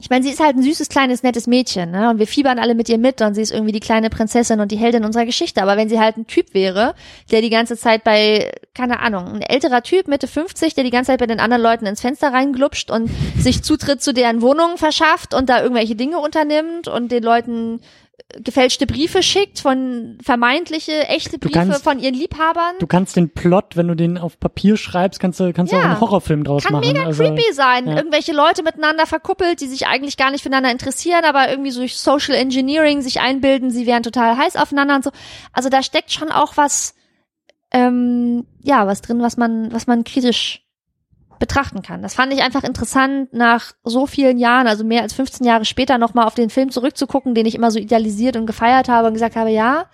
ich meine, sie ist halt ein süßes, kleines, nettes Mädchen, ne? Und wir fiebern alle mit ihr mit und sie ist irgendwie die kleine Prinzessin und die Heldin unserer Geschichte. Aber wenn sie halt ein Typ wäre, der die ganze Zeit bei, keine Ahnung, ein älterer Typ, Mitte 50, der die ganze Zeit bei den anderen Leuten ins Fenster reinglupscht und sich Zutritt zu deren Wohnungen verschafft und da irgendwelche Dinge unternimmt und den Leuten gefälschte Briefe schickt von vermeintliche echte Briefe kannst, von ihren Liebhabern. Du kannst den Plot, wenn du den auf Papier schreibst, kannst du kannst ja, auch einen Horrorfilm draus kann machen. Kann mega also, creepy sein. Ja. Irgendwelche Leute miteinander verkuppelt, die sich eigentlich gar nicht füreinander interessieren, aber irgendwie so durch Social Engineering sich einbilden, sie wären total heiß aufeinander und so. Also da steckt schon auch was ähm, ja, was drin, was man was man kritisch betrachten kann. Das fand ich einfach interessant, nach so vielen Jahren, also mehr als 15 Jahre später, nochmal auf den Film zurückzugucken, den ich immer so idealisiert und gefeiert habe und gesagt habe, ja,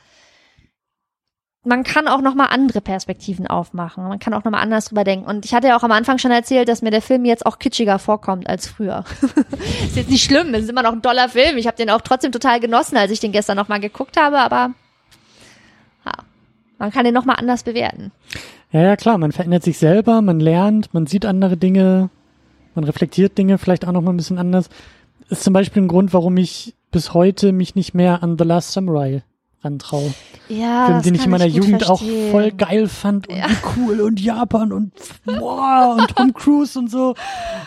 man kann auch noch mal andere Perspektiven aufmachen. Man kann auch noch mal anders drüber denken. Und ich hatte ja auch am Anfang schon erzählt, dass mir der Film jetzt auch kitschiger vorkommt als früher. ist jetzt nicht schlimm, es ist immer noch ein toller Film. Ich habe den auch trotzdem total genossen, als ich den gestern noch mal geguckt habe, aber ja, man kann den noch mal anders bewerten. Ja, ja, klar, man verändert sich selber, man lernt, man sieht andere Dinge, man reflektiert Dinge vielleicht auch noch mal ein bisschen anders. Ist zum Beispiel ein Grund, warum ich bis heute mich nicht mehr an The Last Samurai rantraue. Ja, Film, den ich in meiner Jugend verstehen. auch voll geil fand und Ja. cool und Japan und boah und Tom Cruise und so.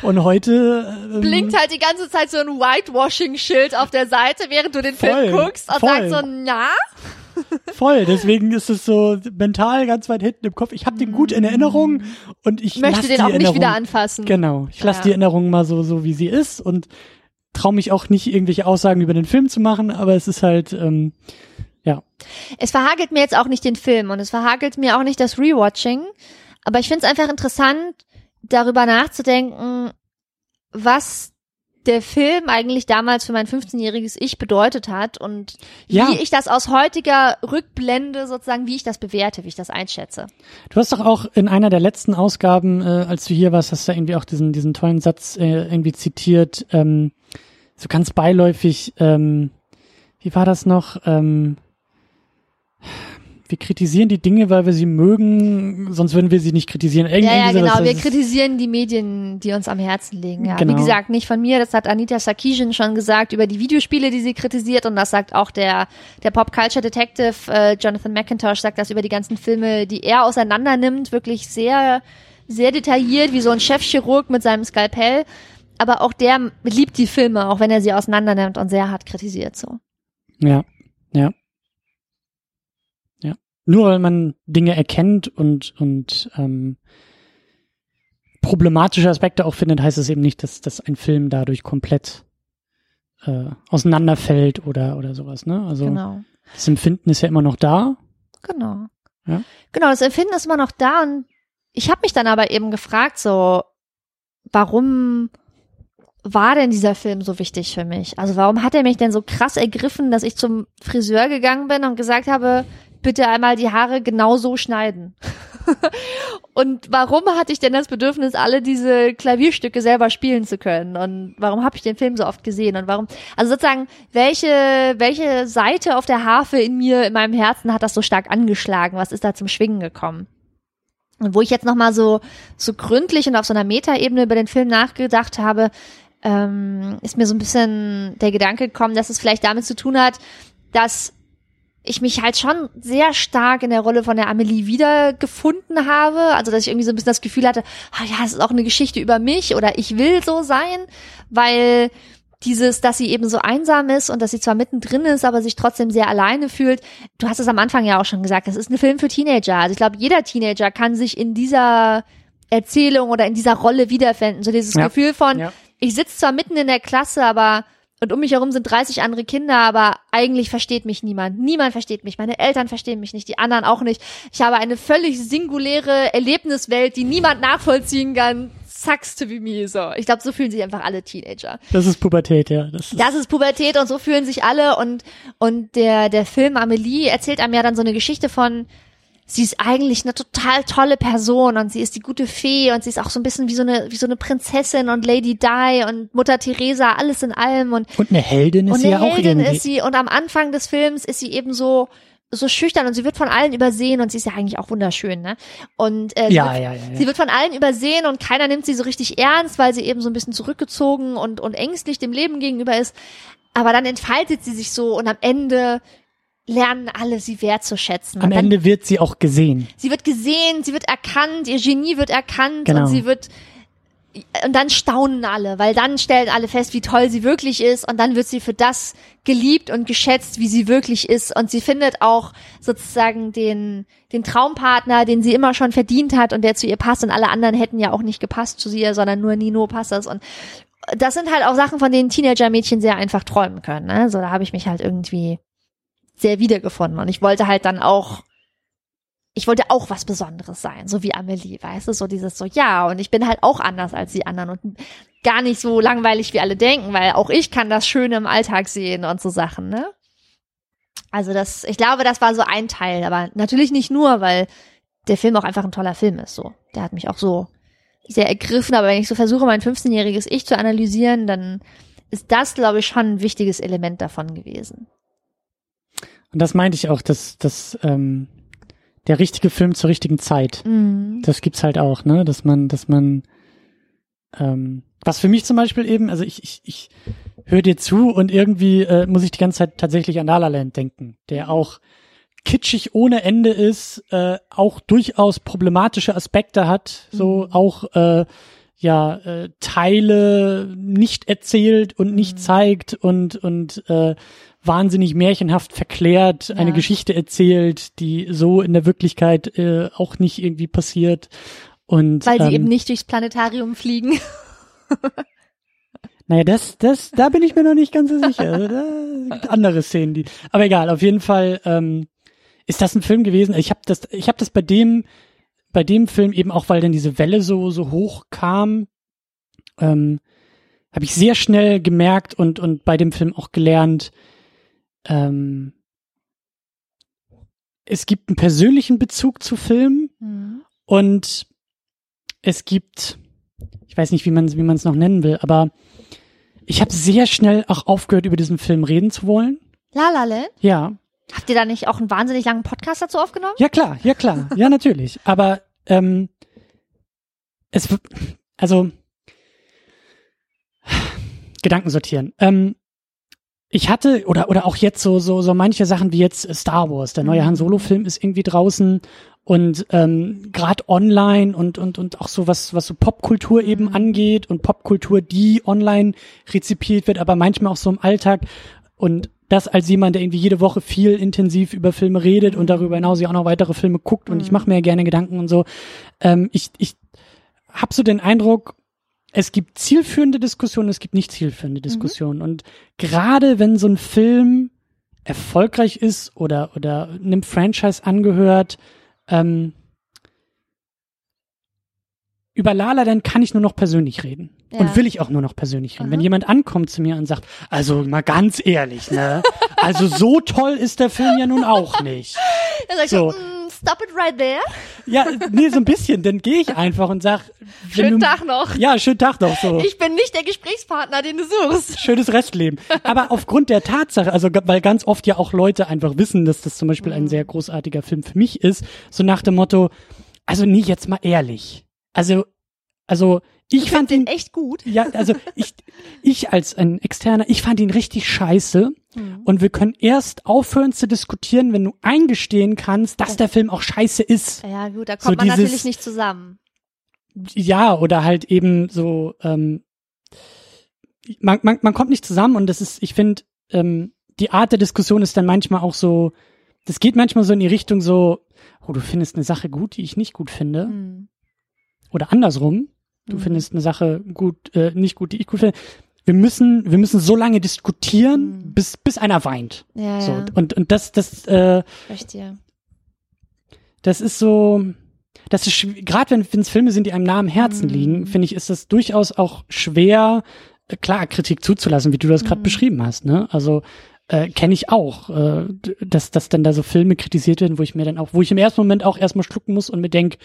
Und heute ähm, Blinkt halt die ganze Zeit so ein Whitewashing-Schild auf der Seite, während du den Film Voll, guckst und voll. sagst so, na, voll. Deswegen ist es so mental ganz weit hinten im Kopf. Ich habe den gut in Erinnerung und ich möchte den auch nicht Erinnerung, wieder anfassen. Genau, ich lasse Ja. die Erinnerung mal so so wie sie ist und traue mich auch nicht irgendwelche Aussagen über den Film zu machen, aber es ist halt ähm, ja Es verhagelt mir jetzt auch nicht den Film und es verhagelt mir auch nicht das Rewatching. Aber ich finde es einfach interessant, darüber nachzudenken, was der Film eigentlich damals für mein 15-jähriges Ich bedeutet hat und Ja. wie ich das aus heutiger Rückblende sozusagen, wie ich das bewerte, wie ich das einschätze. Du hast doch auch in einer der letzten Ausgaben, äh, als du hier warst, hast du irgendwie auch diesen, diesen tollen Satz äh, irgendwie zitiert, ähm, so ganz beiläufig, ähm, wie war das noch? Ähm, wir kritisieren die Dinge, weil wir sie mögen, sonst würden wir sie nicht kritisieren. Irgendwie Ja, ja, genau. das Wir kritisieren die Medien, die uns am Herzen liegen. Ja. Genau. Wie gesagt, nicht von mir, das hat Anita Sarkeesian schon gesagt über die Videospiele, die sie kritisiert und das sagt auch der, der Pop Culture Detective äh, Jonathan McIntosh, sagt das über die ganzen Filme, die er auseinander nimmt, wirklich sehr, sehr detailliert, wie so ein Chefchirurg mit seinem Skalpell. Aber auch der liebt die Filme, auch wenn er sie auseinander nimmt und sehr hart kritisiert so. Ja, ja. Nur weil man Dinge erkennt und, und ähm, problematische Aspekte auch findet, heißt es eben nicht, dass, dass ein Film dadurch komplett äh, auseinanderfällt oder, oder sowas, ne? Also Genau. das Empfinden ist ja immer noch da. Genau. Ja. Genau, das Empfinden ist immer noch da und ich habe mich dann aber eben gefragt, so, warum war denn dieser Film so wichtig für mich? Also warum hat er mich denn so krass ergriffen, dass ich zum Friseur gegangen bin und gesagt habe, bitte einmal die Haare genau so schneiden? und warum hatte ich denn das Bedürfnis, alle diese Klavierstücke selber spielen zu können? Und warum habe ich den Film so oft gesehen? Und warum, also sozusagen, welche, welche Seite auf der Harfe in mir, in meinem Herzen hat das so stark angeschlagen? Was ist da zum Schwingen gekommen? Und wo ich jetzt nochmal so, so gründlich und auf so einer Metaebene über den Film nachgedacht habe, ähm, ist mir so ein bisschen der Gedanke gekommen, dass es vielleicht damit zu tun hat, dass ich mich halt schon sehr stark in der Rolle von der Amelie wiedergefunden habe. Also, dass ich irgendwie so ein bisschen das Gefühl hatte, ah ja, es ist auch eine Geschichte über mich oder ich will so sein, weil dieses, dass sie eben so einsam ist und dass sie zwar mittendrin ist, aber sich trotzdem sehr alleine fühlt. Du hast es am Anfang ja auch schon gesagt, das ist ein Film für Teenager. Also ich glaube, jeder Teenager kann sich in dieser Erzählung oder in dieser Rolle wiederfinden. So dieses Ja. Gefühl von, Ja. ich sitze zwar mitten in der Klasse, aber und um mich herum sind 30 andere Kinder, aber eigentlich versteht mich niemand. Niemand versteht mich. Meine Eltern verstehen mich nicht, die anderen auch nicht. Ich habe eine völlig singuläre Erlebniswelt, die niemand nachvollziehen kann. Sucks to be me. So, ich glaube, so fühlen sich einfach alle Teenager. Das ist Pubertät, ja. Das ist, Das ist Pubertät und so fühlen sich alle und und der der Film Amelie erzählt einem ja dann so eine Geschichte von sie ist eigentlich eine total tolle Person und sie ist die gute Fee und sie ist auch so ein bisschen wie so eine wie so eine Prinzessin und Lady Di und Mutter Teresa alles in allem und und eine Heldin ist und sie eine ja auch Heldin irgendwie. ist sie und am Anfang des Films ist sie eben so so schüchtern und sie wird von allen übersehen und sie ist ja eigentlich auch wunderschön, ne? Und äh, sie ja, wird ja, ja, ja. Sie wird von allen übersehen und keiner nimmt sie so richtig ernst, weil sie eben so ein bisschen zurückgezogen und, und ängstlich dem Leben gegenüber ist. Aber dann entfaltet sie sich so und am Ende lernen alle sie wertzuschätzen. Am dann, Ende wird sie auch gesehen. Sie wird gesehen, sie wird erkannt, ihr Genie wird erkannt Genau. und sie wird und dann staunen alle, weil dann stellen alle fest, wie toll sie wirklich ist und dann wird sie für das geliebt und geschätzt, wie sie wirklich ist und sie findet auch sozusagen den den Traumpartner, den sie immer schon verdient hat und der zu ihr passt und alle anderen hätten ja auch nicht gepasst zu ihr, sondern nur Nino passt das und das sind halt auch Sachen, von denen Teenager-Mädchen sehr einfach träumen können. Ne? So, da habe ich mich halt irgendwie sehr wiedergefunden und ich wollte halt dann auch ich wollte auch was Besonderes sein, so wie Amelie, weißt du, so dieses so, ja, und ich bin halt auch anders als die anderen und gar nicht so langweilig, wie alle denken, weil auch ich kann das Schöne im Alltag sehen und so Sachen, ne? Also das, ich glaube, das war so ein Teil, aber natürlich nicht nur, weil der Film auch einfach ein toller Film ist. So, der hat mich auch so sehr ergriffen. Aber wenn ich so versuche, mein 15-jähriges Ich zu analysieren, dann ist das, glaube ich, schon ein wichtiges Element davon gewesen. Und das meinte ich auch, dass, dass ähm, der richtige Film zur richtigen Zeit. Mhm. Das gibt's halt auch, ne? Dass man, dass man ähm, was für mich zum Beispiel eben, also ich, ich, ich höre dir zu und irgendwie äh, muss ich die ganze Zeit tatsächlich an La La Land denken, der auch kitschig ohne Ende ist, äh, auch durchaus problematische Aspekte hat, so Mhm. auch äh, ja äh, Teile nicht erzählt und nicht Mhm. zeigt und und äh, wahnsinnig märchenhaft verklärt eine Ja. Geschichte erzählt, die so in der Wirklichkeit äh, auch nicht irgendwie passiert und Weil sie ähm, eben nicht durchs Planetarium fliegen. Naja, das, das, da bin ich mir noch nicht ganz so sicher. Also, da gibt andere Szenen, die. Aber egal, auf jeden Fall ähm, ist das ein Film gewesen. Ich habe das, ich habe das bei dem, bei dem Film eben auch, weil dann diese Welle so so hoch kam, ähm, habe ich sehr schnell gemerkt und und bei dem Film auch gelernt. Ähm, es gibt einen persönlichen Bezug zu Filmen Mhm. und es gibt, ich weiß nicht, wie man wie man es noch nennen will, aber ich habe sehr schnell auch aufgehört, über diesen Film reden zu wollen. La La Land? Ja, Habt ihr da nicht auch einen wahnsinnig langen Podcast dazu aufgenommen? ja klar, ja klar, ja natürlich. Aber ähm, es, also Gedanken sortieren. Ähm, ich hatte oder oder auch jetzt so so so manche Sachen wie jetzt Star Wars, der neue Mhm. Han Solo Film ist irgendwie draußen und ähm, gerade online und und und auch so was was so Popkultur eben Mhm. angeht und Popkultur, die online rezipiert wird, aber manchmal auch so im Alltag und das als jemand, der irgendwie jede Woche viel intensiv über Filme redet und darüber hinaus ja auch noch weitere Filme guckt und ich Mhm. mache mir ja gerne Gedanken und so. Ähm, ich ich habe so den Eindruck, es gibt zielführende Diskussionen, es gibt nicht zielführende Diskussionen. Und gerade wenn so ein Film erfolgreich ist oder, oder einem Franchise angehört, ähm, über Lala, dann kann ich nur noch persönlich reden. Ja. Und will ich auch nur noch persönlich reden. Aha. Wenn jemand ankommt zu mir und sagt, also mal ganz ehrlich, ne? Also so toll ist der Film ja nun auch nicht. So. Stop it right there. Ja, nee, so ein bisschen. Dann gehe ich einfach und sag, Schönen du, Tag noch. Ja, schönen Tag noch so. Ich bin nicht der Gesprächspartner, den du suchst. schönes Restleben. Aber aufgrund der Tatsache, also weil ganz oft ja auch Leute einfach wissen, dass das zum Beispiel ein sehr großartiger Film für mich ist, so nach dem Motto, also nie jetzt mal ehrlich. Also, also ich fand den ihn, echt gut. ja, also ich, ich als ein Externer, ich fand ihn richtig scheiße. Mhm. Und wir können erst aufhören zu diskutieren, wenn du eingestehen kannst, dass der Film auch scheiße ist. Ja gut, da kommt So man dieses- natürlich nicht zusammen. ja, oder halt eben so, ähm, man, man, man kommt nicht zusammen und das ist, ich finde, ähm, die Art der Diskussion ist dann manchmal auch so, das geht manchmal so in die Richtung so, oh, du findest eine Sache gut, die ich nicht gut finde. Mhm. Oder andersrum, du Mhm. findest eine Sache gut, äh, nicht gut, die ich gut finde. Wir müssen, wir müssen so lange diskutieren, Mhm. bis, bis einer weint. Ja, So, ja, und, und das, das, äh, verstehe. das ist so, das ist gerade wenn es Filme sind, die einem nah am Herzen Mhm. liegen, finde ich, ist das durchaus auch schwer, äh, klar Kritik zuzulassen, wie du das gerade Mhm. beschrieben hast. Ne? Also äh, kenne ich auch, äh, dass dass dann da so Filme kritisiert werden, wo ich mir dann auch, wo ich im ersten Moment auch erstmal schlucken muss und mir denk,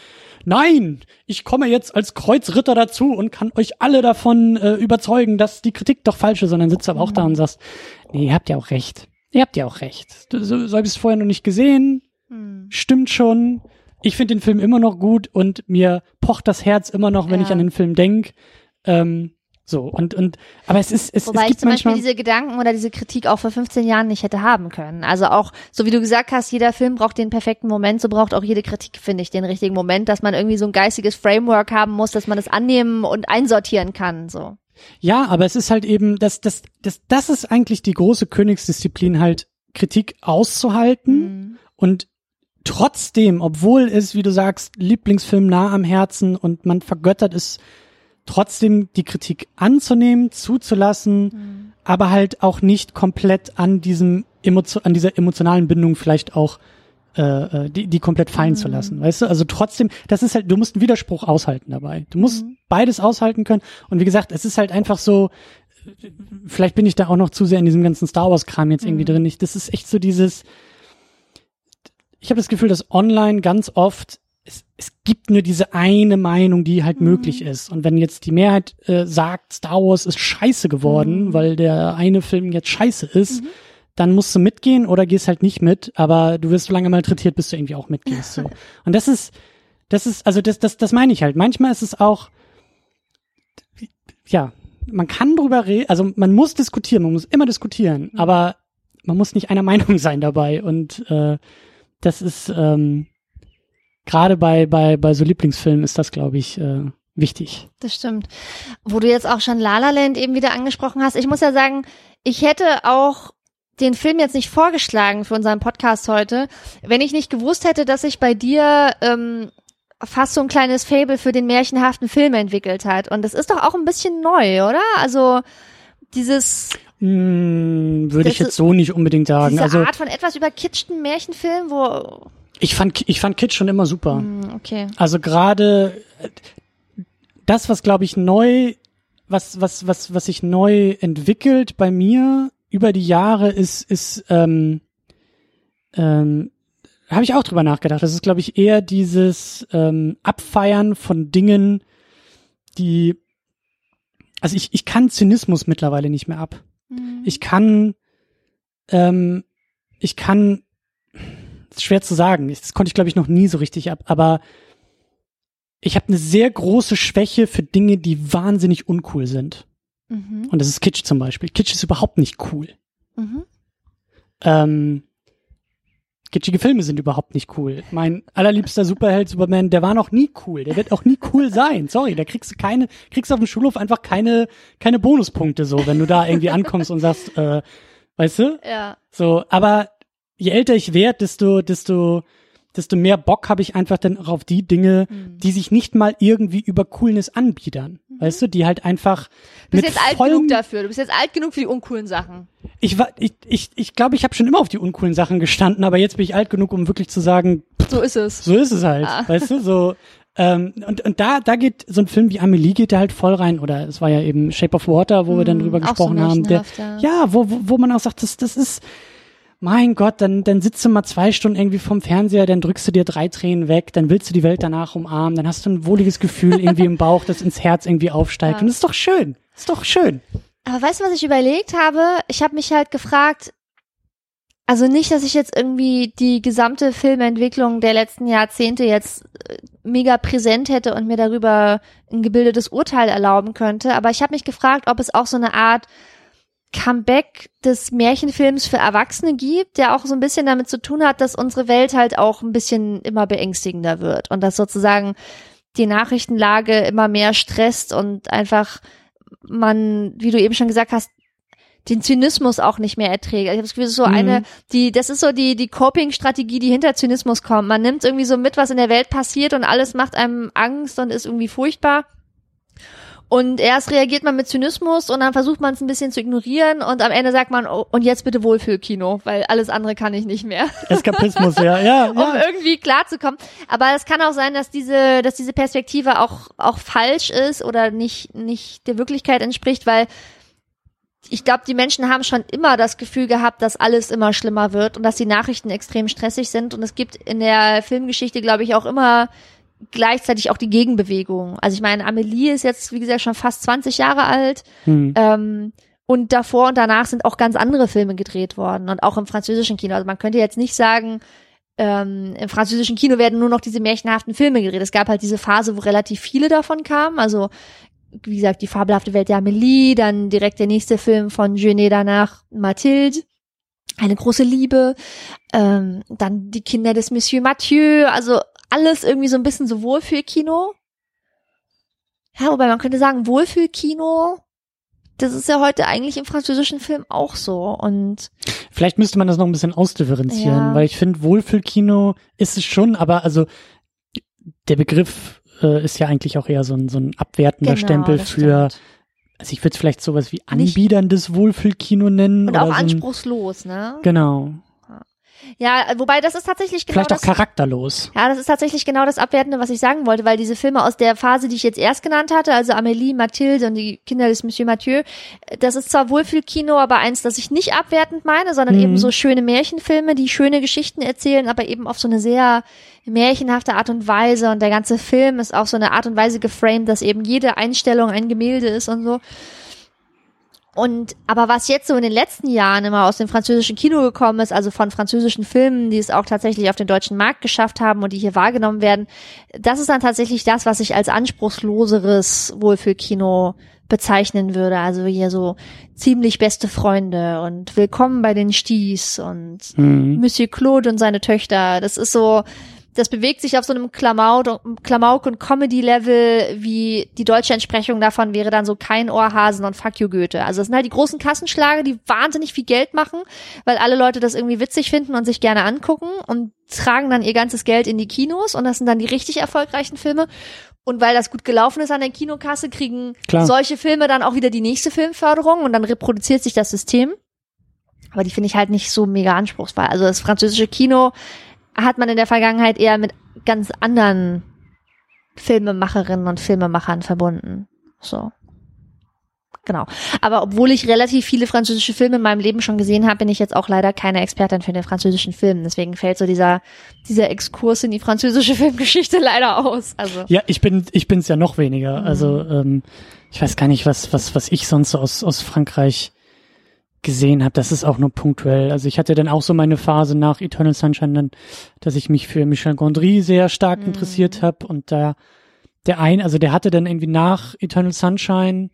nein, ich komme jetzt als Kreuzritter dazu und kann euch alle davon äh, überzeugen, dass die Kritik doch falsch ist, sondern sitzt aber auch da und sagst, nee, ihr habt ja auch recht. Ihr habt ja auch recht. Du so, so hab ich's vorher noch nicht gesehen, Mhm. stimmt schon. Ich finde den Film immer noch gut und mir pocht das Herz immer noch, wenn Ja. ich an den Film denk. Ähm, so und und aber es ist es, Wobei es ich gibt zum Beispiel diese Gedanken oder diese Kritik auch vor 15 Jahren nicht hätte haben können. Also auch, so wie du gesagt hast, jeder Film braucht den perfekten Moment, so braucht auch jede Kritik, finde ich, den richtigen Moment, dass man irgendwie so ein geistiges Framework haben muss, dass man es annehmen und einsortieren kann, so. ja, aber es ist halt eben das das das das ist eigentlich die große Königsdisziplin halt Kritik auszuhalten Mhm. und trotzdem, obwohl es, wie du sagst, Lieblingsfilm nah am Herzen und man vergöttert es, trotzdem die Kritik anzunehmen, zuzulassen, Mhm. aber halt auch nicht komplett an diesem an dieser emotionalen Bindung vielleicht auch äh, äh, die, die komplett fallen zu Mhm. lassen, weißt du? Also trotzdem, das ist halt, du musst einen Widerspruch aushalten dabei. Du musst Mhm. beides aushalten können. Und wie gesagt, es ist halt einfach so, vielleicht bin ich da auch noch zu sehr in diesem ganzen Star Wars-Kram jetzt irgendwie Mhm. drin. Ich, das ist echt so dieses, ich habe das Gefühl, dass online ganz oft, es, es gibt nur diese eine Meinung, die halt Mhm. möglich ist. Und wenn jetzt die Mehrheit äh, sagt, Star Wars ist scheiße geworden, Mhm. weil der eine Film jetzt scheiße ist, Mhm. dann musst du mitgehen oder gehst halt nicht mit, aber du wirst so lange malträtiert, bis du irgendwie auch mitgehst. So. Und das ist, das ist, also das, das, das meine ich halt. Manchmal ist es auch, ja, man kann drüber reden, also man muss diskutieren, man muss immer diskutieren, Mhm. aber man muss nicht einer Meinung sein dabei. Und äh, das ist ähm, gerade bei, bei, bei so Lieblingsfilmen ist das, glaube ich, äh, wichtig. Das stimmt. Wo du jetzt auch schon La La Land eben wieder angesprochen hast. Ich muss ja sagen, ich hätte auch den Film jetzt nicht vorgeschlagen für unseren Podcast heute, wenn ich nicht gewusst hätte, dass sich bei dir ähm, fast so ein kleines Fable für den märchenhaften Film entwickelt hat. Und das ist doch auch ein bisschen neu, oder? Also dieses Hm, Würde ich jetzt so nicht unbedingt sagen. diese Also Art von etwas überkitschten Märchenfilm, wo ich fand, ich fand Kitsch schon immer super. Hm, okay. Also gerade das, was glaube ich neu, was was was was sich neu entwickelt bei mir über die Jahre, ist ist ähm, ähm, habe ich auch drüber nachgedacht. Das ist glaube ich eher dieses ähm, Abfeiern von Dingen, die also ich ich kann Zynismus mittlerweile nicht mehr ab. Hm. Ich kann, ähm, ich kann, schwer zu sagen. Das konnte ich glaube ich noch nie so richtig ab. Aber ich habe eine sehr große Schwäche für Dinge, die wahnsinnig uncool sind. Mhm. Und das ist Kitsch zum Beispiel. Kitsch ist überhaupt nicht cool. Mhm. Ähm, kitschige Filme sind überhaupt nicht cool. Mein allerliebster Superheld Superman, der war noch nie cool. Der wird auch nie cool sein. Sorry, da kriegst du keine, kriegst auf dem Schulhof einfach keine, keine Bonuspunkte so, wenn du da irgendwie ankommst und sagst, äh, weißt du? Ja. So, aber je älter ich werde, desto, desto, desto mehr Bock habe ich einfach dann auch auf die Dinge, Mhm. die sich nicht mal irgendwie über Coolness anbiedern. Weißt du, die halt einfach Du bist mit jetzt alt genug dafür. Du bist jetzt alt genug für die uncoolen Sachen. ich war, ich, ich, ich glaube, ich habe schon immer auf die uncoolen Sachen gestanden, aber jetzt bin ich alt genug, um wirklich zu sagen, So ist es. so ist es halt, Ah. weißt du, so. Ähm, und, und da, da geht so ein Film wie Amelie geht da halt voll rein. Oder es war ja eben Shape of Water, wo wir dann Mhm, drüber so gesprochen haben. Der, ja, wo, wo, wo man auch sagt, das, das ist, mein Gott, dann, dann sitzt du mal zwei Stunden irgendwie vom Fernseher, dann drückst du dir drei Tränen weg, dann willst du die Welt danach umarmen, dann hast du ein wohliges Gefühl irgendwie im Bauch, das ins Herz irgendwie aufsteigt. Ja. Und das ist doch schön. Das ist doch schön. Aber weißt du, was ich überlegt habe? Ich habe mich halt gefragt, also nicht, dass ich jetzt irgendwie die gesamte Filmentwicklung der letzten Jahrzehnte jetzt äh, mega präsent hätte und mir darüber ein gebildetes Urteil erlauben könnte, aber ich habe mich gefragt, ob es auch so eine Art Comeback des Märchenfilms für Erwachsene gibt, der auch so ein bisschen damit zu tun hat, dass unsere Welt halt auch ein bisschen immer beängstigender wird und dass sozusagen die Nachrichtenlage immer mehr stresst und einfach man, wie du eben schon gesagt hast, den Zynismus auch nicht mehr erträgt. Ich habe das Gefühl, das ist so Mhm. eine, die, das ist so die, die Coping-Strategie, die hinter Zynismus kommt. Man nimmt irgendwie so mit, was in der Welt passiert und alles macht einem Angst und ist irgendwie furchtbar. Und erst reagiert man mit Zynismus und dann versucht man es ein bisschen zu ignorieren und am Ende sagt man, oh, und jetzt bitte Wohlfühlkino, weil alles andere kann ich nicht mehr Eskapismus, ja, ja, um ja. irgendwie klarzukommen. Aber es kann auch sein, dass diese, dass diese Perspektive auch, auch falsch ist oder nicht, nicht der Wirklichkeit entspricht, weil ich glaube, die Menschen haben schon immer das Gefühl gehabt, dass alles immer schlimmer wird und dass die Nachrichten extrem stressig sind. Und es gibt in der Filmgeschichte, glaube ich, auch immer gleichzeitig auch die Gegenbewegung. Also ich meine, Amelie ist jetzt, wie gesagt, schon fast 20 Jahre alt. Hm. Ähm, und davor und danach sind auch ganz andere Filme gedreht worden und auch im französischen Kino. Also man könnte jetzt nicht sagen, ähm, im französischen Kino werden nur noch diese märchenhaften Filme gedreht. Es gab halt diese Phase, wo relativ viele davon kamen. Also wie gesagt, die fabelhafte Welt der Amelie, dann direkt der nächste Film von Genet danach, Mathilde, eine große Liebe, ähm, dann die Kinder des Monsieur Mathieu, also alles irgendwie so ein bisschen so Wohlfühlkino. Ja, wobei man könnte sagen, Wohlfühlkino, das ist ja heute eigentlich im französischen Film auch so. Und Vielleicht müsste man das noch ein bisschen ausdifferenzieren, Ja. weil ich finde, Wohlfühlkino ist es schon, aber also der Begriff äh, ist ja eigentlich auch eher so ein, so ein abwertender Genau, Stempel für, stimmt. also ich würde es vielleicht sowas wie anbiederndes Wohlfühlkino nennen. und oder auch so ein, anspruchslos, ne? Genau. Ja, wobei das ist tatsächlich genau Vielleicht auch das. charakterlos. Ja, das ist tatsächlich genau das Abwertende, was ich sagen wollte, weil diese Filme aus der Phase, die ich jetzt erst genannt hatte, also Amélie, Mathilde und die Kinder des Monsieur Mathieu, das ist zwar Wohlfühlkino, aber eins, das ich nicht abwertend meine, sondern Mhm. eben so schöne Märchenfilme, die schöne Geschichten erzählen, aber eben auf so eine sehr märchenhafte Art und Weise und der ganze Film ist auf so eine Art und Weise geframed, dass eben jede Einstellung ein Gemälde ist und so. Und aber was jetzt so in den letzten Jahren immer aus dem französischen Kino gekommen ist, also von französischen Filmen, die es auch tatsächlich auf den deutschen Markt geschafft haben und die hier wahrgenommen werden, das ist dann tatsächlich das, was ich als anspruchsloseres Wohlfühlkino bezeichnen würde. Also hier so ziemlich beste Freunde und Willkommen bei den Sties und Mhm. Monsieur Claude und seine Töchter. Das ist so, das bewegt sich auf so einem Klamauk, Klamauk und Comedy-Level, wie die deutsche Entsprechung davon wäre dann so kein Ohrhasen und Fuck you Goethe. Also das sind halt die großen Kassenschlager, die wahnsinnig viel Geld machen, weil alle Leute das irgendwie witzig finden und sich gerne angucken und tragen dann ihr ganzes Geld in die Kinos und das sind dann die richtig erfolgreichen Filme. Und weil das gut gelaufen ist an der Kinokasse, kriegen Klar. solche Filme dann auch wieder die nächste Filmförderung und dann reproduziert sich das System. Aber die finde ich halt nicht so mega anspruchsvoll. Also das französische Kino hat man in der Vergangenheit eher mit ganz anderen Filmemacherinnen und Filmemachern verbunden. So. Genau. Aber obwohl ich relativ viele französische Filme in meinem Leben schon gesehen habe, bin ich jetzt auch leider keine Expertin für den französischen Film. Deswegen fällt so dieser, dieser Exkurs in die französische Filmgeschichte leider aus. Also. Ja, ich bin, ich bin's ja noch weniger. Mhm. Also ähm, ich weiß gar nicht, was, was, was ich sonst so aus aus Frankreich gesehen habe. Das ist auch nur punktuell. Also ich hatte dann auch so meine Phase nach Eternal Sunshine, dann, dass ich mich für Michel Gondry sehr stark Mhm. interessiert habe und da der ein, also der hatte dann irgendwie nach Eternal Sunshine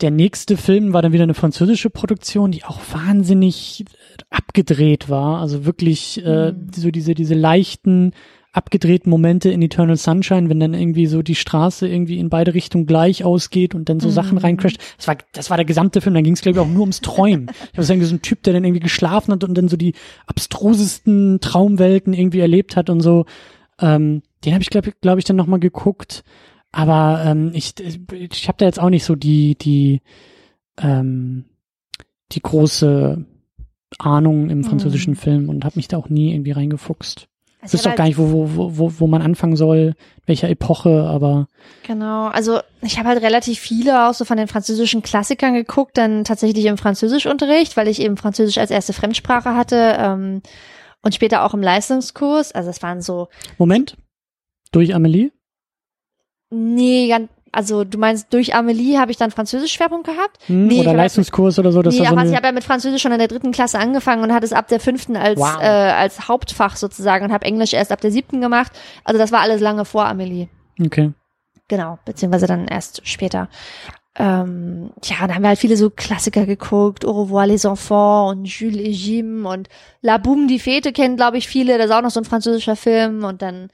der nächste Film war dann wieder eine französische Produktion, die auch wahnsinnig äh, abgedreht war. Also wirklich äh, Mhm. so diese, diese leichten, abgedrehten Momente in Eternal Sunshine, wenn dann irgendwie so die Straße irgendwie in beide Richtungen gleich ausgeht und dann so Mhm. Sachen reincrasht. Das war, das war der gesamte Film. Dann ging es, glaube ich, auch nur ums Träumen. Ich habe irgendwie so ein Typ, der dann irgendwie geschlafen hat und dann so die abstrusesten Traumwelten irgendwie erlebt hat und so. Ähm, den habe ich, glaube glaub ich, dann nochmal geguckt. Aber ähm, ich, ich habe da jetzt auch nicht so die, die, ähm, die große Ahnung im französischen Mhm. Film und habe mich da auch nie irgendwie reingefuchst. Ich Also wüsste auch hab gar nicht, wo, wo, wo, wo man anfangen soll, welcher Epoche, aber Genau, also ich habe halt relativ viele auch so von den französischen Klassikern geguckt, dann tatsächlich im Französischunterricht, weil ich eben Französisch als erste Fremdsprache hatte ähm, und später auch im Leistungskurs. Also es waren so, Moment, durch Amelie? nee, ganz, also du meinst, durch Amelie habe ich dann Französisch-Schwerpunkt gehabt? Hm? Nee, Oder Leistungskurs oder so? Das nee, war so aber eine, ich habe ja mit Französisch schon in der dritten Klasse angefangen und hatte es ab der fünften als, Wow. äh, als Hauptfach sozusagen und habe Englisch erst ab der siebten gemacht. Also das war alles lange vor Amelie. okay. Genau, beziehungsweise dann erst später. Ähm, ja, dann haben wir halt viele so Klassiker geguckt, Au revoir les enfants und Jules et Jim und La Boum die Fete kennen, glaube ich, viele. Das ist auch noch so ein französischer Film und dann,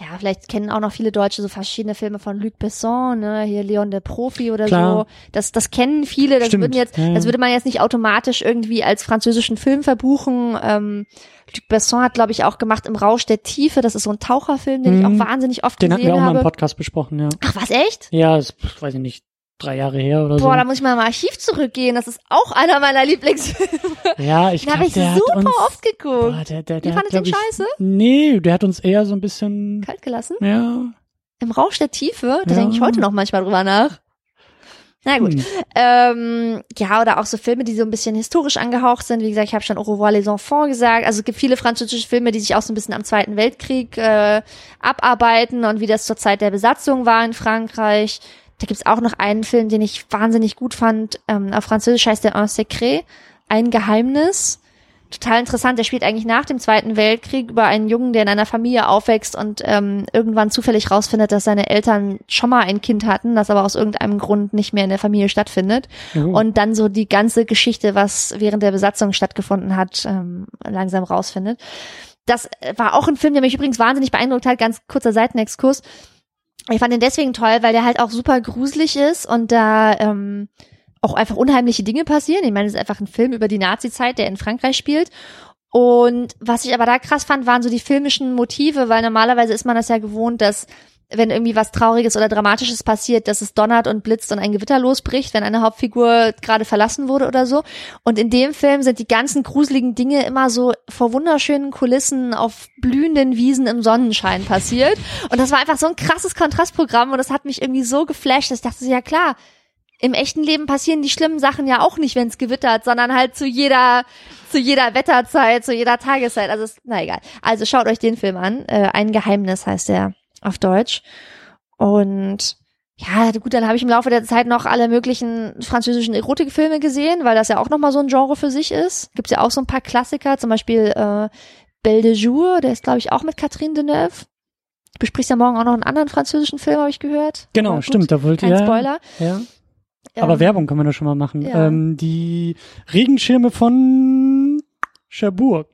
ja, vielleicht kennen auch noch viele Deutsche so verschiedene Filme von Luc Besson, ne, hier Leon der Profi oder Klar. so. Das, das kennen viele. Das Stimmt, würden jetzt, das würde man jetzt nicht automatisch irgendwie als französischen Film verbuchen. Ähm, Luc Besson hat, glaube ich, auch gemacht im Rausch der Tiefe. Das ist so ein Taucherfilm, den ich Mhm. auch wahnsinnig oft Den hatten gesehen wir auch mal habe. im Podcast besprochen, ja. Ach, was, echt? Ja, ist, weiß ich nicht, drei Jahre her oder Boah, da so. muss ich mal im Archiv zurückgehen. Das ist auch einer meiner Lieblingsfilme. Ja, ich glaube, ich der super hat uns, oft geguckt. boah, der, der, Wie der fandet hat, ihr den ich, scheiße? Nee, der hat uns eher so ein bisschen, Kalt gelassen. ja. Im Rausch der Tiefe. Da Ja. denke ich heute noch manchmal drüber nach. Na gut. Hm. Ähm, ja, oder auch so Filme, die so ein bisschen historisch angehaucht sind. Wie gesagt, ich habe schon Au revoir les enfants gesagt. Also es gibt viele französische Filme, die sich auch so ein bisschen am Zweiten Weltkrieg äh, abarbeiten und wie das zur Zeit der Besatzung war in Frankreich. Da gibt's auch noch einen Film, den ich wahnsinnig gut fand. Ähm, auf Französisch heißt der Un Secret, ein Geheimnis. Total interessant. Der spielt eigentlich nach dem Zweiten Weltkrieg über einen Jungen, der in einer Familie aufwächst und ähm, irgendwann zufällig rausfindet, dass seine Eltern schon mal ein Kind hatten, das aber aus irgendeinem Grund nicht mehr in der Familie stattfindet. Oh. Und dann so die ganze Geschichte, was während der Besatzung stattgefunden hat, ähm, langsam rausfindet. Das war auch ein Film, der mich übrigens wahnsinnig beeindruckt hat. Ganz kurzer Seitenexkurs. Ich fand den deswegen toll, weil der halt auch super gruselig ist und da ähm, auch einfach unheimliche Dinge passieren. Ich meine, es ist einfach ein Film über die Nazi-Zeit, der in Frankreich spielt. Und was ich aber da krass fand, waren so die filmischen Motive, weil normalerweise ist man das ja gewohnt, dass wenn irgendwie was Trauriges oder Dramatisches passiert, dass es donnert und blitzt und ein Gewitter losbricht, wenn eine Hauptfigur gerade verlassen wurde oder so. Und in dem Film sind die ganzen gruseligen Dinge immer so vor wunderschönen Kulissen auf blühenden Wiesen im Sonnenschein passiert. Und das war einfach so ein krasses Kontrastprogramm und das hat mich irgendwie so geflasht, dass ich dachte, ja klar, im echten Leben passieren die schlimmen Sachen ja auch nicht, wenn es gewittert, sondern halt zu jeder, zu jeder Wetterzeit, zu jeder Tageszeit. Also, na egal. Also schaut euch den Film an. Äh, Ein Geheimnis heißt der auf Deutsch. Und ja, gut, dann habe ich im Laufe der Zeit noch alle möglichen französischen Erotikfilme gesehen, weil das ja auch nochmal so ein Genre für sich ist. Gibt's ja auch so ein paar Klassiker, zum Beispiel äh, Belle de Jour, der ist, glaube ich, auch mit Catherine Deneuve. Du besprichst ja morgen auch noch einen anderen französischen Film, habe ich gehört. Genau, Aber stimmt, da wollte Kein ja. Spoiler. Ja. Aber Ähm, Werbung kann man da schon mal machen. ja. Ähm, die Regenschirme von Cherbourg.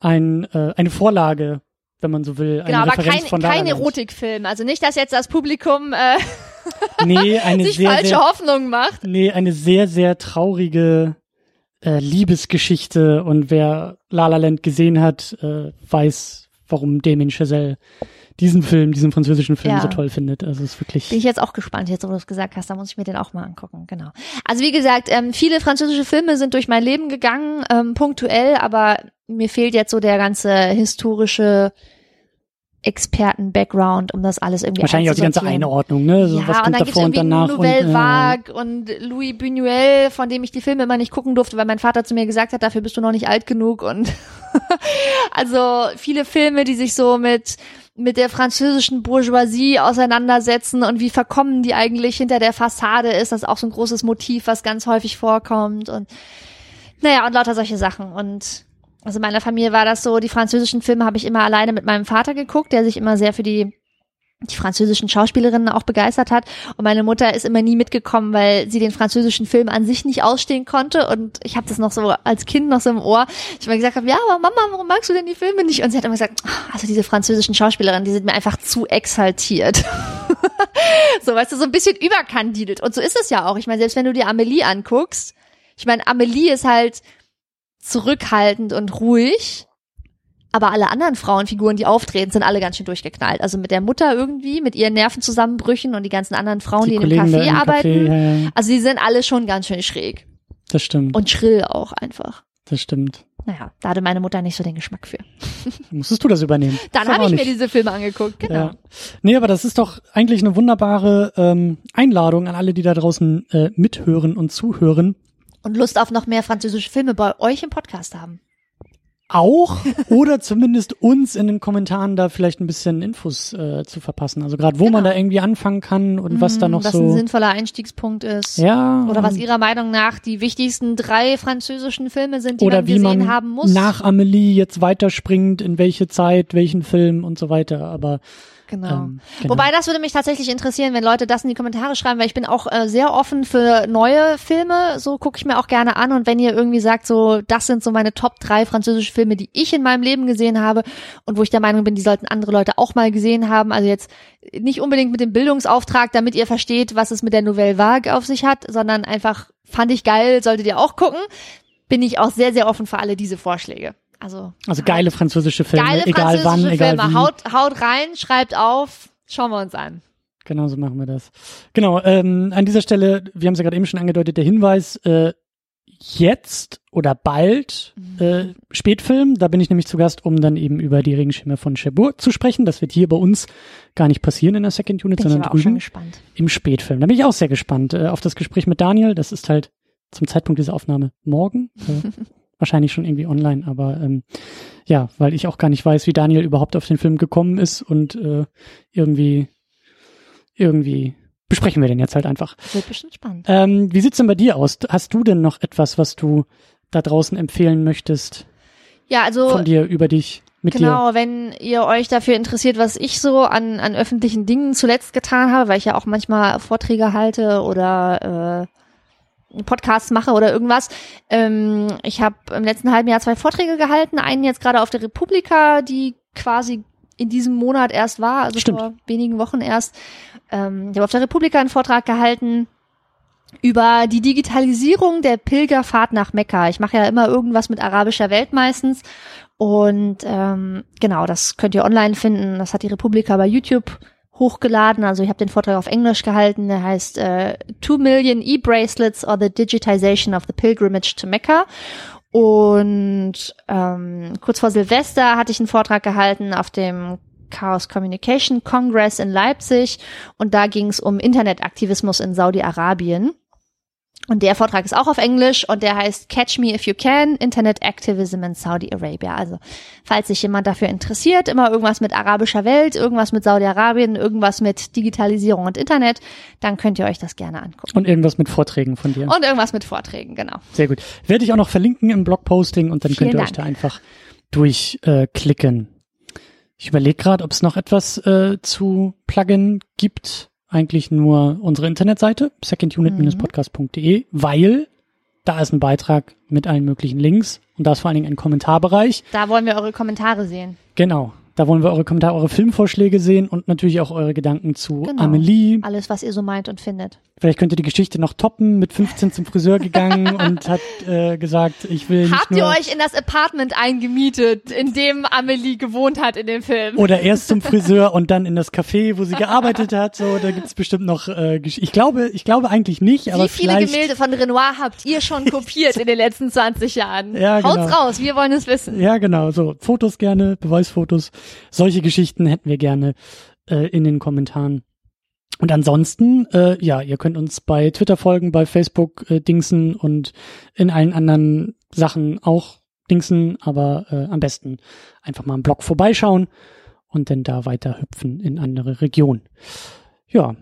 Ein, äh, eine Vorlage, wenn man so will. Eine Genau, aber Referenz kein, von kein Land. Erotikfilm. Also nicht, dass jetzt das Publikum äh, Nee, eine sich sehr, falsche sehr, Hoffnungen macht. nee, eine sehr, sehr traurige äh, Liebesgeschichte. Und wer La La Land gesehen hat, äh, weiß, warum Damien Chazelle diesen Film, diesen französischen Film Ja. so toll findet. Also es ist wirklich. Bin ich jetzt auch gespannt, jetzt wo du es gesagt hast, da muss ich mir den auch mal angucken, genau. Also wie gesagt, ähm, viele französische Filme sind durch mein Leben gegangen, ähm, punktuell, aber mir fehlt jetzt so der ganze historische Experten-Background, um das alles irgendwie Wahrscheinlich auch die ganze. Einordnung, ne? So, ja, was und kommt dann gibt's davor und irgendwie danach Nouvelle und, äh, Vague und Louis Buñuel, von dem ich die Filme immer nicht gucken durfte, weil mein Vater zu mir gesagt hat, dafür bist du noch nicht alt genug und also viele Filme, die sich so mit mit der französischen Bourgeoisie auseinandersetzen und wie verkommen die eigentlich hinter der Fassade ist, das ist auch so ein großes Motiv, was ganz häufig vorkommt und naja, und lauter solche Sachen und also in meiner Familie war das so, die französischen Filme habe ich immer alleine mit meinem Vater geguckt, der sich immer sehr für die die französischen Schauspielerinnen auch begeistert hat. Und meine Mutter ist immer nie mitgekommen, weil sie den französischen Film an sich nicht ausstehen konnte. Und ich habe das noch so als Kind noch so im Ohr. Ich immer gesagt habe, ja, aber Mama, warum magst du denn die Filme nicht? Und sie hat immer gesagt, "Ah, also diese französischen Schauspielerinnen, die sind mir einfach zu exaltiert. so, weißt du, so ein bisschen überkandidelt. Und so ist es ja auch. Ich meine, selbst wenn du dir Amelie anguckst, ich meine, Amelie ist halt zurückhaltend und ruhig. Aber alle anderen Frauenfiguren, die auftreten, sind alle ganz schön durchgeknallt. Also mit der Mutter irgendwie, mit ihren Nervenzusammenbrüchen und die ganzen anderen Frauen, die, in dem Café arbeiten. Café, ja, ja, Also die sind alle schon ganz schön schräg. das stimmt, Und schrill auch einfach. das stimmt. Naja, da hatte meine Mutter nicht so den Geschmack für. Musstest du das übernehmen? Dann habe ich mir nicht. diese Filme angeguckt, genau. Ja. Nee, aber das ist doch eigentlich eine wunderbare ähm, Einladung an alle, die da draußen äh, mithören und zuhören. Und Lust auf noch mehr französische Filme bei euch im Podcast haben. Auch oder zumindest uns in den Kommentaren da vielleicht ein bisschen Infos äh, zu verpassen. Also gerade wo man Genau. da irgendwie anfangen kann und was da Mm, noch was ein so. sinnvoller Einstiegspunkt ist. Ja. Oder was Ihrer Meinung nach die wichtigsten drei französischen Filme sind, die oder man wie gesehen man haben muss. nach Amelie jetzt weiterspringt, in welche Zeit, welchen Film und so weiter. Aber Genau. ähm, genau. Wobei das würde mich tatsächlich interessieren, wenn Leute das in die Kommentare schreiben, weil ich bin auch äh, sehr offen für neue Filme. So gucke ich mir auch gerne an. Und wenn ihr irgendwie sagt, so das sind so meine Top drei französische Filme, die ich in meinem Leben gesehen habe und wo ich der Meinung bin, die sollten andere Leute auch mal gesehen haben. Also jetzt nicht unbedingt mit dem Bildungsauftrag, damit ihr versteht, was es mit der Nouvelle Vague auf sich hat, sondern einfach fand ich geil, solltet ihr auch gucken. Bin ich auch sehr, sehr offen für alle diese Vorschläge. Also also geile französische Filme, geile egal französische wann, egal Filme. wie. Haut, haut rein, schreibt auf, schauen wir uns an. Genau so machen wir das. Genau, ähm, an dieser Stelle, wir haben es ja gerade eben schon angedeutet, der Hinweis, äh, jetzt oder bald äh, Spätfilm, da bin ich nämlich zu Gast, um dann eben über die Regenschirme von Cherbourg zu sprechen. Das wird hier bei uns gar nicht passieren in der Second Unit, Bin sondern drüben gespannt. im Spätfilm. Da bin ich auch sehr gespannt äh, auf das Gespräch mit Daniel. Das ist halt zum Zeitpunkt dieser Aufnahme morgen. Äh, wahrscheinlich schon irgendwie online, aber ähm, ja, weil ich auch gar nicht weiß, wie Daniel überhaupt auf den Film gekommen ist und äh, irgendwie, irgendwie besprechen wir den jetzt halt einfach. Wird bestimmt spannend. Ähm, wie sieht's denn bei dir aus? Hast du denn noch etwas, was du da draußen empfehlen möchtest Ja, also von dir, über dich, mit dir? genau, wenn ihr euch dafür interessiert, was ich so an, an öffentlichen Dingen zuletzt getan habe, weil ich ja auch manchmal Vorträge halte oder äh, Podcasts mache oder irgendwas. Ähm, ich habe im letzten halben Jahr zwei Vorträge gehalten, einen jetzt gerade auf der Republika, die quasi in diesem Monat erst war, also Stimmt. vor wenigen Wochen erst. Ähm, ich habe auf der Republika einen Vortrag gehalten über die Digitalisierung der Pilgerfahrt nach Mekka. Ich mache ja immer irgendwas mit arabischer Welt meistens. Und ähm, genau, das könnt ihr online finden. Das hat die Republika bei YouTube hochgeladen. Also ich habe den Vortrag auf Englisch gehalten. Der heißt äh, Two Million E-Bracelets or the Digitization of the Pilgrimage to Mecca. Und ähm, kurz vor Silvester hatte ich einen Vortrag gehalten auf dem Chaos Communication Congress in Leipzig und da ging es um Internetaktivismus in Saudi-Arabien. Und der Vortrag ist auch auf Englisch und der heißt Catch Me If You Can, Internet Activism in Saudi Arabia. Also, falls sich jemand dafür interessiert, immer irgendwas mit arabischer Welt, irgendwas mit Saudi-Arabien, irgendwas mit Digitalisierung und Internet, dann könnt ihr euch das gerne angucken. Und irgendwas mit Vorträgen von dir. Und irgendwas mit Vorträgen, genau. Sehr gut. Werde ich auch noch verlinken im Blogposting und dann Vielen könnt ihr euch Dank. da einfach durchklicken. ich überlege gerade, ob es noch etwas äh, zu Plugin gibt eigentlich nur unsere Internetseite, secondunit-podcast.de, weil da ist ein Beitrag mit allen möglichen Links und da ist vor allen Dingen ein Kommentarbereich. Da wollen wir eure Kommentare sehen. Genau. Da wollen wir eure Kommentare, eure Filmvorschläge sehen und natürlich auch eure Gedanken zu Genau. Amelie. Alles, was ihr so meint und findet. Vielleicht könnt ihr die Geschichte noch toppen, mit 15 zum Friseur gegangen und hat äh, gesagt, ich will nicht Habt ihr euch in das Apartment eingemietet, in dem Amelie gewohnt hat in dem Film? oder erst zum Friseur und dann in das Café, wo sie gearbeitet hat. So, da gibt's bestimmt noch. Äh, Gesch- ich glaube, ich glaube eigentlich nicht, aber Wie viele. Gemälde von Renoir habt ihr schon kopiert in den letzten 20 Jahren? Ja, genau. Haut's raus, wir wollen es wissen. Ja, genau. So Fotos gerne, Beweisfotos. Solche Geschichten hätten wir gerne äh, in den Kommentaren. Und ansonsten, äh, ja, ihr könnt uns bei Twitter folgen, bei Facebook äh, dingsen und in allen anderen Sachen auch dingsen, aber äh, am besten einfach mal im Blog vorbeischauen und dann da weiter hüpfen in andere Regionen. Ja.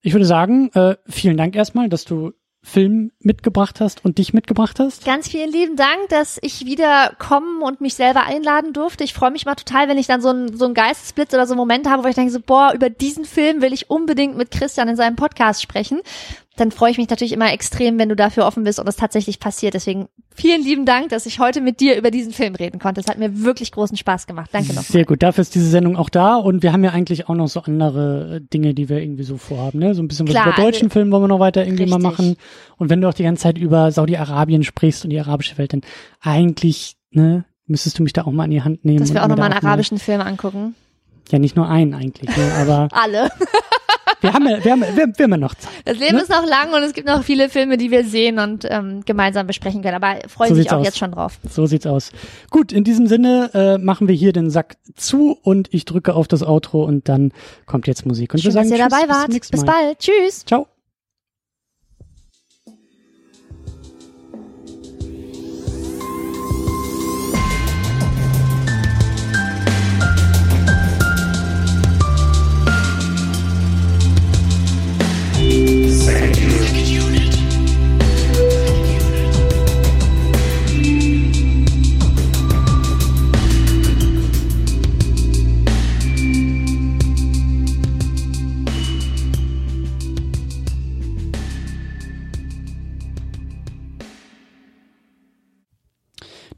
Ich würde sagen, äh, vielen Dank erstmal, dass du Film mitgebracht hast und dich mitgebracht hast. Ganz vielen lieben Dank, dass ich wieder kommen und mich selber einladen durfte. Ich freue mich mal total, wenn ich dann so einen so Geistesblitz oder so einen Moment habe, wo ich denke so, boah, über diesen Film will ich unbedingt mit Christian in seinem Podcast sprechen. Dann freue ich mich natürlich immer extrem, wenn du dafür offen bist und es tatsächlich passiert. Deswegen vielen lieben Dank, dass ich heute mit dir über diesen Film reden konnte. Es hat mir wirklich großen Spaß gemacht. Danke nochmal. Sehr gut, dafür ist diese Sendung auch da und wir haben ja eigentlich auch noch so andere äh, Dinge, die wir irgendwie so vorhaben, ne? So ein bisschen was Klar, über deutschen also- Film wollen wir noch weiter irgendwie mal Richtig. machen. Und wenn du auch die ganze Zeit über Saudi-Arabien sprichst und die arabische Welt, dann eigentlich, ne, müsstest du mich da auch mal an die Hand nehmen. Dass wir auch nochmal einen arabischen Film angucken. Ja, nicht nur einen eigentlich, ne? aber Alle. Wir haben ja, wir haben, wir, wir haben ja noch Zeit. Das Leben Ne? ist noch lang und es gibt noch viele Filme, die wir sehen und ähm, gemeinsam besprechen können. Aber freuen So sich auch aus. jetzt schon drauf. So sieht's aus. Gut, in diesem Sinne äh, machen wir hier den Sack zu und ich drücke auf das Outro und dann kommt jetzt Musik. Und Schön, wir sagen dass ihr Tschüss, dabei bis wart. Bis Mal. bald. Tschüss. Ciao.